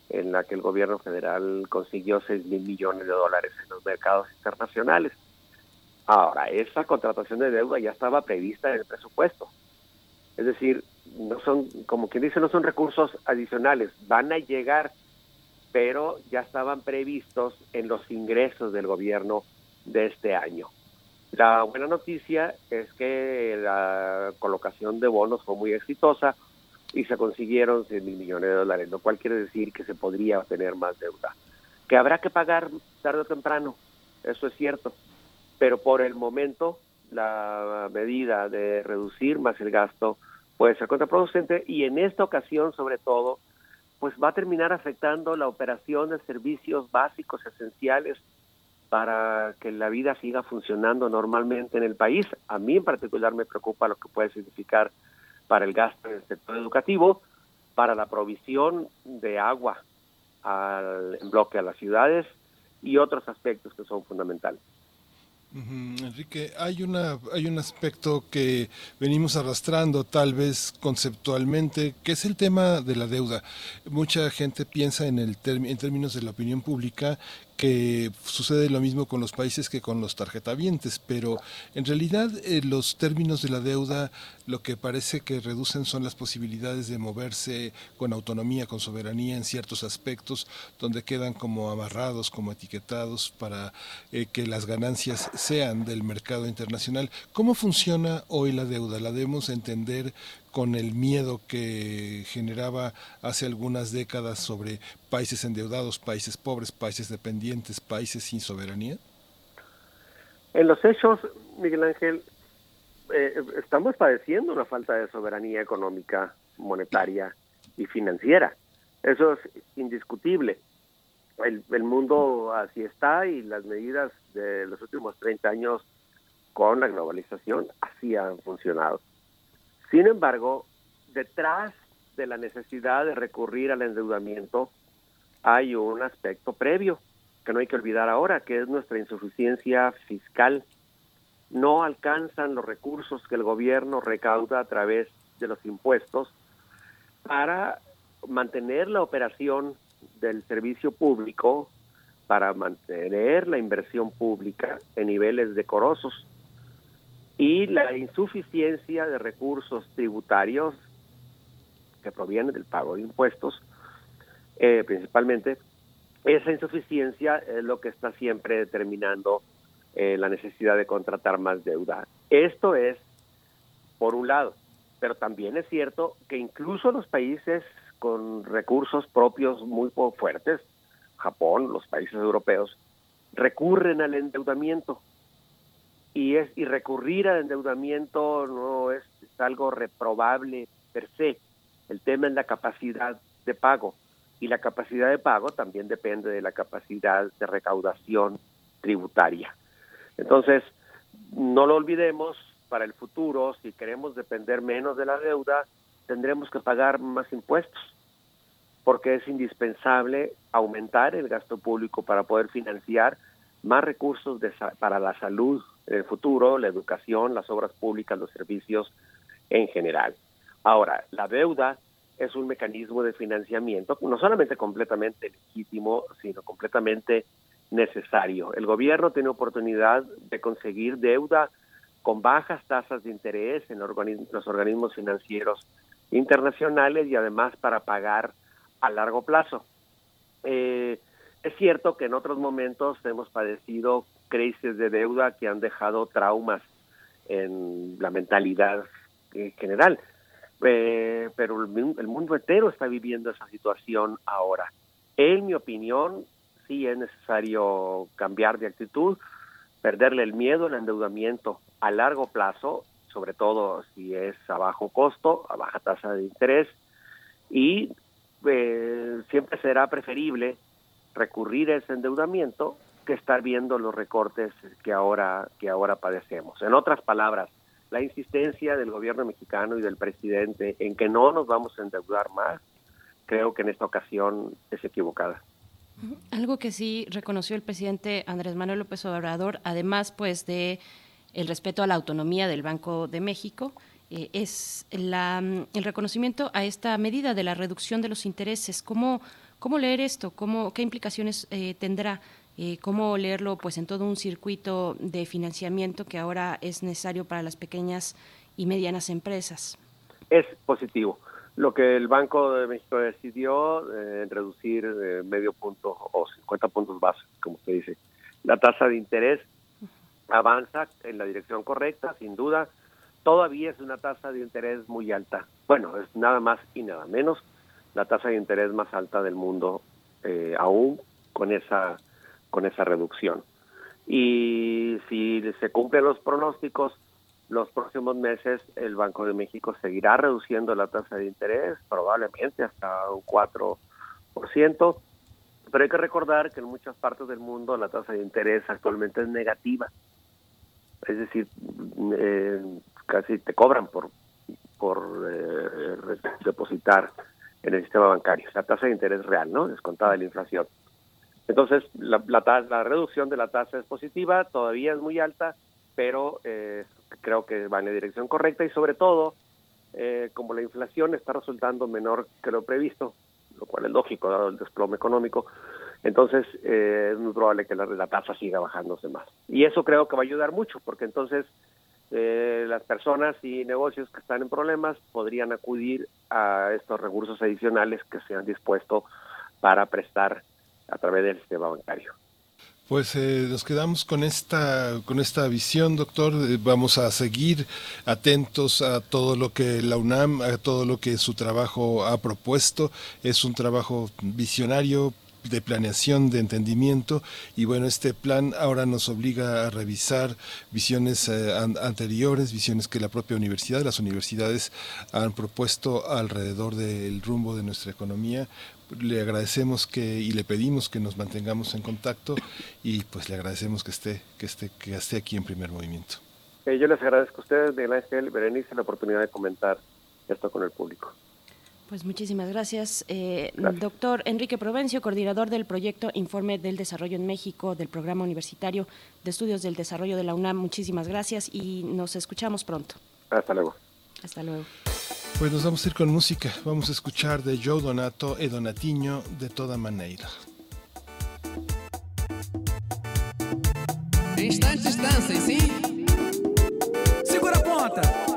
en la que el gobierno federal consiguió 6 mil millones de dólares en los mercados internacionales. Ahora, esa contratación de deuda ya estaba prevista en el presupuesto. Es decir, no son, como quien dice, no son recursos adicionales, van a llegar, pero ya estaban previstos en los ingresos del gobierno de este año. La buena noticia es que la colocación de bonos fue muy exitosa y se consiguieron 100 mil millones de dólares, lo cual quiere decir que se podría obtener más deuda. Que habrá que pagar tarde o temprano, eso es cierto, pero por el momento la medida de reducir más el gasto puede ser contraproducente y en esta ocasión sobre todo pues va a terminar afectando la operación de servicios básicos esenciales para que la vida siga funcionando normalmente en el país. A mí en particular me preocupa lo que puede significar para el gasto en el sector educativo, para la provisión de agua al, en bloque a las ciudades y otros aspectos que son fundamentales. Enrique, hay una hay un aspecto que venimos arrastrando tal vez conceptualmente, que es el tema de la deuda. Mucha gente piensa en el en términos de la opinión pública que sucede lo mismo con los países que con los tarjetavientes, pero en realidad eh, los términos de la deuda lo que parece que reducen son las posibilidades de moverse con autonomía, con soberanía en ciertos aspectos, donde quedan como amarrados, como etiquetados para eh, que las ganancias sean del mercado internacional. ¿Cómo funciona hoy la deuda? ¿La debemos entender con el miedo que generaba hace algunas décadas sobre países endeudados, países pobres, países dependientes, países sin soberanía? En los hechos, Miguel Ángel, eh, estamos padeciendo una falta de soberanía económica, monetaria y financiera. Eso es indiscutible. El, el, mundo así está y las medidas de los últimos 30 años con la globalización así han funcionado. Sin embargo, detrás de la necesidad de recurrir al endeudamiento hay un aspecto previo que no hay que olvidar ahora, que es nuestra insuficiencia fiscal. No alcanzan los recursos que el gobierno recauda a través de los impuestos para mantener la operación del servicio público, para mantener la inversión pública en niveles decorosos y la insuficiencia de recursos tributarios que provienen del pago de impuestos, eh, principalmente, esa insuficiencia es lo que está siempre determinando eh, la necesidad de contratar más deuda. Esto es por un lado, pero también es cierto que incluso los países con recursos propios muy fuertes, Japón, los países europeos, recurren al endeudamiento y es y recurrir al endeudamiento no es, algo reprobable per se. El tema es la capacidad de pago y la capacidad de pago también depende de la capacidad de recaudación tributaria. Entonces, no lo olvidemos, para el futuro, si queremos depender menos de la deuda, tendremos que pagar más impuestos, porque es indispensable aumentar el gasto público para poder financiar más recursos para la salud el futuro, la educación, las obras públicas, los servicios en general. Ahora, la deuda es un mecanismo de financiamiento no solamente completamente legítimo, sino completamente necesario. El gobierno tiene oportunidad de conseguir deuda con bajas tasas de interés en los organismos financieros internacionales y además para pagar a largo plazo. Eh, es cierto que en otros momentos hemos padecido crisis de deuda que han dejado traumas en la mentalidad general, eh, pero el, el mundo entero está viviendo esa situación ahora. En mi opinión, sí es necesario cambiar de actitud, perderle el miedo al endeudamiento a largo plazo, sobre todo si es a bajo costo, a baja tasa de interés, y eh, siempre será preferible recurrir a ese endeudamiento que estar viendo los recortes que ahora que ahora padecemos. En otras palabras, la insistencia del gobierno mexicano y del presidente en que no nos vamos a endeudar más, creo que en esta ocasión es equivocada. Algo que sí reconoció el presidente Andrés Manuel López Obrador, además pues de el respeto a la autonomía del Banco de México, eh, es la, el reconocimiento a esta medida de la reducción de los intereses. ¿Cómo, cómo leer esto? ¿Cómo, ¿Qué implicaciones eh, tendrá? Eh, ¿Cómo leerlo pues, en todo un circuito de financiamiento que ahora es necesario para las pequeñas y medianas empresas? Es positivo. Lo que el Banco de México decidió en reducir medio punto o 50 puntos básicos, como se dice, la tasa de interés avanza en la dirección correcta, sin duda todavía es una tasa de interés muy alta. Bueno, es nada más y nada menos la tasa de interés más alta del mundo, eh, aún con esa, con esa reducción. Y si se cumplen los pronósticos, los próximos meses el Banco de México seguirá reduciendo la tasa de interés, probablemente hasta un 4%, pero hay que recordar que en muchas partes del mundo la tasa de interés actualmente es negativa. Es decir, eh, casi te cobran por, por eh, depositar en el sistema bancario. La tasa de interés real, ¿no? Descontada de la inflación. Entonces, la, la, la reducción de la tasa es positiva, todavía es muy alta, pero eh, creo que va en la dirección correcta y sobre todo, eh, como la inflación está resultando menor que lo previsto, lo cual es lógico dado el desplome económico, entonces eh, es muy probable que la, la, tasa siga bajándose más. Y eso creo que va a ayudar mucho, porque entonces eh, las personas y negocios que están en problemas podrían acudir a estos recursos adicionales que se han dispuesto para prestar a través del sistema bancario. Pues eh, nos quedamos con esta con esta visión, doctor. Eh, vamos a seguir atentos a todo lo que la UNAM, a todo lo que su trabajo ha propuesto. Es un trabajo visionario, de planeación, de entendimiento y bueno, este plan ahora nos obliga a revisar visiones eh, anteriores, visiones que la propia universidad, las universidades han propuesto alrededor del rumbo de nuestra economía. Le agradecemos que y le pedimos que nos mantengamos en contacto y pues le agradecemos que esté que esté que esté aquí en primer movimiento. Eh, yo les agradezco a ustedes, Miguel Ángel, Berenice, la oportunidad de comentar esto con el público. Pues muchísimas gracias. Eh, doctor Enrique Provencio, coordinador del proyecto Informe del Desarrollo en México del Programa Universitario de Estudios del Desarrollo de la UNAM, muchísimas gracias y nos escuchamos pronto. Hasta luego. Hasta luego. Pues nos vamos a ir con música. Vamos a escuchar de Joe Donato e Donatiño de toda manera. Instantes dancem, sim? Segura a ponta.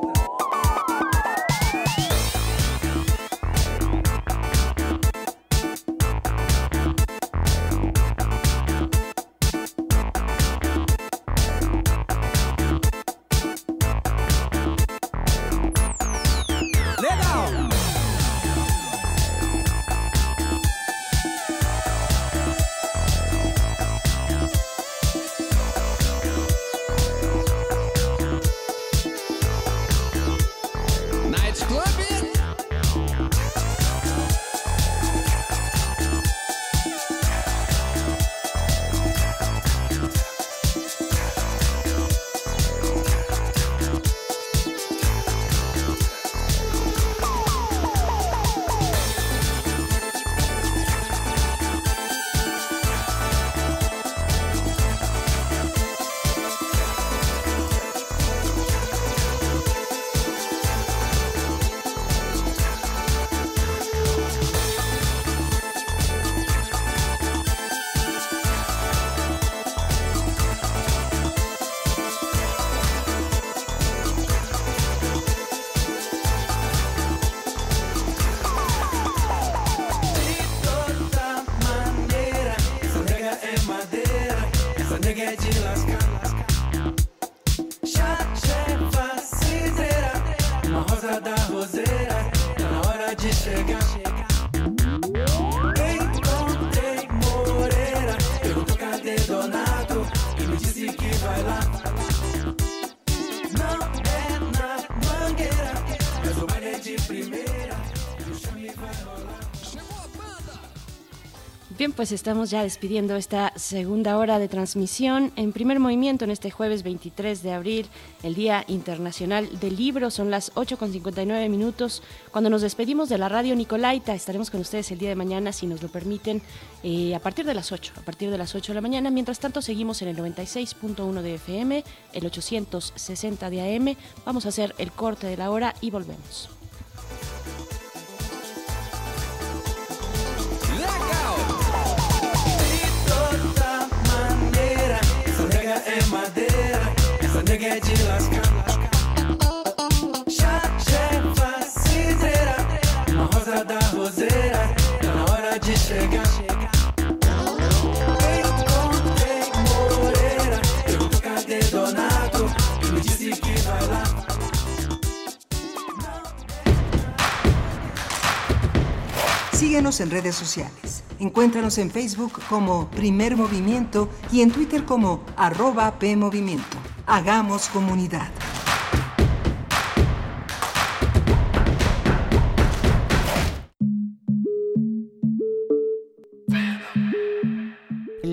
Pues estamos ya despidiendo esta segunda hora de transmisión en primer movimiento en este jueves 23 de abril, el Día Internacional del Libro. Son las 8.59 minutos. Cuando nos despedimos de la radio Nicolaita, estaremos con ustedes el día de mañana, si nos lo permiten, eh, a partir de las 8, a partir de las 8 de la mañana. Mientras tanto, seguimos en el 96.1 de FM, el 860 de AM. Vamos a hacer el corte de la hora y volvemos. Madeira, essa nega é de lascar. Chefa, cidreira, uma rosa da roseira, tá na hora de chegar. Encontrei Moreira, perguntou cadê Donato, me disse que vai lá. Síguenos en redes sociales. Encuéntranos en Facebook como Primer Movimiento y en Twitter como arroba PMovimiento. Hagamos comunidad.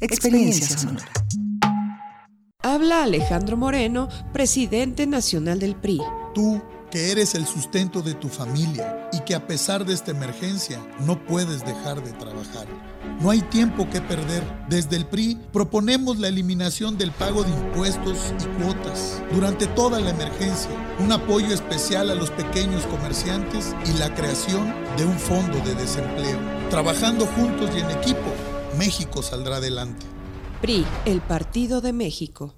Experiencia sonora. Habla Alejandro Moreno, presidente nacional del PRI. Tú, que eres el sustento de tu familia y que a pesar de esta emergencia no puedes dejar de trabajar. No hay tiempo que perder. Desde el PRI proponemos la eliminación del pago de impuestos y cuotas durante toda la emergencia, un apoyo especial a los pequeños comerciantes y la creación de un fondo de desempleo. Trabajando juntos y en equipo, México saldrá adelante. PRI, el Partido de México.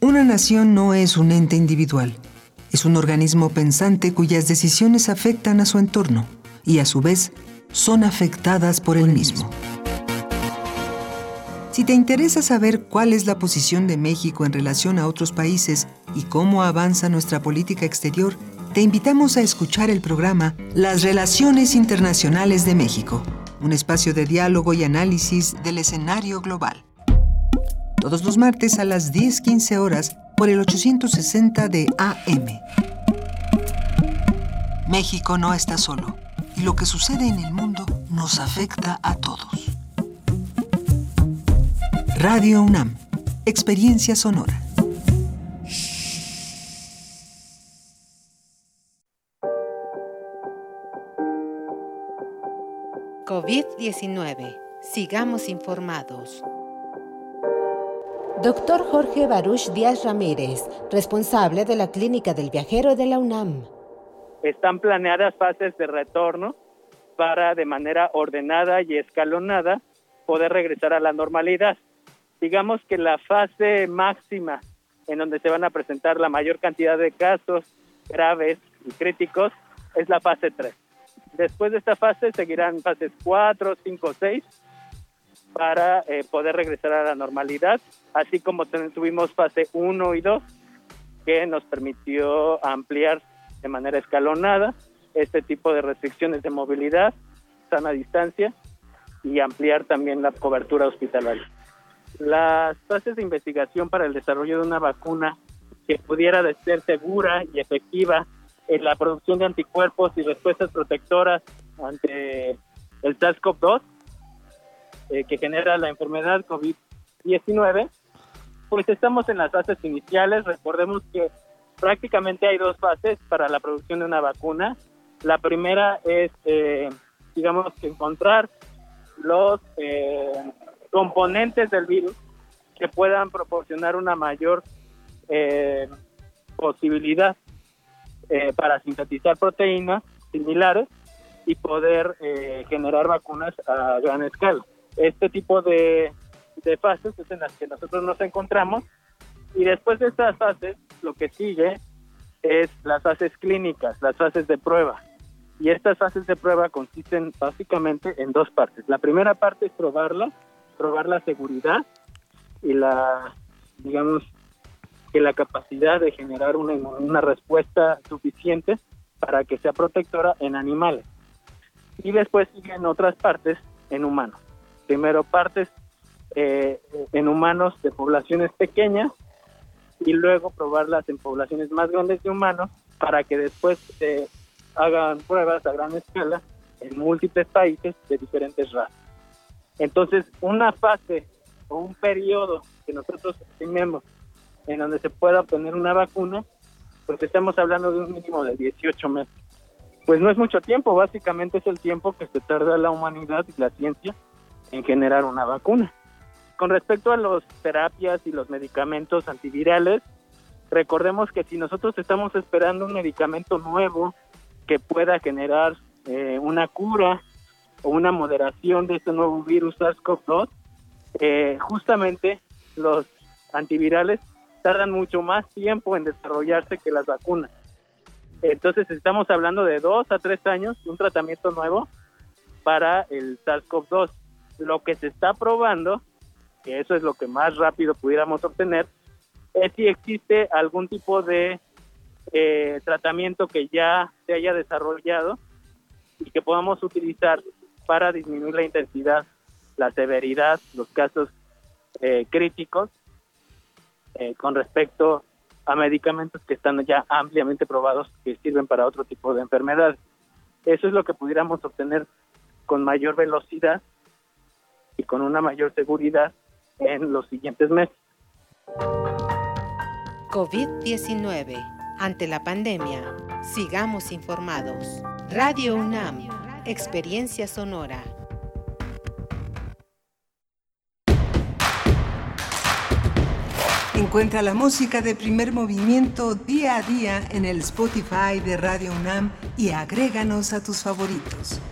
Una nación no es un ente individual. Es un organismo pensante cuyas decisiones afectan a su entorno y a su vez son afectadas por el mismo. Si te interesa saber cuál es la posición de México en relación a otros países y cómo avanza nuestra política exterior, te invitamos a escuchar el programa Las Relaciones Internacionales de México, un espacio de diálogo y análisis del escenario global. Todos los martes a las 10:15 horas por el 860 de AM. México no está solo y lo que sucede en el mundo nos afecta a todos. Radio UNAM, Experiencia Sonora. COVID-19. Sigamos informados. Doctor Jorge Baruch Díaz Ramírez, responsable de la Clínica del Viajero de la UNAM. Están planeadas fases de retorno para de manera ordenada y escalonada poder regresar a la normalidad. Digamos que la fase máxima en donde se van a presentar la mayor cantidad de casos graves y críticos es la fase 3. Después de esta fase seguirán fases 4, 5, 6 para eh, poder regresar a la normalidad, así como tuvimos fase 1 y 2 que nos permitió ampliar de manera escalonada este tipo de restricciones de movilidad, sana distancia y ampliar también la cobertura hospitalaria. las fases de investigación para el desarrollo de una vacuna que pudiera ser segura y efectiva en la producción de anticuerpos y respuestas protectoras ante el SARS-CoV-2 eh, que genera la enfermedad COVID-19, pues estamos en las fases iniciales. Recordemos que prácticamente hay dos fases para la producción de una vacuna. La primera es, eh, digamos, que encontrar los eh, componentes del virus que puedan proporcionar una mayor eh, posibilidad para sintetizar proteínas similares y poder generar vacunas a gran escala. Este tipo de, de fases es en las que nosotros nos encontramos y después de estas fases lo que sigue es las fases clínicas, las fases de prueba. Y estas fases de prueba consisten básicamente en dos partes. La primera parte es probarla, probar la seguridad y la, digamos, que la capacidad de generar una, una respuesta suficiente para que sea protectora en animales. Y después siguen otras partes en humanos. Primero partes eh, en humanos de poblaciones pequeñas y luego probarlas en poblaciones más grandes de humanos para que después se hagan pruebas a gran escala en múltiples países de diferentes razas. Entonces, una fase o un periodo que nosotros estimemos en donde se pueda obtener una vacuna, pues estamos hablando de un mínimo de 18 meses. Pues no es mucho tiempo, básicamente es el tiempo que se tarda la humanidad y la ciencia en generar una vacuna. Con respecto a las terapias y los medicamentos antivirales, recordemos que si nosotros estamos esperando un medicamento nuevo que pueda generar eh, una cura o una moderación de este nuevo virus SARS-CoV-2, eh, justamente los antivirales tardan mucho más tiempo en desarrollarse que las vacunas. Entonces estamos hablando de dos a tres años un tratamiento nuevo para el SARS-CoV-2. Lo que se está probando, que eso es lo que más rápido pudiéramos obtener, es si existe algún tipo de eh, tratamiento que ya se haya desarrollado y que podamos utilizar para disminuir la intensidad, la severidad, los casos eh, críticos eh, con respecto a medicamentos que están ya ampliamente probados que sirven para otro tipo de enfermedades. Eso es lo que pudiéramos obtener con mayor velocidad y con una mayor seguridad en los siguientes meses. COVID-19. Ante la pandemia, sigamos informados. Radio UNAM, Experiencia Sonora. Encuentra la música de primer movimiento día a día en el Spotify de Radio UNAM y agréganos a tus favoritos.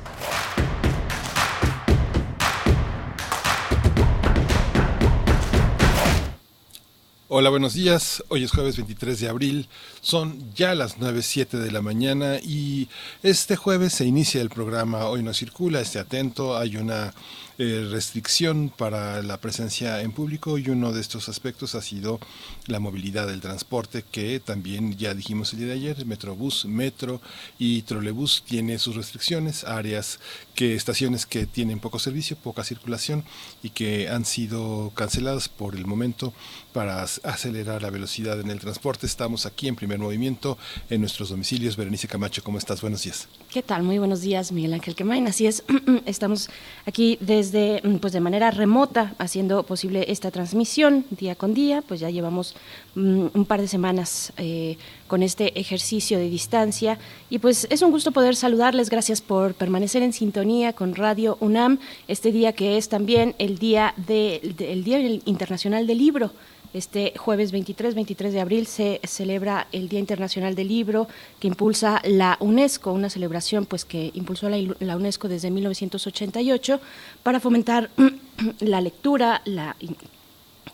Hola, buenos días. Hoy es jueves 23 de abril. Son ya las 9.07 de la mañana y este jueves se inicia el programa Hoy no circula. Esté atento. Hay una eh, restricción para la presencia en público y uno de estos aspectos ha sido la movilidad del transporte que también ya dijimos el día de ayer, Metrobús, Metro y Trolebús tiene sus restricciones, áreas que estaciones que tienen poco servicio, poca circulación y que han sido canceladas por el momento para acelerar la velocidad en el transporte. Estamos aquí en primer movimiento en nuestros domicilios. Berenice Camacho, ¿cómo estás? Buenos días. ¿Qué tal? Muy buenos días, Miguel Ángel Quemain. Así es, estamos aquí desde, pues de manera remota, haciendo posible esta transmisión día con día. Pues ya llevamos mm, un par de semanas eh, con este ejercicio de distancia. Y pues es un gusto poder saludarles. Gracias por permanecer en sintonía con Radio UNAM, este día que es también el Día, de, el día Internacional del Libro. Este jueves 23, 23 de abril se celebra el Día Internacional del Libro que impulsa la UNESCO, una celebración pues que impulsó la, la UNESCO desde 1988 para fomentar la lectura, la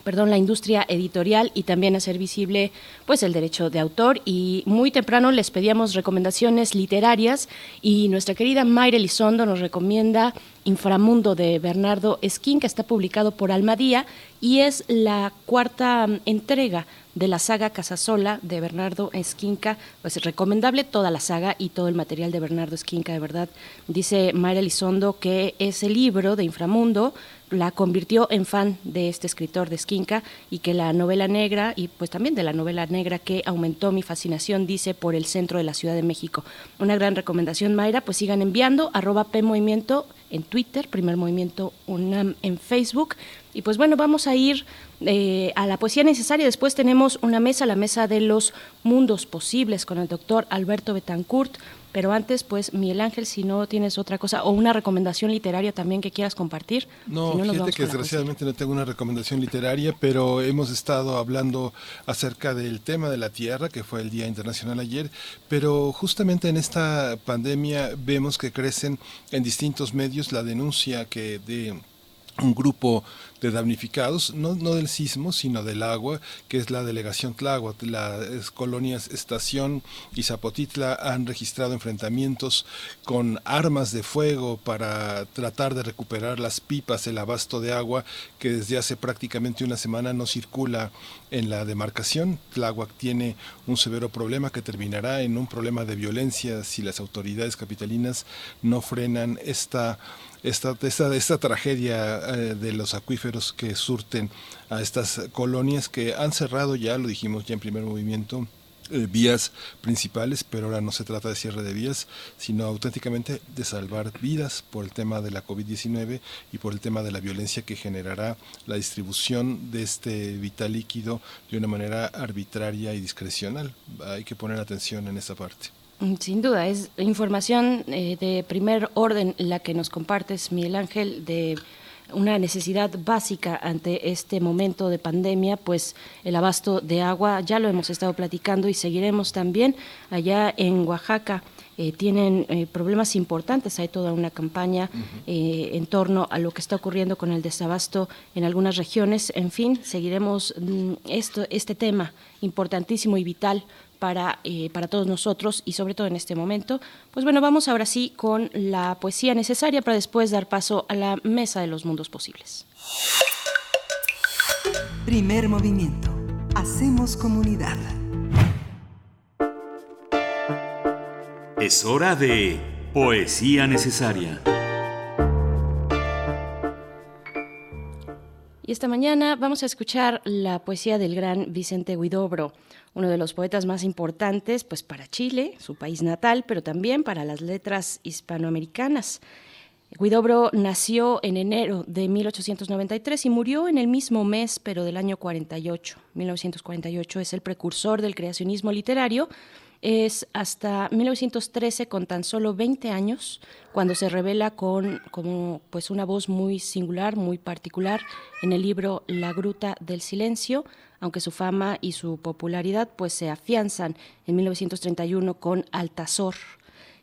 perdón, la industria editorial y también hacer visible pues el derecho de autor. Y muy temprano les pedíamos recomendaciones literarias y nuestra querida Mayra Elizondo nos recomienda Inframundo de Bernardo Esquín que está publicado por Almadía y es la cuarta entrega de la saga Casasola de Bernardo Esquinca. Pues recomendable toda la saga y todo el material de Bernardo Esquinca, de verdad. Dice Mayra Elizondo que ese libro de Inframundo la convirtió en fan de este escritor de Esquinca y que la novela negra y pues también de la novela negra que aumentó mi fascinación, dice, por el centro de la Ciudad de México. Una gran recomendación, Mayra, pues sigan enviando arroba P Movimiento en Twitter, Primer Movimiento UNAM en Facebook. Y pues bueno, vamos a ir eh, a la poesía necesaria. Después tenemos una mesa, la mesa de los mundos posibles con el doctor Alberto Betancourt. Pero antes, pues, Miguel Ángel, si no tienes otra cosa o una recomendación literaria también que quieras compartir. No, fíjate que desgraciadamente no tengo una recomendación literaria, pero hemos estado hablando acerca del tema de la tierra, que fue el Día Internacional ayer, pero justamente en esta pandemia vemos que crecen en distintos medios la denuncia que de un grupo de damnificados, no, no del sismo, sino del agua, que es la delegación Tláhuac. Las colonias Estación y Zapotitla han registrado enfrentamientos con armas de fuego para tratar de recuperar las pipas, el abasto de agua que desde hace prácticamente una semana no circula en la demarcación. Tláhuac tiene un severo problema que terminará en un problema de violencia si las autoridades capitalinas no frenan esta esta, esta, esta tragedia eh, de los acuíferos que surten a estas colonias que han cerrado ya, lo dijimos ya en primer movimiento, eh, vías principales, pero ahora no se trata de cierre de vías, sino auténticamente de salvar vidas por el tema de la COVID-19 y por el tema de la violencia que generará la distribución de este vital líquido de una manera arbitraria y discrecional. Hay que poner atención en esa parte. Mm, sin duda, es información eh, de primer orden la que nos compartes, Miguel Ángel, de una necesidad básica ante este momento de pandemia, pues el abasto de agua, ya lo hemos estado platicando y seguiremos también allá en Oaxaca. Eh, tienen eh, problemas importantes, hay toda una campaña en torno a lo que está ocurriendo con el desabasto en algunas regiones. En fin, seguiremos mm, esto, este tema importantísimo y vital para, eh, para todos nosotros y sobre todo en este momento. Pues bueno, vamos ahora sí con la poesía necesaria para después dar paso a la mesa de los mundos posibles. Primer movimiento. Hacemos comunidad. Es hora de poesía necesaria. Y esta mañana vamos a escuchar la poesía del gran Vicente Huidobro uno de los poetas más importantes pues para Chile, su país natal, pero también para las letras hispanoamericanas. Guidobro nació en enero de 1893 y murió en el mismo mes, pero del año 48. 1948 es el precursor del creacionismo literario. Es hasta 1913, con tan solo 20 años, cuando se revela con como, pues una voz muy singular, muy particular, en el libro La Gruta del Silencio, aunque su fama y su popularidad pues se afianzan en 1931 con Altazor.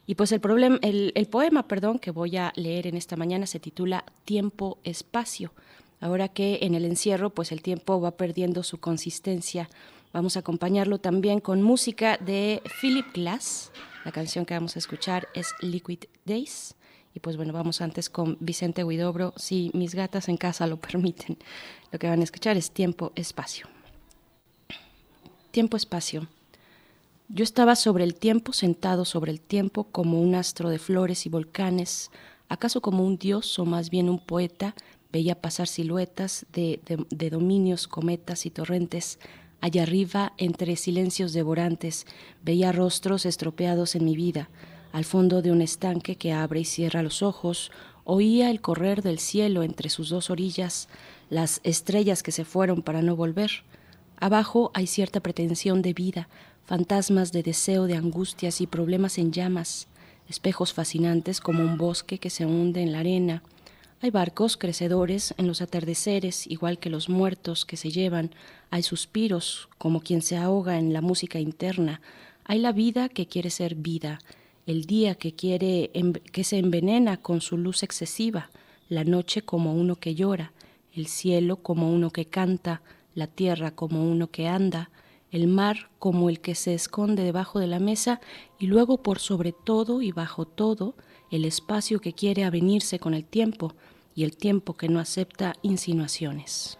Y pues el, problema, el, poema perdón, que voy a leer en esta mañana se titula Tiempo, Espacio. Ahora que en el encierro pues el tiempo va perdiendo su consistencia, vamos a acompañarlo también con música de Philip Glass. La canción que vamos a escuchar es Liquid Days. Y pues bueno, vamos antes con Vicente Huidobro, si mis gatas en casa lo permiten. Lo que van a escuchar es Tiempo, Espacio tiempo-espacio. Yo estaba sobre el tiempo, sentado sobre el tiempo como un astro de flores y volcanes, acaso como un dios o más bien un poeta, veía pasar siluetas de, dominios, cometas y torrentes. Allá arriba, entre silencios devorantes, veía rostros estropeados en mi vida. Al fondo de un estanque que abre y cierra los ojos, oía el correr del cielo entre sus dos orillas, las estrellas que se fueron para no volver. Abajo hay cierta pretensión de vida, fantasmas de deseo, de angustias y problemas en llamas, espejos fascinantes como un bosque que se hunde en la arena. Hay barcos crecedores en los atardeceres, igual que los muertos que se llevan. Hay suspiros, como quien se ahoga en la música interna. Hay la vida que quiere ser vida, el día que quiere que se envenena con su luz excesiva, la noche como uno que llora, el cielo como uno que canta, la tierra como uno que anda, el mar como el que se esconde debajo de la mesa y luego por sobre todo y bajo todo el espacio que quiere avenirse con el tiempo y el tiempo que no acepta insinuaciones.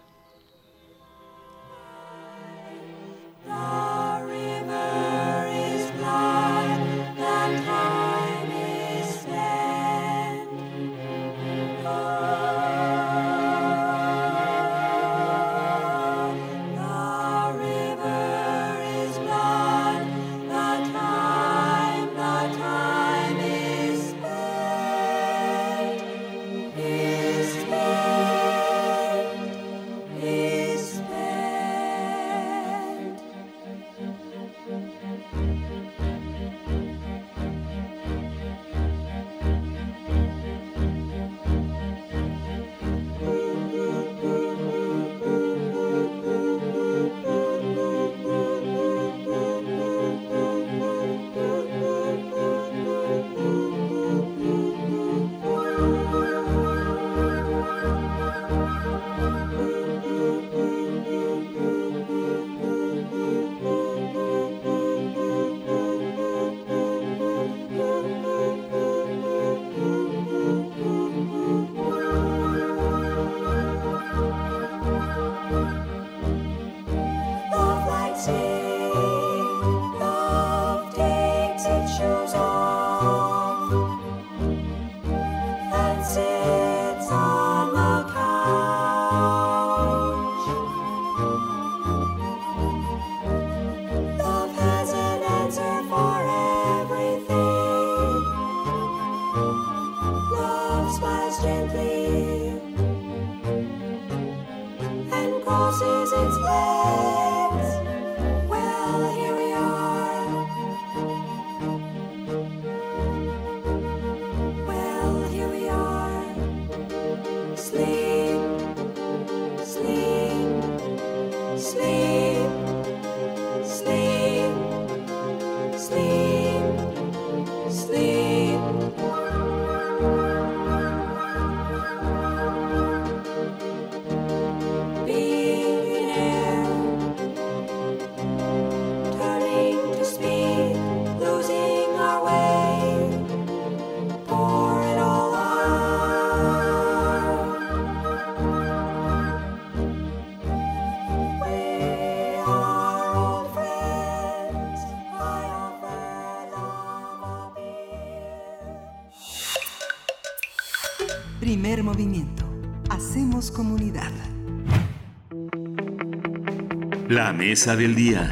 La mesa del día.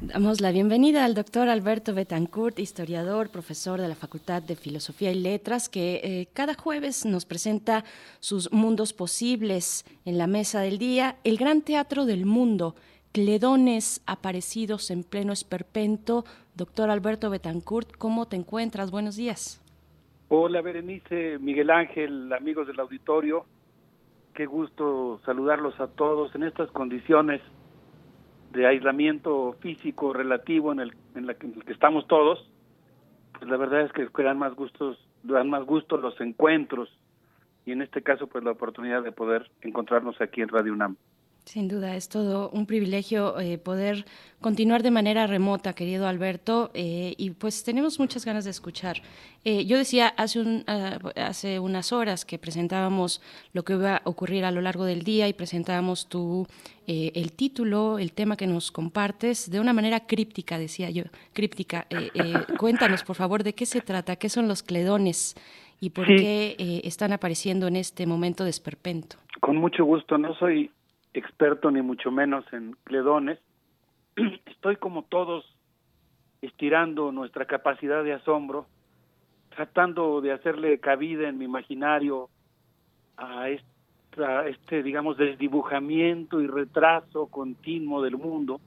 Damos la bienvenida al doctor Alberto Betancourt, historiador, profesor de la Facultad de Filosofía y Letras, que eh, cada jueves nos presenta sus mundos posibles en la mesa del día, el gran teatro del mundo, cledones aparecidos en pleno esperpento. Doctor Alberto Betancourt, ¿cómo te encuentras? Buenos días. Hola Berenice, Miguel Ángel, amigos del auditorio. Qué gusto saludarlos a todos en estas condiciones de aislamiento físico relativo en el en la que, estamos todos. Pues la verdad es que dan más gustos, dan más gusto los encuentros y en este caso pues la oportunidad de poder encontrarnos aquí en Radio UNAM. Sin duda, es todo un privilegio eh, poder continuar de manera remota, querido Alberto, eh, y pues tenemos muchas ganas de escuchar. Eh, yo decía hace, un, ah, hace unas horas que presentábamos lo que iba a ocurrir a lo largo del día y presentábamos tu, el título, el tema que nos compartes, de una manera críptica, decía yo, críptica. cuéntanos, por favor, de qué se trata, qué son los cledones y por qué están apareciendo en este momento de esperpento. Con mucho gusto, no soy experto ni mucho menos en cledones. Estoy como todos estirando nuestra capacidad de asombro, tratando de hacerle cabida en mi imaginario a este, digamos, desdibujamiento y retraso continuo del mundo,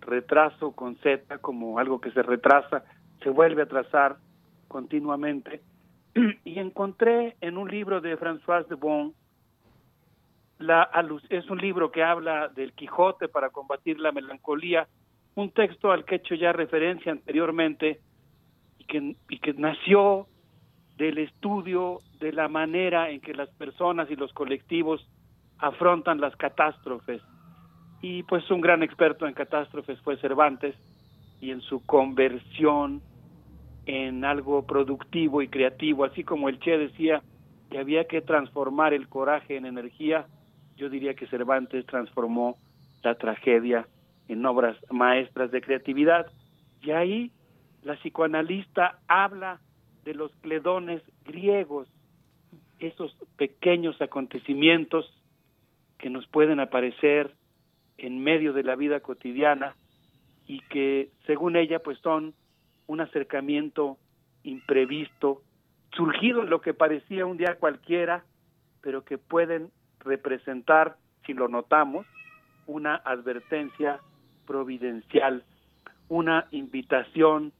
retraso con Z como algo que se retrasa, se vuelve a trazar continuamente, y encontré en un libro de François de Bon, la, es un libro que habla del Quijote para combatir la melancolía, un texto al que he hecho ya referencia anteriormente y que, y que nació del estudio de la manera en que las personas y los colectivos afrontan las catástrofes. Y pues un gran experto en catástrofes fue Cervantes y en su conversión en algo productivo y creativo, así como el Che decía que había que transformar el coraje en energía, yo diría que Cervantes transformó la tragedia en obras maestras de creatividad. Y ahí la psicoanalista habla de los cledones griegos, esos pequeños acontecimientos que nos pueden aparecer en medio de la vida cotidiana y que según ella pues son un acercamiento imprevisto, surgido en lo que parecía un día cualquiera, pero que pueden representar, si lo notamos, una advertencia providencial, una invitación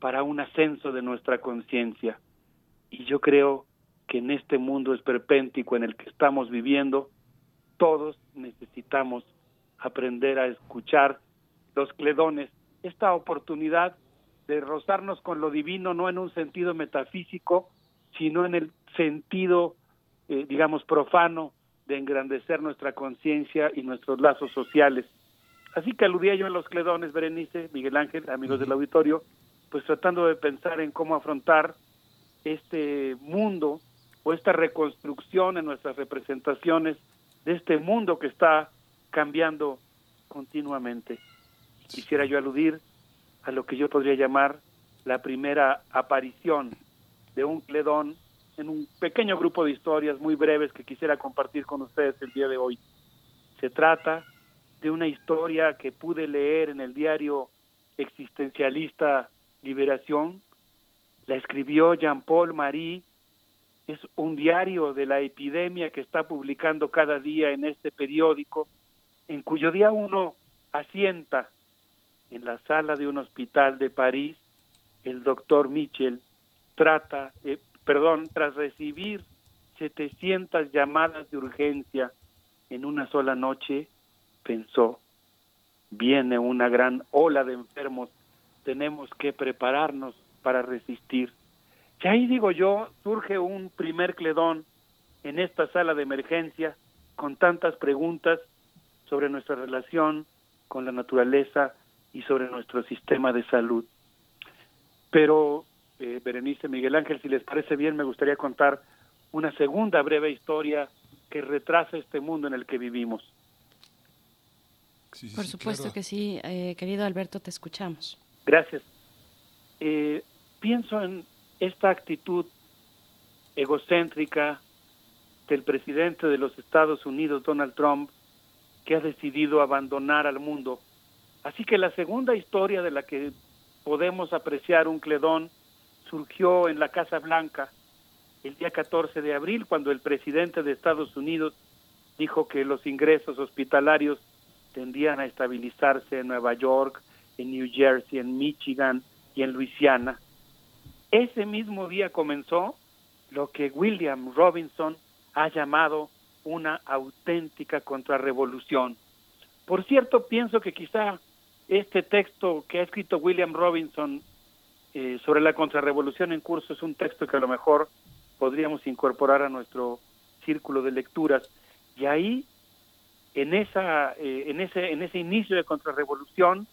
para un ascenso de nuestra conciencia. Y yo creo que en este mundo esperpéntico en el que estamos viviendo, todos necesitamos aprender a escuchar los cledones, esta oportunidad de rozarnos con lo divino no en un sentido metafísico, sino en el sentido, eh, digamos, profano de engrandecer nuestra conciencia y nuestros lazos sociales. Así que aludía yo a los cledones, Berenice, Miguel Ángel, amigos del auditorio, pues tratando de pensar en cómo afrontar este mundo o esta reconstrucción en nuestras representaciones de este mundo que está cambiando continuamente. Quisiera yo aludir a lo que yo podría llamar la primera aparición de un cledón en un pequeño grupo de historias muy breves que quisiera compartir con ustedes el día de hoy. Se trata de una historia que pude leer en el diario existencialista Liberación. La escribió Jean-Paul Marie. Es un diario de la epidemia que está publicando cada día en este periódico, en cuyo día uno asienta en la sala de un hospital de París, el doctor Mitchell trata, eh, perdón, tras recibir 700 llamadas de urgencia en una sola noche, pensó, viene una gran ola de enfermos, tenemos que prepararnos para resistir. Y ahí digo yo, surge un primer cledón en esta sala de emergencia con tantas preguntas sobre nuestra relación con la naturaleza, y sobre nuestro sistema de salud. Pero, eh, Berenice Miguel Ángel, si les parece bien, me gustaría contar una segunda breve historia que retrasa este mundo en el que vivimos. Por supuesto que sí, eh, querido Alberto, te escuchamos. Gracias. Eh, pienso en esta actitud egocéntrica del presidente de los Estados Unidos, Donald Trump, que ha decidido abandonar al mundo Así que la segunda historia de la que podemos apreciar un cledón surgió en la Casa Blanca el día 14 de abril, cuando el presidente de Estados Unidos dijo que los ingresos hospitalarios tendían a estabilizarse en Nueva York, en New Jersey, en Michigan y en Luisiana. Ese mismo día comenzó lo que William Robinson ha llamado una auténtica contrarrevolución. Por cierto, pienso que quizá este texto que ha escrito William Robinson eh, sobre la contrarrevolución en curso es un texto que a lo mejor podríamos incorporar a nuestro círculo de lecturas. Y ahí en esa eh, en ese en ese inicio de contrarrevolución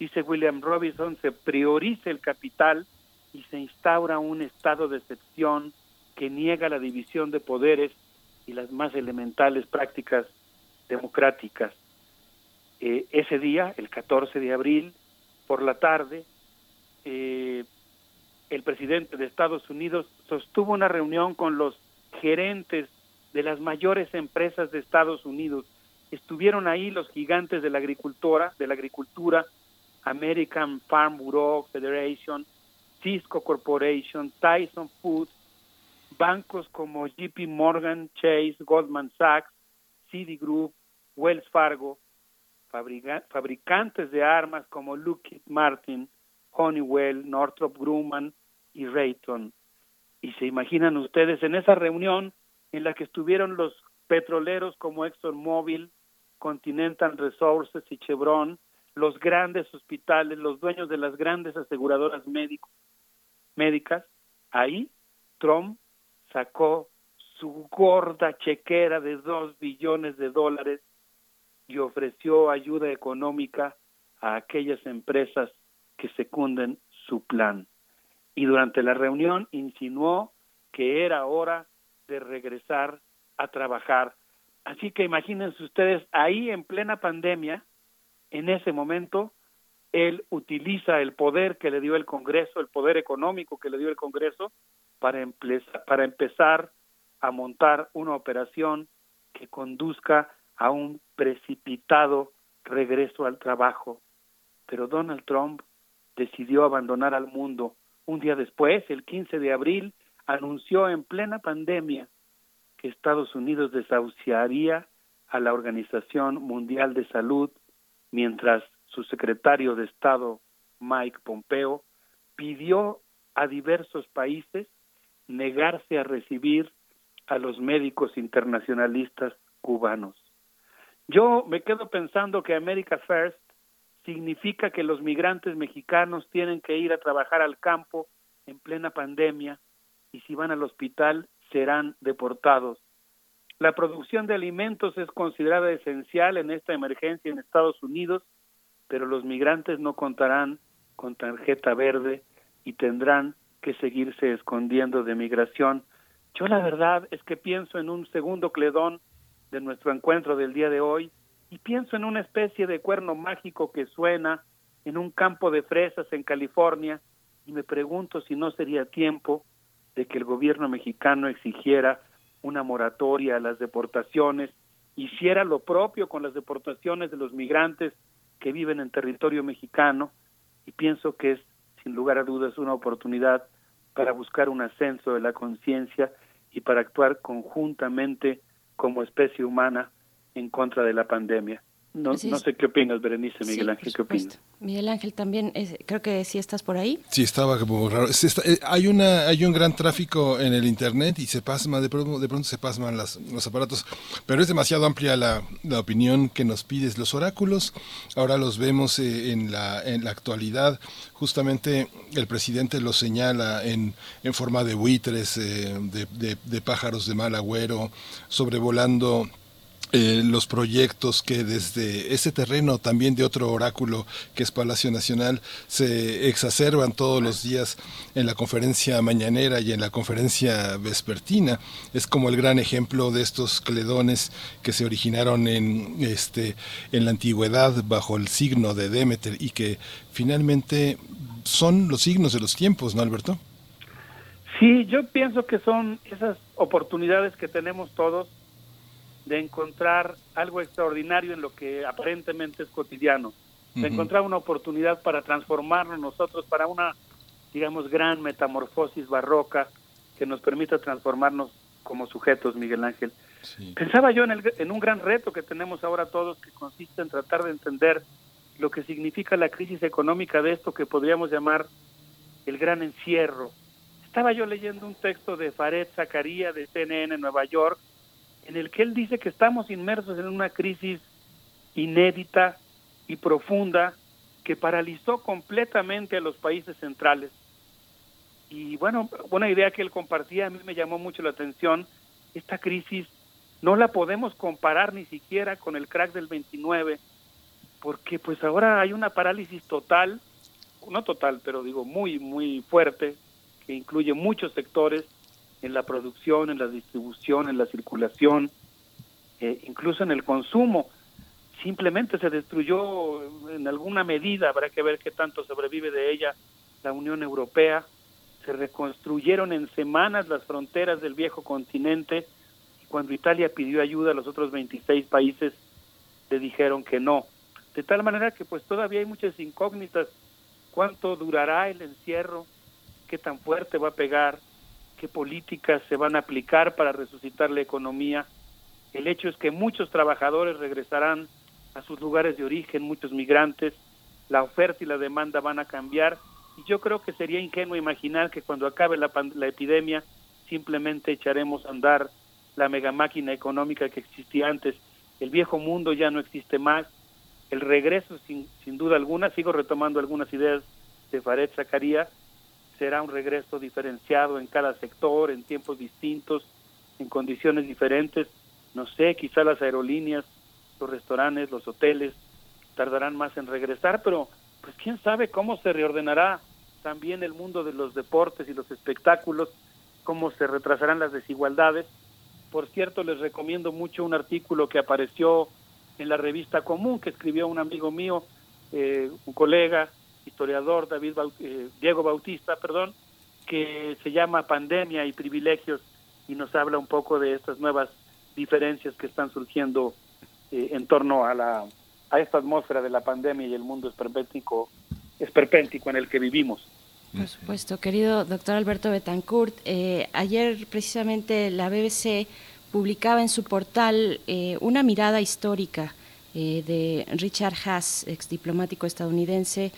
dice William Robinson se prioriza el capital y se instaura un estado de excepción que niega la división de poderes y las más elementales prácticas democráticas. Eh, ese día, el 14 de abril, por la tarde, eh, el presidente de Estados Unidos sostuvo una reunión con los gerentes de las mayores empresas de Estados Unidos. Estuvieron ahí los gigantes de la agricultura, de la agricultura, American Farm Bureau Federation, Cisco Corporation, Tyson Foods, bancos como JP Morgan, Chase, Goldman Sachs, Citigroup, Wells Fargo, fabricantes de armas como Lockheed Martin, Honeywell, Northrop Grumman y Rayton. Y se imaginan ustedes en esa reunión en la que estuvieron los petroleros como ExxonMobil, Continental Resources y Chevron, los grandes hospitales, los dueños de las grandes aseguradoras médicas, ahí Trump sacó su gorda chequera de dos billones de dólares y ofreció ayuda económica a aquellas empresas que secunden su plan. Y durante la reunión insinuó que era hora de regresar a trabajar. Así que imagínense ustedes, ahí en plena pandemia, en ese momento él utiliza el poder que le dio el Congreso, el poder económico que le dio el Congreso, para, para empezar a montar una operación que conduzca a un precipitado regreso al trabajo. Pero Donald Trump decidió abandonar al mundo. Un día después, el 15 de abril, anunció en plena pandemia que Estados Unidos desahuciaría a la Organización Mundial de Salud, mientras su secretario de Estado, Mike Pompeo, pidió a diversos países negarse a recibir a los médicos internacionalistas cubanos. Yo me quedo pensando que America First significa que los migrantes mexicanos tienen que ir a trabajar al campo en plena pandemia y si van al hospital serán deportados. La producción de alimentos es considerada esencial en esta emergencia en Estados Unidos, pero los migrantes no contarán con tarjeta verde y tendrán que seguirse escondiendo de migración. Yo la verdad es que pienso en un segundo cledón de nuestro encuentro del día de hoy y pienso en una especie de cuerno mágico que suena en un campo de fresas en California y me pregunto si no sería tiempo de que el gobierno mexicano exigiera una moratoria a las deportaciones, hiciera lo propio con las deportaciones de los migrantes que viven en territorio mexicano y pienso que es sin lugar a dudas una oportunidad para buscar un ascenso de la conciencia y para actuar conjuntamente como especie humana en contra de la pandemia. No, no sé qué opinas, Berenice, Miguel Ángel, ¿qué opinas? Miguel Ángel también, creo que sí estás por ahí. Sí, estaba como raro. Eh, hay, una, hay un gran tráfico en el Internet y se pasma, de pronto, de pronto se pasman las, los aparatos, pero es demasiado amplia la, la, opinión que nos pides. Los oráculos, ahora los vemos eh, en, la, en la actualidad, justamente el presidente los señala en, en forma de buitres, eh, de, de, de pájaros de mal agüero, sobrevolando eh, los proyectos que desde ese terreno también de otro oráculo que es Palacio Nacional se exacerban todos los días en la conferencia mañanera y en la conferencia vespertina. Es como el gran ejemplo de estos cledones que se originaron en, este, en la antigüedad bajo el signo de Demeter y que finalmente son los signos de los tiempos, ¿no, Alberto? Sí, yo pienso que son esas oportunidades que tenemos todos de encontrar algo extraordinario en lo que aparentemente es cotidiano, de encontrar una oportunidad para transformarnos nosotros para una, digamos, gran metamorfosis barroca que nos permita transformarnos como sujetos, Miguel Ángel. Pensaba yo en, el, en un gran reto que tenemos ahora todos, que consiste en tratar de entender lo que significa la crisis económica de esto que podríamos llamar el gran encierro. Estaba yo leyendo un texto de Fared Zakaria de CNN en Nueva York, en el que él dice que estamos inmersos en una crisis inédita y profunda que paralizó completamente a los países centrales. Y bueno, una idea que él compartía a mí me llamó mucho la atención, esta crisis no la podemos comparar ni siquiera con el crack del 29, porque pues ahora hay una parálisis total, no total, pero digo muy, muy fuerte, que incluye muchos sectores, en la producción, en la distribución, en la circulación, eh, incluso en el consumo. Simplemente se destruyó en alguna medida, habrá que ver qué tanto sobrevive de ella la Unión Europea. Se reconstruyeron en semanas las fronteras del viejo continente y cuando Italia pidió ayuda, los otros 26 países le dijeron que no. De tal manera que pues todavía hay muchas incógnitas. ¿Cuánto durará el encierro? ¿Qué tan fuerte va a pegar? Qué políticas se van a aplicar para resucitar la economía. El hecho es que muchos trabajadores regresarán a sus lugares de origen, muchos migrantes, la oferta y la demanda van a cambiar y yo creo que sería ingenuo imaginar que cuando acabe la, la epidemia simplemente echaremos a andar la mega máquina económica que existía antes. El viejo mundo ya no existe más. El regreso, sin, sin duda alguna, sigo retomando algunas ideas de Fared Zacarías, será un regreso diferenciado en cada sector, en tiempos distintos, en condiciones diferentes. No sé, quizá las aerolíneas, los restaurantes, los hoteles tardarán más en regresar, pero pues quién sabe cómo se reordenará también el mundo de los deportes y los espectáculos, cómo se retrasarán las desigualdades. Por cierto, les recomiendo mucho un artículo que apareció en la revista Común que escribió un amigo mío, eh, un colega, historiador, David eh, Diego Bautista, perdón, que se llama Pandemia y Privilegios y nos habla un poco de estas nuevas diferencias que están surgiendo eh, en torno a la a esta atmósfera de la pandemia y el mundo esperpéntico, esperpéntico en el que vivimos. Por supuesto, querido doctor Alberto Betancourt. Eh, ayer precisamente la BBC publicaba en su portal eh, una mirada histórica eh, de Richard Haas, ex diplomático estadounidense,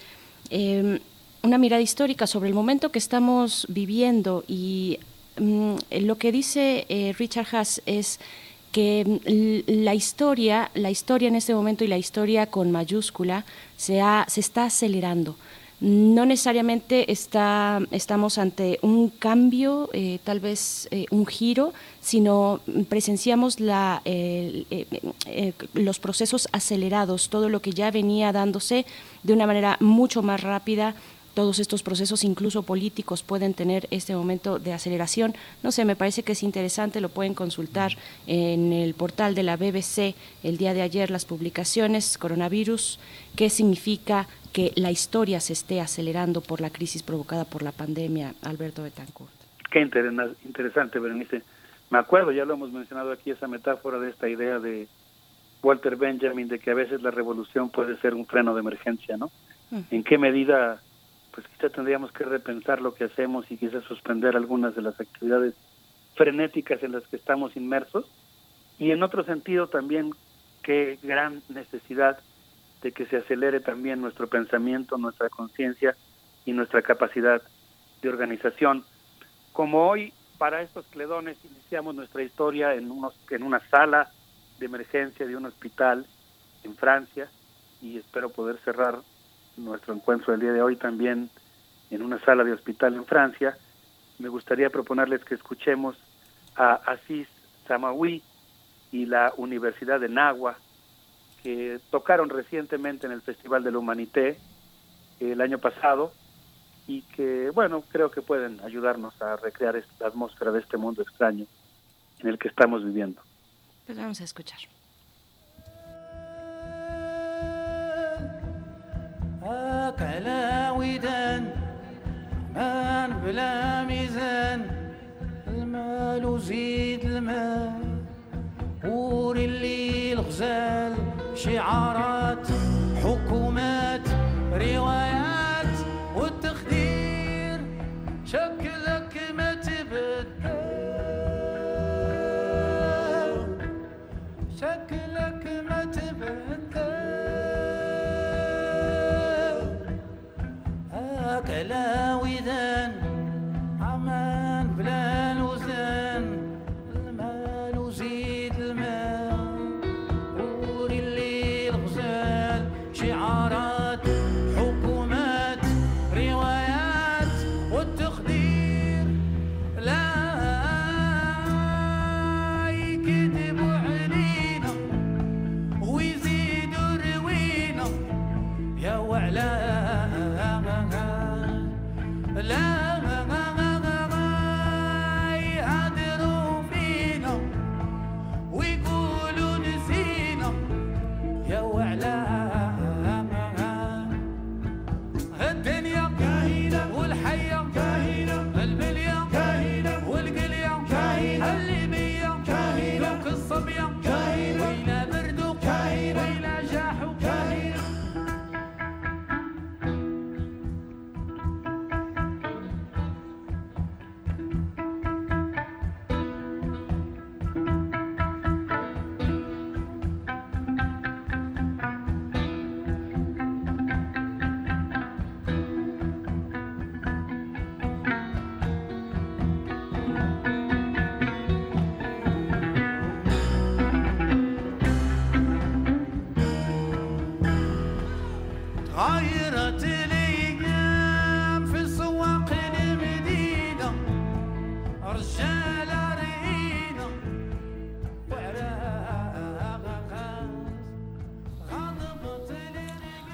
em, una mirada histórica sobre el momento que estamos viviendo y mm, lo que dice Richard Haas es que mm, la historia, la historia en este momento y la historia con mayúscula se, se está acelerando no necesariamente está, estamos ante un cambio, eh, tal vez eh, un giro, sino presenciamos la, eh, los procesos acelerados, todo lo que ya venía dándose de una manera mucho más rápida, todos estos procesos, incluso políticos, pueden tener este momento de aceleración. No sé, me parece que es interesante, lo pueden consultar en el portal de la BBC el día de ayer, las publicaciones, coronavirus, qué significa que la historia se esté acelerando por la crisis provocada por la pandemia, Alberto Betancourt. Qué interesante, Berenice. Me acuerdo, ya lo hemos mencionado aquí, esa metáfora de esta idea de Walter Benjamin de que a veces la revolución puede ser un freno de emergencia, ¿no? ¿En qué medida pues quizá tendríamos que repensar lo que hacemos y quizás suspender algunas de las actividades frenéticas en las que estamos inmersos. Y en otro sentido también, qué gran necesidad de que se acelere también nuestro pensamiento, nuestra conciencia y nuestra capacidad de organización. Como hoy, para estos cledones, iniciamos nuestra historia en, unos, en una sala de emergencia de un hospital en Francia y espero poder cerrar nuestro encuentro del día de hoy también en una sala de hospital en Francia, me gustaría proponerles que escuchemos a Asís Samawi y la Universidad de Nagua, que tocaron recientemente en el Festival de la Humanité el año pasado y que, bueno, creo que pueden ayudarnos a recrear esta atmósfera de este mundo extraño en el que estamos viviendo. Pues vamos a escuchar. هاك على ودان مان بلا ميزان المال وزيد المال وري الليل غزال شعارات حكومات روايات والتخدير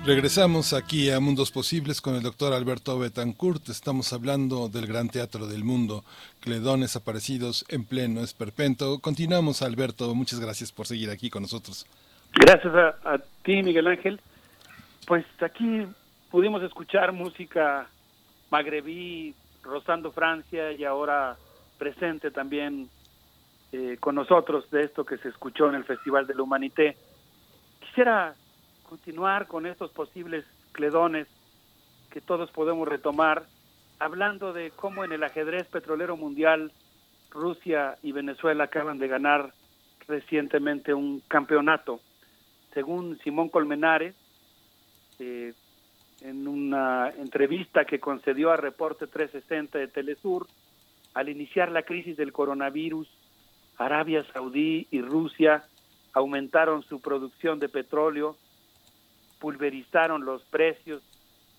Regresamos aquí a Mundos Posibles con el doctor Alberto Betancourt. Estamos hablando del gran teatro del mundo, Cledones aparecidos en pleno esperpento. Continuamos, Alberto. Muchas gracias por seguir aquí con nosotros. Gracias a, ti, Miguel Ángel. Pues aquí pudimos escuchar música magrebí, rozando Francia y ahora presente también eh, con nosotros de esto que se escuchó en el Festival de la Humanité. Quisiera continuar con estos posibles cledones que todos podemos retomar, hablando de cómo en el ajedrez petrolero mundial Rusia y Venezuela acaban de ganar recientemente un campeonato. Según Simón Colmenares, eh, en una entrevista que concedió a Reporte 360 de Telesur, al iniciar la crisis del coronavirus, Arabia Saudí y Rusia aumentaron su producción de petróleo, pulverizaron los precios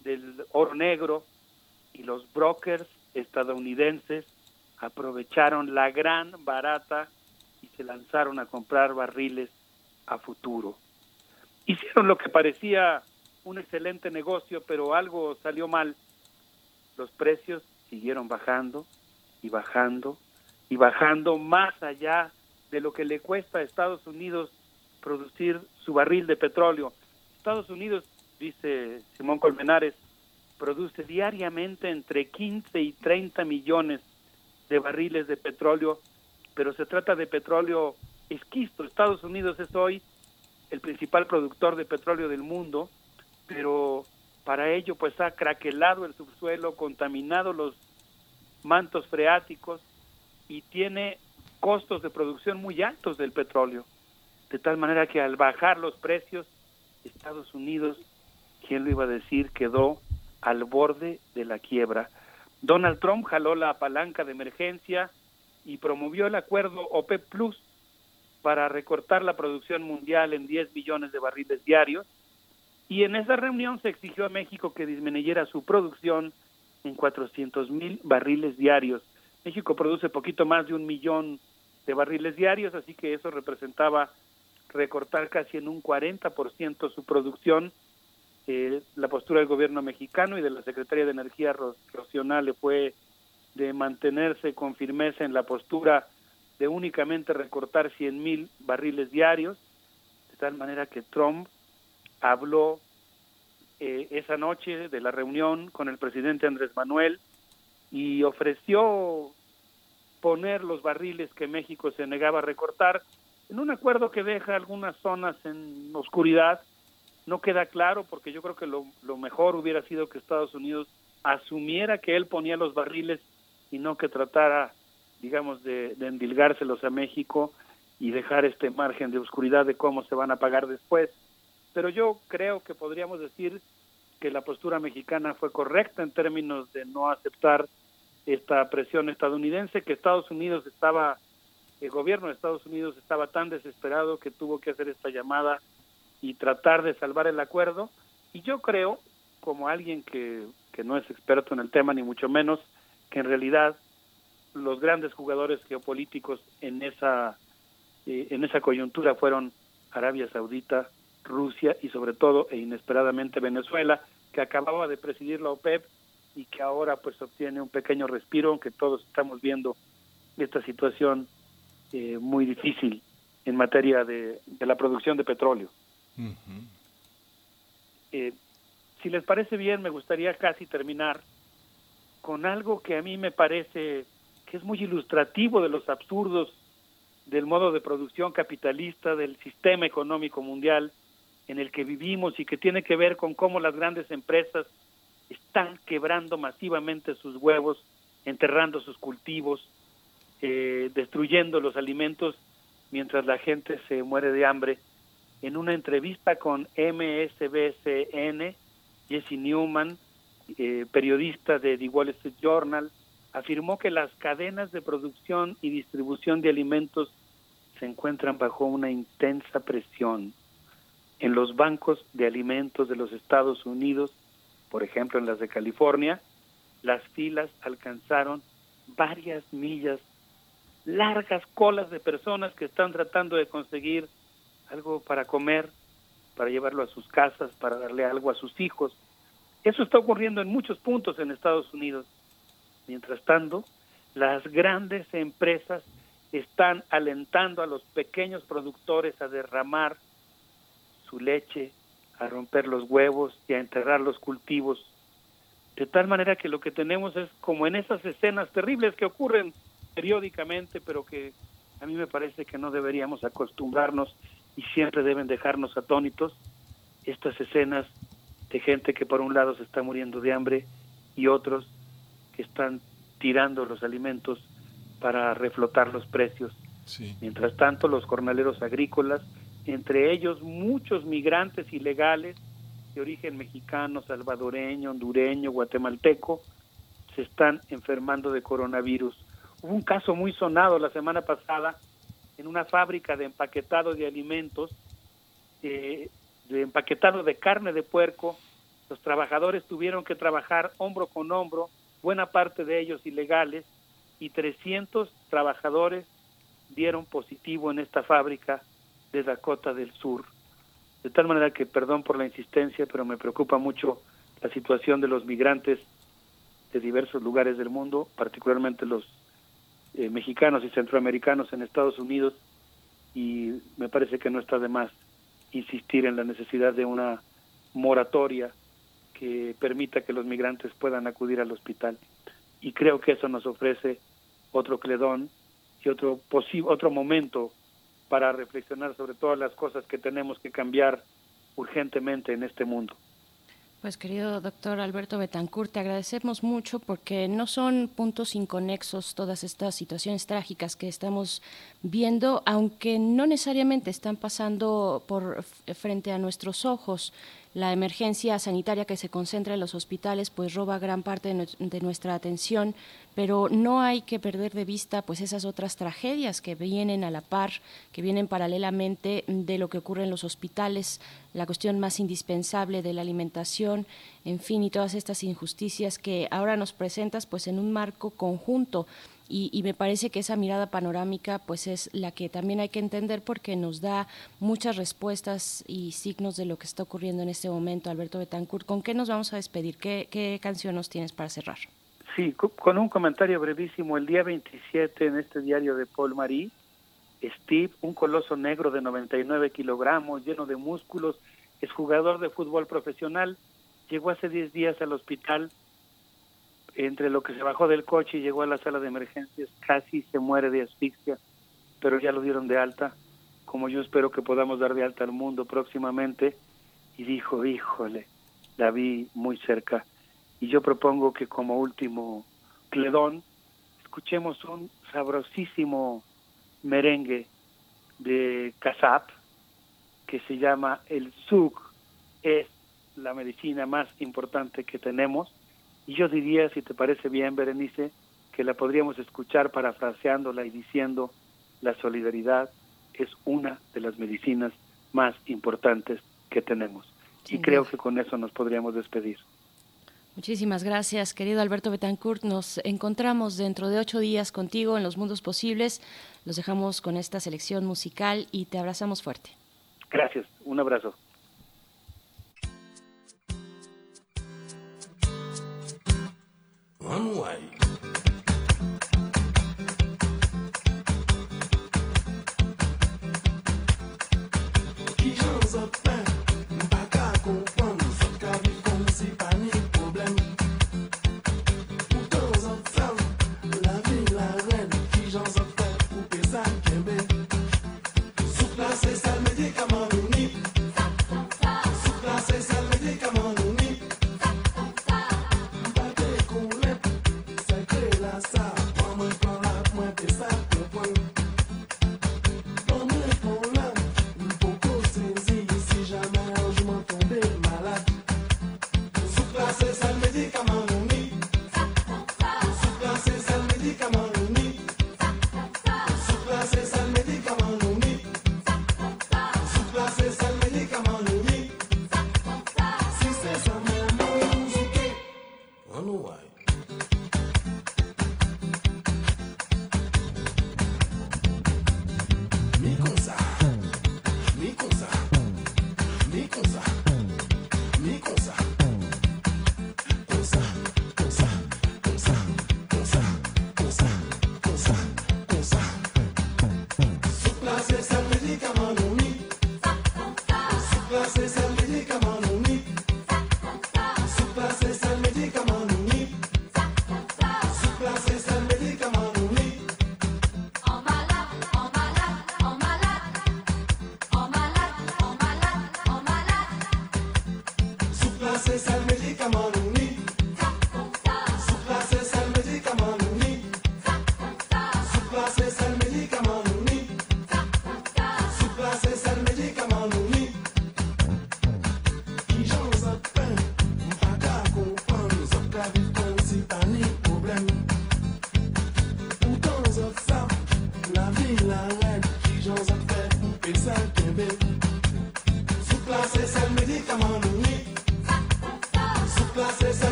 del oro negro y los brokers estadounidenses aprovecharon la gran barata y se lanzaron a comprar barriles a futuro. Hicieron lo que parecía un excelente negocio, pero algo salió mal. Los precios siguieron bajando y bajando y bajando más allá de lo que le cuesta a Estados Unidos producir su barril de petróleo. Estados Unidos, dice Simón Colmenares, produce diariamente entre 15 y 30 millones de barriles de petróleo, pero se trata de petróleo esquisto. Estados Unidos es hoy el principal productor de petróleo del mundo pero para ello pues ha craquelado el subsuelo, contaminado los mantos freáticos y tiene costos de producción muy altos del petróleo. De tal manera que al bajar los precios, Estados Unidos, ¿quién lo iba a decir?, quedó al borde de la quiebra. Donald Trump jaló la palanca de emergencia y promovió el acuerdo OPEP Plus para recortar la producción mundial en 10 millones de barriles diarios y en esa reunión se exigió a México que disminuyera su producción en 400 mil barriles diarios. México produce poquito más de un millón de barriles diarios, así que eso representaba recortar casi en un 40% su producción. Eh, la postura del gobierno mexicano y de la Secretaría de Energía Racional fue de mantenerse con firmeza en la postura de únicamente recortar 100 mil barriles diarios, de tal manera que Trump habló eh, esa noche de la reunión con el presidente Andrés Manuel y ofreció poner los barriles que México se negaba a recortar en un acuerdo que deja algunas zonas en oscuridad. No queda claro porque yo creo que lo, lo mejor hubiera sido que Estados Unidos asumiera que él ponía los barriles y no que tratara, digamos, de, de endilgárselos a México y dejar este margen de oscuridad de cómo se van a pagar después pero yo creo que podríamos decir que la postura mexicana fue correcta en términos de no aceptar esta presión estadounidense, que Estados Unidos estaba, el gobierno de Estados Unidos estaba tan desesperado que tuvo que hacer esta llamada y tratar de salvar el acuerdo. Y yo creo, como alguien que, que no es experto en el tema, ni mucho menos, que en realidad los grandes jugadores geopolíticos en esa, eh, en esa coyuntura fueron Arabia Saudita, Rusia y sobre todo e inesperadamente Venezuela, que acababa de presidir la OPEP y que ahora pues obtiene un pequeño respiro, aunque todos estamos viendo esta situación eh, muy difícil en materia de, la producción de petróleo. Eh, si les parece bien, me gustaría casi terminar con algo que a mí me parece que es muy ilustrativo de los absurdos del modo de producción capitalista del sistema económico mundial en el que vivimos y que tiene que ver con cómo las grandes empresas están quebrando masivamente sus huevos, enterrando sus cultivos, eh, destruyendo los alimentos mientras la gente se muere de hambre. En una entrevista con MSBCN, Jesse Newman, eh, periodista de The Wall Street Journal, afirmó que las cadenas de producción y distribución de alimentos se encuentran bajo una intensa presión en los bancos de alimentos de los Estados Unidos, por ejemplo en las de California, las filas alcanzaron varias millas, largas colas de personas que están tratando de conseguir algo para comer, para llevarlo a sus casas, para darle algo a sus hijos. Eso está ocurriendo en muchos puntos en Estados Unidos. Mientras tanto, las grandes empresas están alentando a los pequeños productores a derramar su leche, a romper los huevos y a enterrar los cultivos. De tal manera que lo que tenemos es como en esas escenas terribles que ocurren periódicamente, pero que a mí me parece que no deberíamos acostumbrarnos y siempre deben dejarnos atónitos, estas escenas de gente que por un lado se está muriendo de hambre y otros que están tirando los alimentos para reflotar los precios. Mientras tanto, los jornaleros agrícolas, entre ellos muchos migrantes ilegales de origen mexicano, salvadoreño, hondureño, guatemalteco, se están enfermando de coronavirus. Hubo un caso muy sonado la semana pasada en una fábrica de empaquetado de alimentos, eh, de empaquetado de carne de puerco. Los trabajadores tuvieron que trabajar hombro con hombro, buena parte de ellos ilegales, y 300 trabajadores dieron positivo en esta fábrica de Dakota del Sur. De tal manera que, perdón por la insistencia, pero me preocupa mucho la situación de los migrantes de diversos lugares del mundo, particularmente los eh, mexicanos y centroamericanos en Estados Unidos y me parece que no está de más insistir en la necesidad de una moratoria que permita que los migrantes puedan acudir al hospital. Y creo que eso nos ofrece otro cledón y otro, otro momento para reflexionar sobre todas las cosas que tenemos que cambiar urgentemente en este mundo. Pues querido doctor Alberto Betancourt, te agradecemos mucho porque no son puntos inconexos todas estas situaciones trágicas que estamos viendo, aunque no necesariamente están pasando por frente a nuestros ojos. La emergencia sanitaria que se concentra en los hospitales pues roba gran parte de, nuestra atención, pero no hay que perder de vista pues esas otras tragedias que vienen a la par, que vienen paralelamente de lo que ocurre en los hospitales, la cuestión más indispensable de la alimentación, en fin, y todas estas injusticias que ahora nos presentas pues en un marco conjunto y, me parece que esa mirada panorámica pues es la que también hay que entender porque nos da muchas respuestas y signos de lo que está ocurriendo en este momento. Alberto Betancourt, ¿con qué nos vamos a despedir? ¿Qué, qué canción nos tienes para cerrar? Sí, con un comentario brevísimo. El día 27 en este diario de Paul Marie, Steve, un coloso negro de 99 kilogramos, lleno de músculos, es jugador de fútbol profesional, llegó hace 10 días al hospital entre lo que se bajó del coche y llegó a la sala de emergencias, casi se muere de asfixia, pero ya lo dieron de alta, como yo espero que podamos dar de alta al mundo próximamente, y dijo, híjole, la vi muy cerca. Y yo propongo que como último cledón, escuchemos un sabrosísimo merengue de Casap, que se llama el SUG, es la medicina más importante que tenemos, y yo diría, si te parece bien, Berenice, que la podríamos escuchar parafraseándola y diciendo, la solidaridad es una de las medicinas más importantes que tenemos. y creo que con eso nos podríamos despedir. Muchísimas gracias, querido Alberto Betancourt. Nos encontramos dentro de ocho días contigo en Los Mundos Posibles. Los dejamos con esta selección musical y te abrazamos fuerte. Gracias, un abrazo. Way.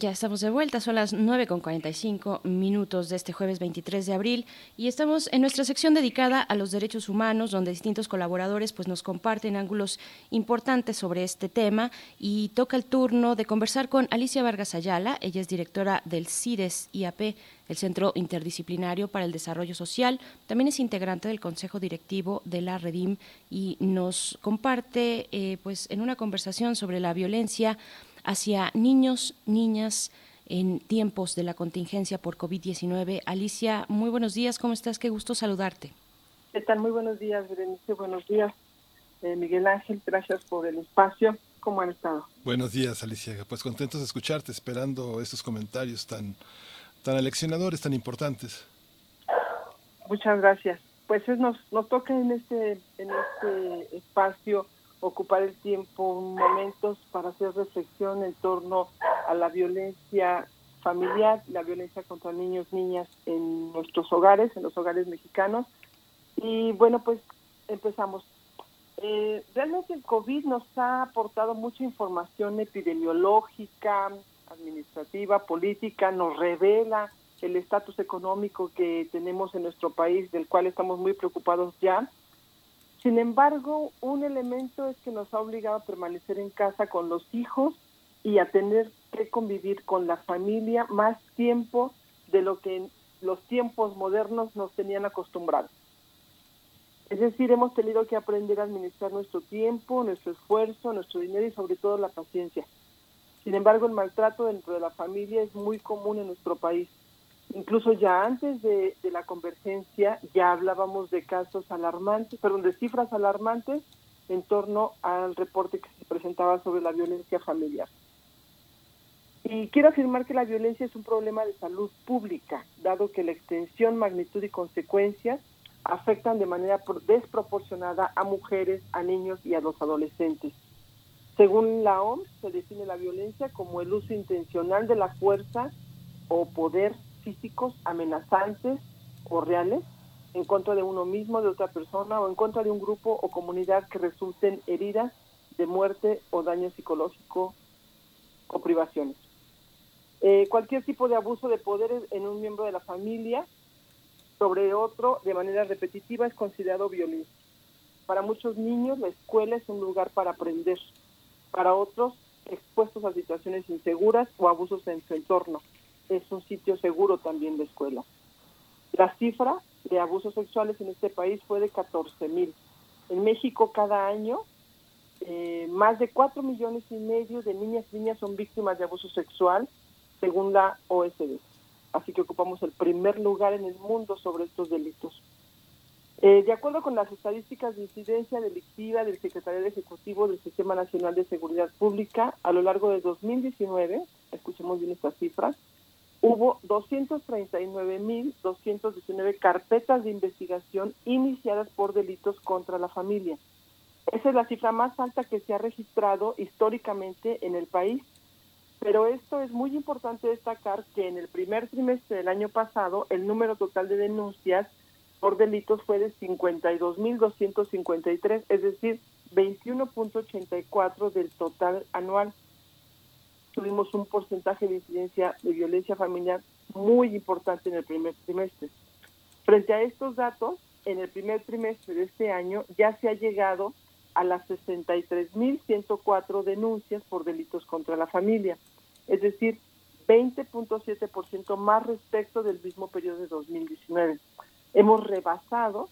Ya estamos de vuelta, son las 9 con 45 minutos de este jueves 23 de abril y estamos en nuestra sección dedicada a los derechos humanos, donde distintos colaboradores pues, nos comparten ángulos importantes sobre este tema y toca el turno de conversar con Alicia Vargas Ayala, ella es directora del CIDES IAP, el Centro Interdisciplinario para el Desarrollo Social, también es integrante del Consejo Directivo de la Redim y nos comparte eh, pues, en una conversación sobre la violencia hacia niños, niñas en tiempos de la contingencia por COVID-19. Alicia, muy buenos días, ¿cómo estás? Qué gusto saludarte. ¿Qué tal? Muy buenos días, Berenice. Buenos días, eh, Miguel Ángel. Gracias por el espacio. ¿Cómo han estado? Buenos días, Alicia. Pues contentos de escucharte, esperando estos comentarios tan, tan aleccionadores, tan importantes. Muchas gracias. Pues es- nos, nos toca en este, en este espacio ocupar el tiempo, momentos para hacer reflexión en torno a la violencia familiar, la violencia contra niños, niñas en nuestros hogares, en los hogares mexicanos. Y bueno, pues empezamos. Eh, realmente el COVID nos ha aportado mucha información epidemiológica, administrativa, política, nos revela el estatus económico que tenemos en nuestro país, del cual estamos muy preocupados ya. Sin embargo, un elemento es que nos ha obligado a permanecer en casa con los hijos y a tener que convivir con la familia más tiempo de lo que los tiempos modernos nos tenían acostumbrados. Es decir, hemos tenido que aprender a administrar nuestro tiempo, nuestro esfuerzo, nuestro dinero y sobre todo la paciencia. Sin embargo, el maltrato dentro de la familia es muy común en nuestro país. Incluso ya antes de, la convergencia ya hablábamos de casos alarmantes, perdón, de cifras alarmantes en torno al reporte que se presentaba sobre la violencia familiar. Y quiero afirmar que la violencia es un problema de salud pública, dado que la extensión, magnitud y consecuencias afectan de manera pro- desproporcionada a mujeres, a niños y a los adolescentes. Según la OMS, se define la violencia como el uso intencional de la fuerza o poder físicos amenazantes o reales en contra de uno mismo, de otra persona o en contra de un grupo o comunidad que resulten heridas de muerte o daño psicológico o privaciones. Eh, cualquier tipo de abuso de poder en un miembro de la familia sobre otro de manera repetitiva es considerado violencia. Para muchos niños la escuela es un lugar para aprender, para otros expuestos a situaciones inseguras o abusos en su entorno. Es un sitio seguro también de escuela. La cifra de abusos sexuales en este país fue de 14 mil. En México cada año eh, más de 4 millones y medio de niñas y niñas son víctimas de abuso sexual según la OSD. Así que ocupamos el primer lugar en el mundo sobre estos delitos. Eh, de acuerdo con las estadísticas de incidencia delictiva del Secretariado Ejecutivo del Sistema Nacional de Seguridad Pública, a lo largo de 2019, escuchemos bien estas cifras, hubo 239.219 carpetas de investigación iniciadas por delitos contra la familia. Esa es la cifra más alta que se ha registrado históricamente en el país, pero esto es muy importante destacar que en el primer trimestre del año pasado el número total de denuncias por delitos fue de 52.253, es decir, 21.84 del total anual. Tuvimos un porcentaje de incidencia de violencia familiar muy importante en el primer trimestre. Frente a estos datos, en el primer trimestre de este año ya se ha llegado a las 63.104 denuncias por delitos contra la familia, es decir, 20.7% más respecto del mismo periodo de 2019. Hemos rebasado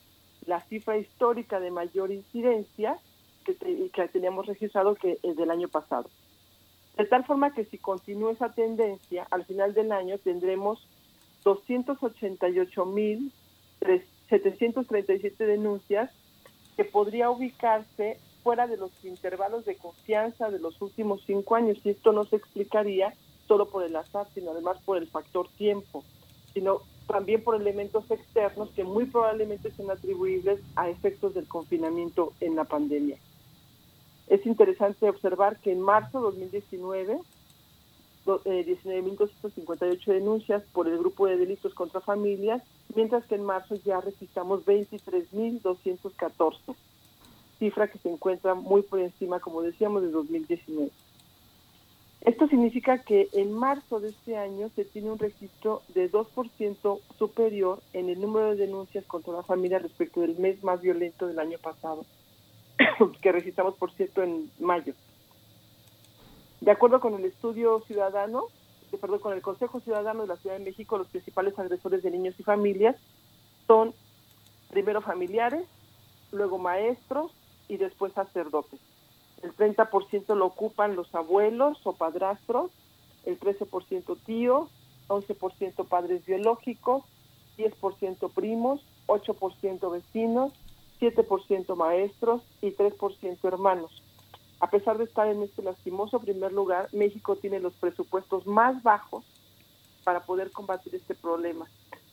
la cifra histórica de mayor incidencia que, que teníamos registrado que es del año pasado. De tal forma que si continúa esa tendencia, al final del año tendremos 288.737 denuncias que podría ubicarse fuera de los intervalos de confianza de los últimos cinco años y esto no se explicaría solo por el azar, sino además por el factor tiempo, sino también por elementos externos que muy probablemente son atribuibles a efectos del confinamiento en la pandemia. Es interesante observar que en marzo de 2019, do- eh, 19.258 denuncias por el grupo de delitos contra familias, mientras que en marzo ya registramos 23.214, cifra que se encuentra muy por encima, como decíamos, de 2019. Esto significa que en marzo de este año se tiene un registro de 2% superior en el número de denuncias contra la familia respecto del mes más violento del año pasado, que registramos, por cierto, en mayo. De acuerdo con el estudio ciudadano, perdón, con el Consejo Ciudadano de la Ciudad de México, los principales agresores de niños y familias son primero familiares, luego maestros y después sacerdotes. El 30% lo ocupan los abuelos o padrastros, el 13% tíos, 11% padres biológicos, 10% primos, 8% vecinos, 7% maestros y 3% hermanos. A pesar de estar en este lastimoso primer lugar, México tiene los presupuestos más bajos para poder combatir este problema,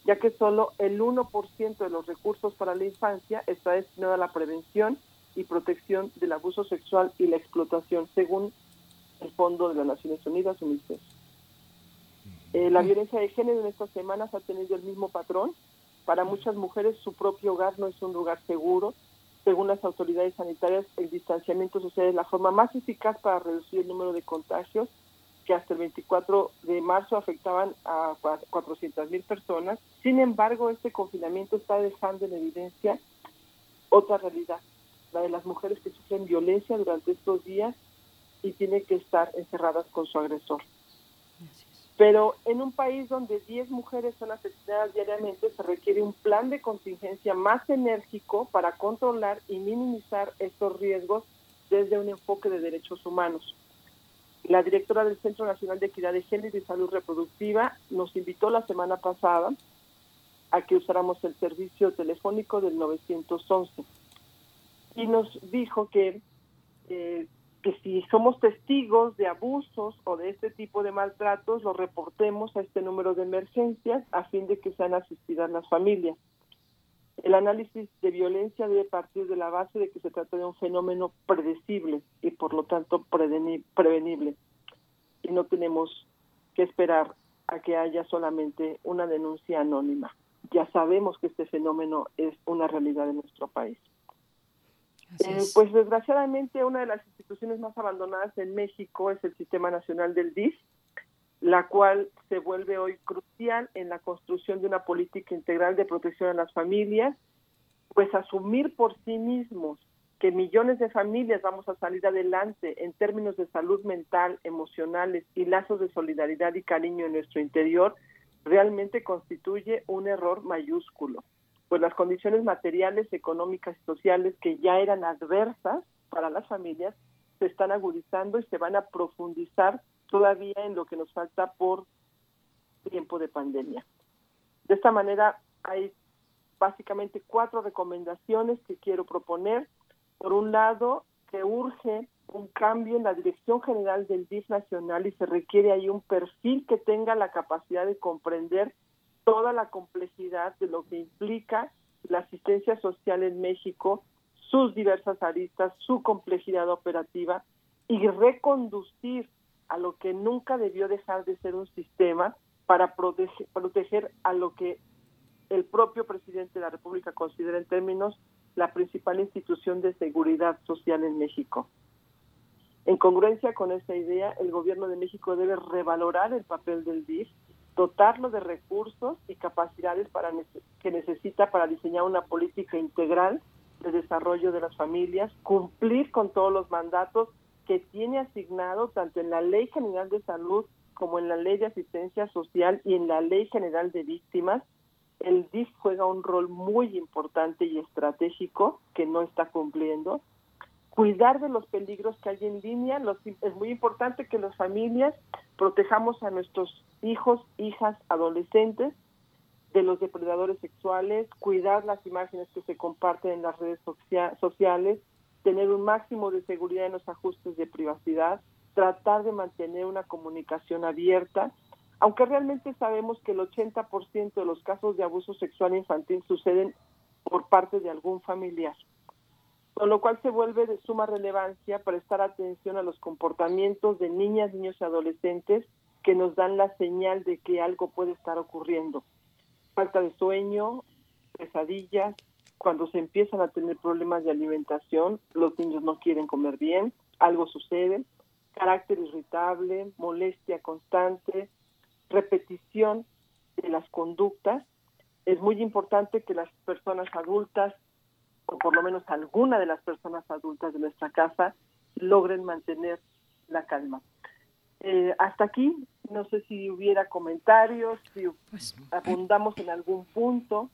ya que solo el 1% de los recursos para la infancia está destinado a la prevención y protección del abuso sexual y la explotación, según el Fondo de las Naciones Unidas, UNICEF. Eh, la violencia de género en estas semanas ha tenido el mismo patrón. Para muchas mujeres su propio hogar no es un lugar seguro. Según las autoridades sanitarias, el distanciamiento social es la forma más eficaz para reducir el número de contagios, que hasta el 24 de marzo afectaban a 400 mil personas. Sin embargo, este confinamiento está dejando en evidencia otra realidad, la de las mujeres que sufren violencia durante estos días y tienen que estar encerradas con su agresor. Pero en un país donde 10 mujeres son asesinadas diariamente, se requiere un plan de contingencia más enérgico para controlar y minimizar estos riesgos desde un enfoque de derechos humanos. La directora del Centro Nacional de Equidad de Género y Salud Reproductiva nos invitó la semana pasada a que usáramos el servicio telefónico del 911 y nos dijo que eh, que si somos testigos de abusos o de este tipo de maltratos, lo reportemos a este número de emergencias a fin de que sean asistidas las familias. El análisis de violencia debe partir de la base de que se trata de un fenómeno predecible y por lo tanto preveni- prevenible. Y no tenemos que esperar a que haya solamente una denuncia anónima. Ya sabemos que este fenómeno es una realidad en nuestro país. Eh, pues desgraciadamente una de las instituciones más abandonadas en México es el Sistema Nacional del DIF, la cual se vuelve hoy crucial en la construcción de una política integral de protección a las familias, pues asumir por sí mismos que millones de familias vamos a salir adelante en términos de salud mental, emocionales y lazos de solidaridad y cariño en nuestro interior, realmente constituye un error mayúsculo pues las condiciones materiales, económicas y sociales que ya eran adversas para las familias se están agudizando y se van a profundizar todavía en lo que nos falta por tiempo de pandemia. De esta manera hay básicamente cuatro recomendaciones que quiero proponer. Por un lado, que urge un cambio en la dirección general del DIF nacional y se requiere ahí un perfil que tenga la capacidad de comprender toda la complejidad de lo que implica la asistencia social en México, sus diversas aristas, su complejidad operativa y reconducir a lo que nunca debió dejar de ser un sistema para proteger, a lo que el propio presidente de la República considera en términos la principal institución de seguridad social en México. En congruencia con esta idea, el gobierno de México debe revalorar el papel del DIF dotarlo de recursos y capacidades para que necesita para diseñar una política integral de desarrollo de las familias, cumplir con todos los mandatos que tiene asignado tanto en la Ley General de Salud como en la Ley de Asistencia Social y en la Ley General de Víctimas. El DIF juega un rol muy importante y estratégico que no está cumpliendo. Cuidar de los peligros que hay en línea. Los, es muy importante que las familias protejamos a nuestros hijos, hijas, adolescentes de los depredadores sexuales, cuidar las imágenes que se comparten en las redes socia sociales, tener un máximo de seguridad en los ajustes de privacidad, tratar de mantener una comunicación abierta, aunque realmente sabemos que el 80% de los casos de abuso sexual infantil suceden por parte de algún familiar, con lo cual se vuelve de suma relevancia prestar atención a los comportamientos de niñas, niños y adolescentes que nos dan la señal de que algo puede estar ocurriendo. Falta de sueño, pesadillas, cuando se empiezan a tener problemas de alimentación, los niños no quieren comer bien, algo sucede, carácter irritable, molestia constante, repetición de las conductas. Es muy importante que las personas adultas, o por lo menos alguna de las personas adultas de nuestra casa, logren mantener la calma. Eh, hasta aquí, no sé si hubiera comentarios, si abundamos en algún punto.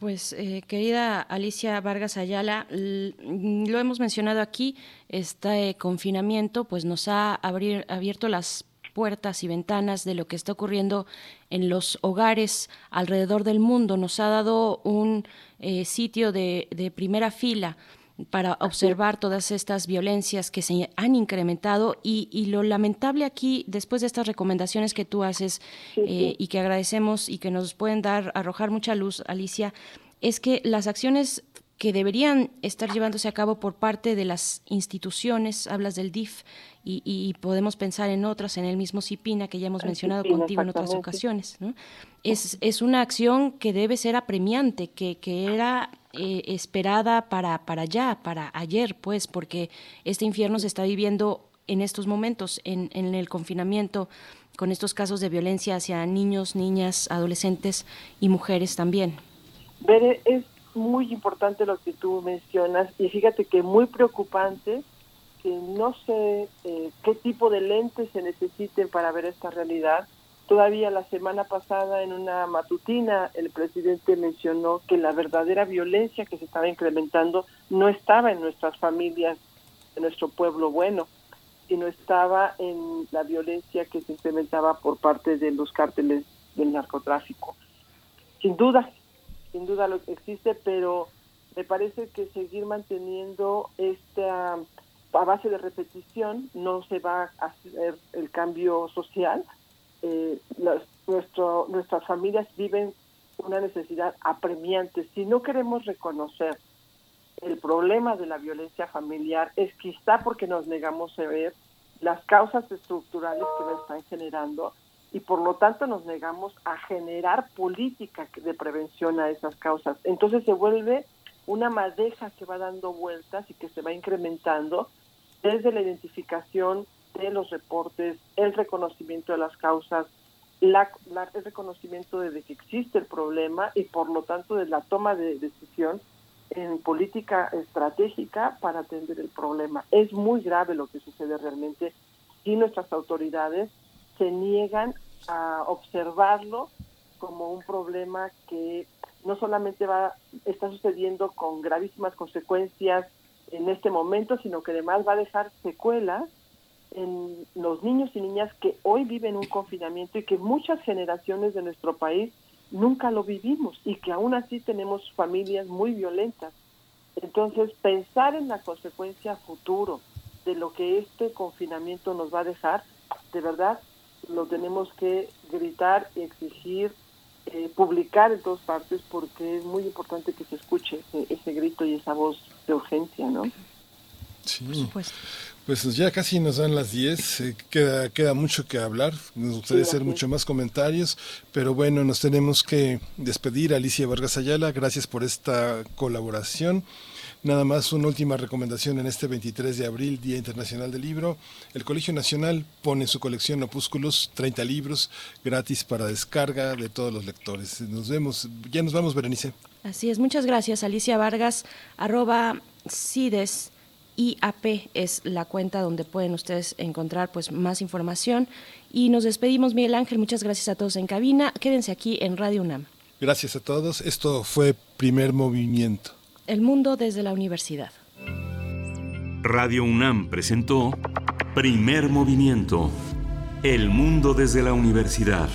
Pues eh, querida Alicia Vargas Ayala, lo hemos mencionado aquí, este confinamiento pues nos ha abrir- abierto las puertas y ventanas de lo que está ocurriendo en los hogares alrededor del mundo, nos ha dado un eh, sitio de, de primera fila para observar todas estas violencias que se han incrementado y, y lo lamentable aquí, después de estas recomendaciones que tú haces eh, y que agradecemos y que nos pueden dar, arrojar mucha luz, Alicia, es que las acciones que deberían estar llevándose a cabo por parte de las instituciones, hablas del DIF y, y podemos pensar en otras, en el mismo CIPINA que ya hemos El mencionado CIPINA, contigo en otras ocasiones. ¿no? Es, es una acción que debe ser apremiante, que, que era eh, esperada para, para ya, para ayer, pues, porque este infierno se está viviendo en estos momentos, en, en el confinamiento, con estos casos de violencia hacia niños, niñas, adolescentes y mujeres también. Bere, es muy importante lo que tú mencionas y fíjate que muy preocupante que no sé eh, qué tipo de lentes se necesiten para ver esta realidad. Todavía la semana pasada en una matutina el presidente mencionó que la verdadera violencia que se estaba incrementando no estaba en nuestras familias, en nuestro pueblo bueno, sino estaba en la violencia que se incrementaba por parte de los cárteles del narcotráfico. Sin duda, sin duda lo existe, pero me parece que seguir manteniendo esta a base de repetición no se va a hacer el cambio social. Eh, nuestro, nuestras familias viven una necesidad apremiante. Si no queremos reconocer el problema de la violencia familiar, es quizá porque nos negamos a ver las causas estructurales que la están generando y por lo tanto nos negamos a generar política de prevención a esas causas. Entonces se vuelve una madeja que va dando vueltas y que se va incrementando desde la identificación de los reportes, el reconocimiento de las causas, la, la- el reconocimiento de, de que existe el problema y por lo tanto de la toma de decisión en política estratégica para atender el problema. Es muy grave lo que sucede realmente y nuestras autoridades se niegan a observarlo como un problema que no solamente va está sucediendo con gravísimas consecuencias en este momento, sino que además va a dejar secuelas en los niños y niñas que hoy viven un confinamiento y que muchas generaciones de nuestro país nunca lo vivimos y que aún así tenemos familias muy violentas. Entonces, pensar en la consecuencia futuro de lo que este confinamiento nos va a dejar, de verdad, lo tenemos que gritar, exigir, eh, publicar en todas partes porque es muy importante que se escuche ese, ese grito y esa voz de urgencia, ¿no? Sí. Pues ya casi nos dan las 10, eh, queda, queda mucho que hablar, nos gustaría Sí, hacer mucho más comentarios, pero bueno, nos tenemos que despedir. Alicia Vargas Ayala, gracias por esta colaboración. Nada más una última recomendación en este 23 de abril, Día Internacional del Libro. El Colegio Nacional pone en su colección Opúsculos 30 libros gratis para descarga de todos los lectores. Nos vemos, ya nos vamos, Berenice. Así es, muchas gracias, Alicia Vargas, arroba CIDES. IAP es la cuenta donde pueden ustedes encontrar pues más información y nos despedimos Miguel Ángel, muchas gracias a todos en cabina, quédense aquí en Radio UNAM, Gracias a todos. Esto fue Primer Movimiento. El mundo desde la universidad. Radio UNAM presentó Primer Movimiento. El mundo desde la universidad.